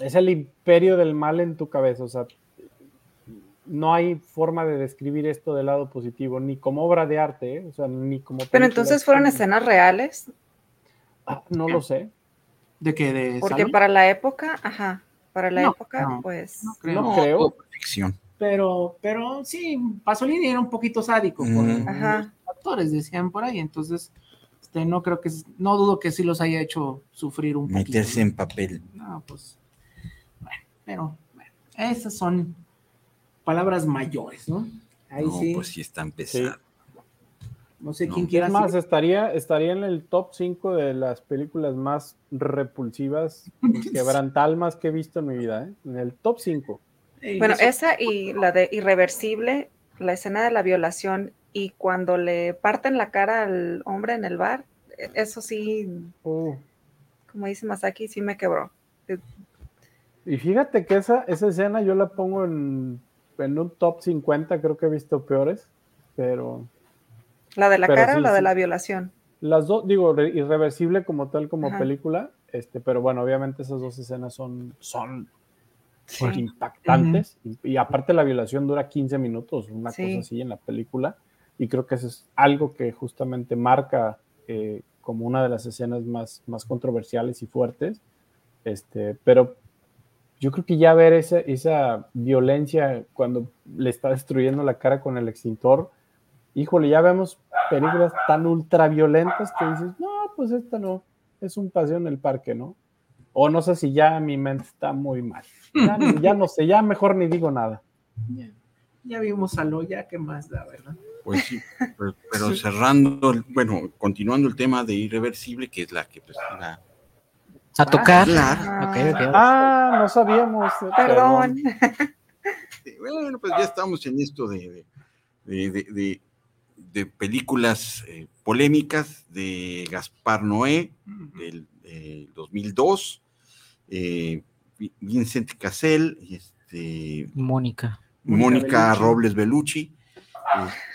es el imperio del mal en tu cabeza, o sea, no hay forma de describir esto del lado positivo, ni como obra de arte, ¿eh? o sea, ni como... Pero entonces fueron escenas reales. Ah, no lo sé. ¿De qué? De Porque para la época, ajá, para la época, pues... No creo. No creo. Ficción pero, pero sí, Pasolini era un poquito sádico con los actores, decían por ahí, entonces este, no creo que, no dudo que sí los haya hecho sufrir un poquito. Meterse en papel. No, pues, bueno, pero bueno, esas son palabras mayores, ¿no? Ahí no, sí. pues sí están pesadas. No sé quién quiera. más, estaría, estaría en el top 5 de las películas más repulsivas, quebrantalmas que he visto en mi vida, ¿eh? En el top 5. Bueno, esa y la de Irreversible, la escena de la violación y cuando le parten la cara al hombre en el bar, e, eso sí, uh. como dice Masaki, sí me quebró. Y fíjate que esa, esa escena yo la pongo en, un top 50, creo que he visto peores, pero... ¿La de la cara o la de la violación? Las dos, digo, irreversible como tal, como película, este, pero bueno, obviamente esas dos escenas son, son impactantes. y, aparte la violación dura 15 minutos, una cosa así en la película. Y creo que eso es algo que justamente marca eh, como una de las escenas más, más controversiales y fuertes. Este, pero yo creo que ya ver esa, esa violencia cuando le está destruyendo la cara con el extintor, híjole, ya vemos películas tan ultraviolentas que dices, no, pues esta no, es un paseo en el parque, ¿no? O no sé si ya mi mente está muy mal. Ya, no sé, ya mejor ni digo nada. Ya, vimos a Loya, ¿qué más da, verdad? Pues sí, pero, cerrando, bueno, continuando el tema de Irreversible, que es la que pues la, a tocar. Ah, ah, no sabíamos. Eh, perdón. Bueno, pues ya estamos en esto de, de, de, películas eh, polémicas de Gaspar Noé del 2002. Eh, Vincent Cassel, este, Mónica. Mónica Robles Bellucci.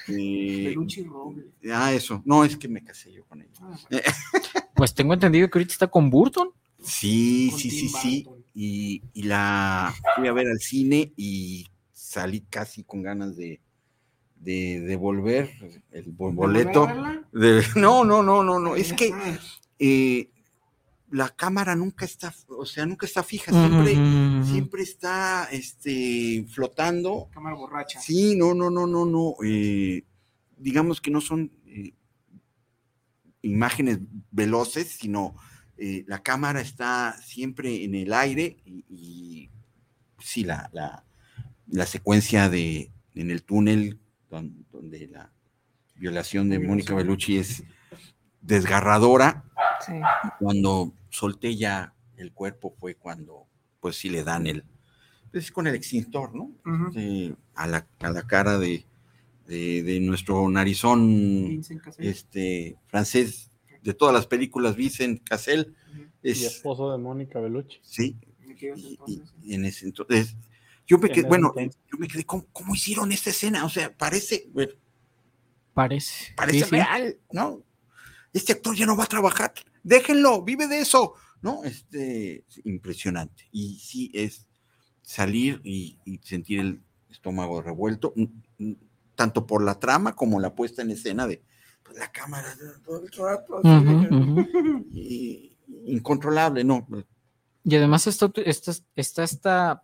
Este, Robles. Ah, eso. No, es que me casé yo con ella. Ah, pues tengo entendido que ahorita está con Burton. Sí, sí, sí, sí. Y, la fui a ver al cine y salí casi con ganas de, de devolver el boleto. no, no, no, no, no. Es que eh, la cámara nunca está, o sea, nunca está fija, siempre, siempre está este, flotando. Cámara borracha. Sí, no, no, no, no, no. Eh, digamos que no son eh, imágenes veloces, sino eh, la cámara está siempre en el aire y, sí, la, la, secuencia de en el túnel donde, la violación de Mónica Bellucci es desgarradora. Sí. Cuando solté ya el cuerpo fue cuando, pues sí le dan el, pues con el extintor, ¿no? a, la, a, la, cara de, de, nuestro narizón este, francés de todas las películas, Vincent Cassel. Es, y esposo de Mónica Bellucci. Sí. Y, en ese entonces, yo me quedé, bueno, yo me quedé, ¿cómo, hicieron esta escena? O sea, parece, parece, parece real, ¿no? Este actor ya no va a trabajar, déjenlo, vive de eso, ¿no? Este, impresionante. Y sí, es salir y, sentir el estómago revuelto, tanto por la trama como la puesta en escena de la cámara todo el rato. incontrolable, ¿no? Y además está, está, está,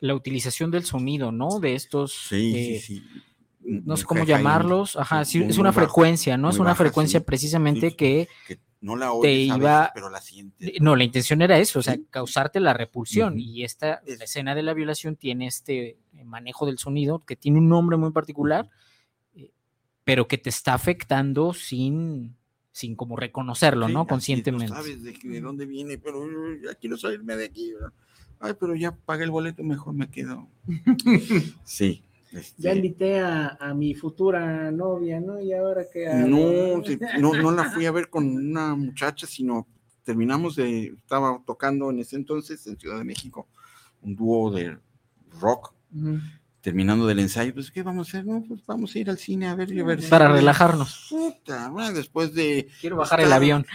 la utilización del sonido, ¿no? De estos... Sí, sí, eh, sí. No sé cómo llamarlos. Ajá, sí, es una frecuencia, ¿no? Es una frecuencia precisamente que, no la te iba, pero la No, la intención era eso, o sea, causarte la repulsión. Y esta la escena de la violación tiene este manejo del sonido que tiene un nombre muy particular, eh, pero que te está afectando sin, sin como reconocerlo, ¿no? Conscientemente. No sabes de, dónde viene, pero ya quiero salirme de aquí. Ay, pero ya pagué el boleto, mejor me quedo. sí. Este ya invité a, mi futura novia, ¿no? Y ahora que... No, no, no la fui a ver con una muchacha, sino terminamos de, estaba tocando en ese entonces en Ciudad de México, un dúo de rock, terminando del ensayo, pues, ¿qué vamos a hacer? No, pues vamos a ir al cine a ver y a ver. Para relajarnos. después de... Quiero bajar el avión.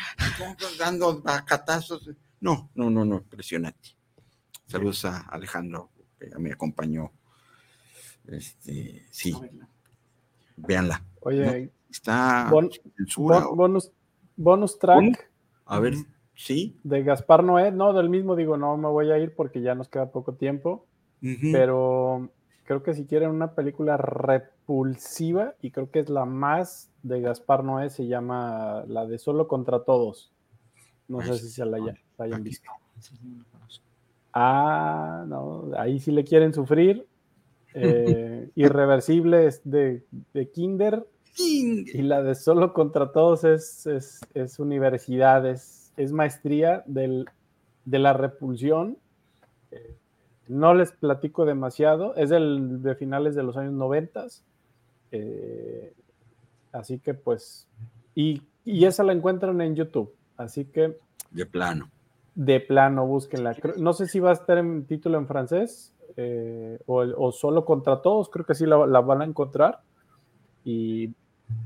Dando bacatazos. No, no, no, no, impresionante. Saludos a Alejandro, que me acompañó este, sí. Véanla. Oye, está bonus, bonus track. A ver, sí. De Gaspar Noé, no, del mismo digo, no me voy a ir porque ya nos queda poco tiempo. Pero creo que si quieren una película repulsiva, y creo que es la más de Gaspar Noé, se llama la de Solo contra Todos. No sé si se la, hayan visto. Ah, no, ahí si le quieren sufrir, eh, Irreversibles de, Kinder. Y la de Solo contra Todos es, es, universidad, es, maestría de la repulsión. Eh, no les platico demasiado, es del, de finales de los años noventas. Eh, así que pues, y, y, esa la encuentran en YouTube. Así que... De plano. De plano, búsquenla. No sé si va a estar en título en francés, eh, o, solo contra todos, creo que sí la, van a encontrar y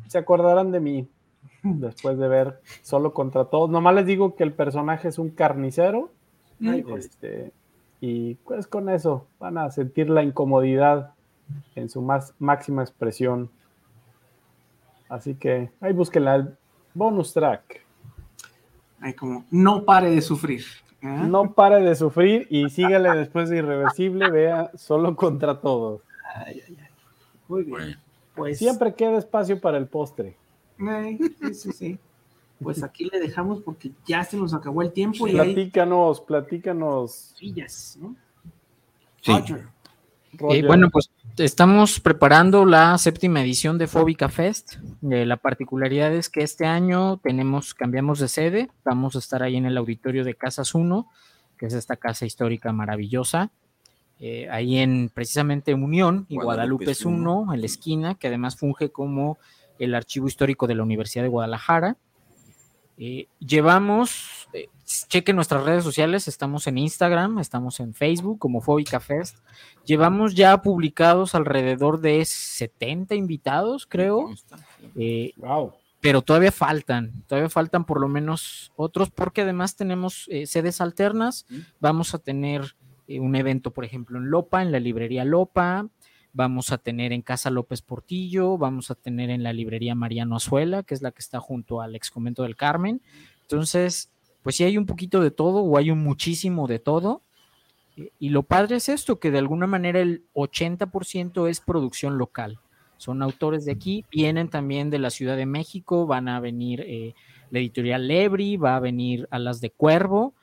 se acordarán de mí después de ver solo contra todos. Nomás les digo que el personaje es un carnicero este, y pues con eso van a sentir la incomodidad en su más máxima expresión. Así que ahí busquen el bonus track. Hay como, no pare de sufrir. No pare de sufrir y sígale después de Irreversible, vea solo contra todos. Muy bien. Pues, Siempre queda espacio para el postre. sí, sí, sí. Pues aquí le dejamos porque ya se nos acabó el tiempo. y platícanos, platícanos. Sillas, ¿no? Sí. Eh, bueno, pues estamos preparando la séptima edición de Fóbica Fest. Eh, la particularidad es que este año tenemos, cambiamos de sede, vamos a estar ahí en el auditorio de Casas 1, que es esta casa histórica maravillosa. Eh, ahí en precisamente Unión y Guadalupe, es 1, en la esquina, que además funge como el archivo histórico de la Universidad de Guadalajara. Llevamos, chequen nuestras redes sociales, estamos en Instagram, estamos en Facebook como Fóbica Fest Llevamos ya publicados alrededor de 70 invitados, creo. Eh, pero todavía faltan, todavía faltan por lo menos otros, porque además tenemos eh, sedes alternas. Vamos a tener eh, un evento, por ejemplo, en Lopa, en la librería Lopa. Vamos a tener en Casa López Portillo, vamos a tener en la librería Mariano Azuela, que es la que está junto al ex convento del Carmen. Entonces, pues sí hay un poquito de todo o hay un muchísimo de todo. Y lo padre es esto, que de alguna manera el 80% es producción local. Son autores de aquí, vienen también de la Ciudad de México, van a venir eh, la editorial Lebri, va a venir a las de Cuervo.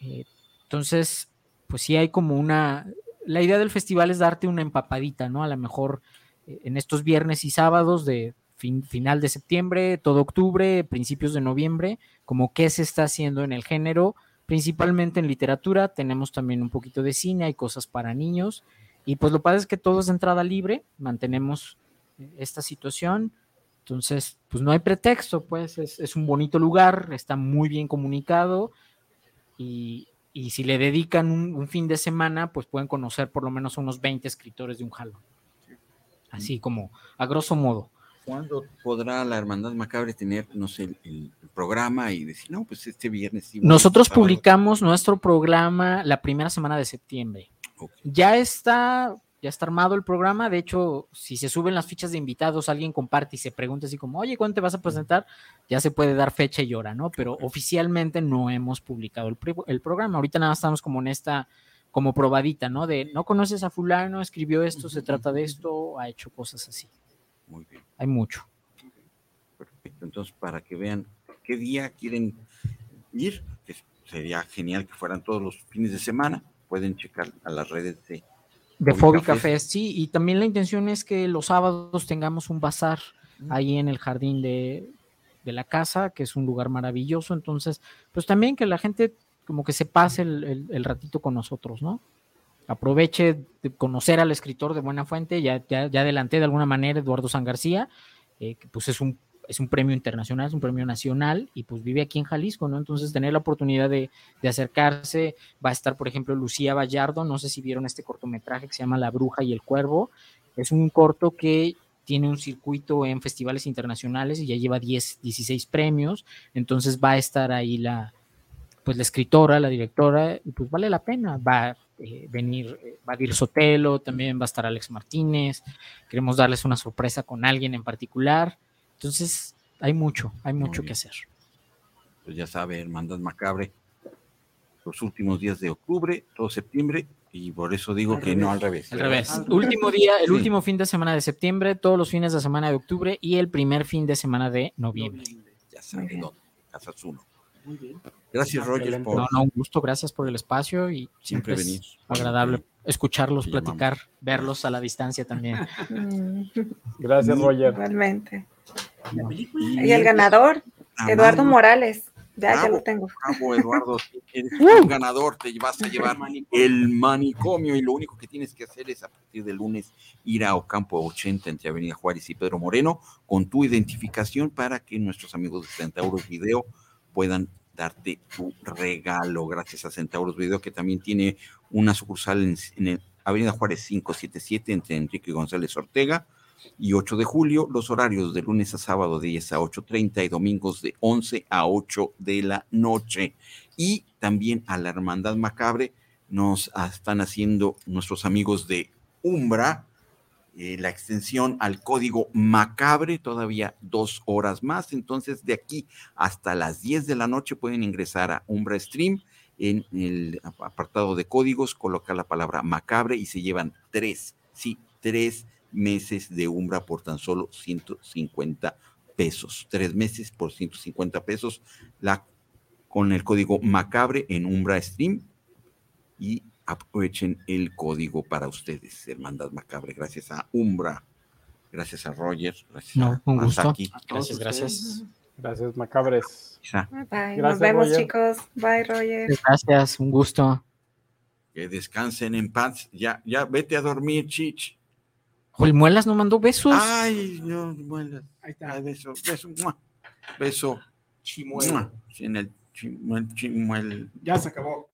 Eh, entonces, pues sí hay como una... La idea del festival es darte una empapadita, ¿no? A lo mejor eh, en estos viernes y sábados de final de septiembre, todo octubre, principios de noviembre, como qué se está haciendo en el género, principalmente en literatura, tenemos también un poquito de cine, hay cosas para niños, y pues lo padre es que todo es entrada libre, mantenemos esta situación. Entonces, pues no hay pretexto, pues es, un bonito lugar, está muy bien comunicado y, si le dedican un, fin de semana, pues pueden conocer por lo menos unos 20 escritores de un jalón. Así como a grosso modo. ¿Cuándo podrá la Hermandad Macabre tener, no sé, el, programa y decir, no, pues este viernes? Nosotros publicamos nuestro programa la primera semana de septiembre. Ya está ya está armado el programa. De hecho, si se suben las fichas de invitados, alguien comparte y se pregunta así como, oye, ¿cuándo te vas a presentar? Ya se puede dar fecha y hora, ¿no? Pero oficialmente no hemos publicado el, programa. Ahorita nada estamos como en esta, como probadita, ¿no? De, no conoces a fulano, escribió esto, se trata de esto, ha hecho cosas así. Muy bien. Hay mucho. Perfecto. Entonces, para que vean qué día quieren ir, que sería genial que fueran todos los fines de semana, pueden checar a las redes de de Fóbica Fest, sí, y también la intención es que los sábados tengamos un bazar ahí en el jardín de, la casa, que es un lugar maravilloso, entonces, pues también que la gente como que se pase el, ratito con nosotros, ¿no? Aproveche de conocer al escritor de Buena Fuente, ya, ya, ya adelanté de alguna manera Eduardo San García, eh, que pues es un es un premio internacional, es un premio nacional y pues vive aquí en Jalisco, ¿no? Entonces tener la oportunidad de, acercarse, va a estar, por ejemplo, Lucía Vallardo, no sé si vieron este cortometraje que se llama La Bruja y el Cuervo, es un corto que tiene un circuito en festivales internacionales y ya lleva 10, 16 premios, entonces va a estar ahí la, pues la escritora, la directora, y pues vale la pena, va eh, venir, eh, va a ir Sotelo, también va a estar Alex Martínez, queremos darles una sorpresa con alguien en particular, entonces, hay mucho, hay mucho que hacer. Pues ya sabe, Hermandad Macabre, los últimos días de octubre, todo septiembre, y por eso digo que no al revés. Al revés. último día, el último fin de semana de septiembre, todos los fines de semana de octubre y el primer fin de semana de noviembre. Ya sabe dónde, Casa Uno. Muy bien. Gracias, Roger. Por... No, no, un gusto, gracias por el espacio y siempre, es agradable escucharlos, platicar, verlos a la distancia también. gracias, Roger. Y el ganador, Eduardo Morales. Ya, ya lo tengo. Bravo, Eduardo. Eres un ganador, te vas a llevar el manicomio y lo único que tienes que hacer es a partir del lunes ir a Ocampo 80 entre Avenida Juárez y Pedro Moreno con tu identificación para que nuestros amigos de Centauros Video puedan darte tu regalo. Gracias a Centauros Video que también tiene una sucursal en, en Avenida Juárez 577 entre Enrique González Ortega y 8 de julio, los horarios de lunes a sábado de 10 a 8.30 y domingos de 11 a 8 de la noche. Y también a la Hermandad Macabre nos están haciendo nuestros amigos de Umbra, eh, la extensión al código Macabre, todavía dos horas más. Entonces, de aquí hasta las 10 de la noche pueden ingresar a Umbra Stream en el apartado de códigos, colocar la palabra Macabre y se llevan tres, sí, tres meses de Umbra por tan solo 150 pesos. Tres meses por 150 pesos la, con el código Macabre en Umbra Stream y aprovechen el código para ustedes, Hermandad Macabre. Gracias a Umbra, gracias a Roger, gracias a un gusto. Gracias, gracias. Gracias, Macabres. Bye. Nos vemos, chicos. Bye, Roger. Gracias, un gusto. Que descansen en paz. Ya, ya, vete a dormir, Chich. El Muelas no mandó besos. Ay, no, Muelas. Ahí está. beso, beso, beso. Chimuelo. En el chimuel, chimuel. Ya se acabó.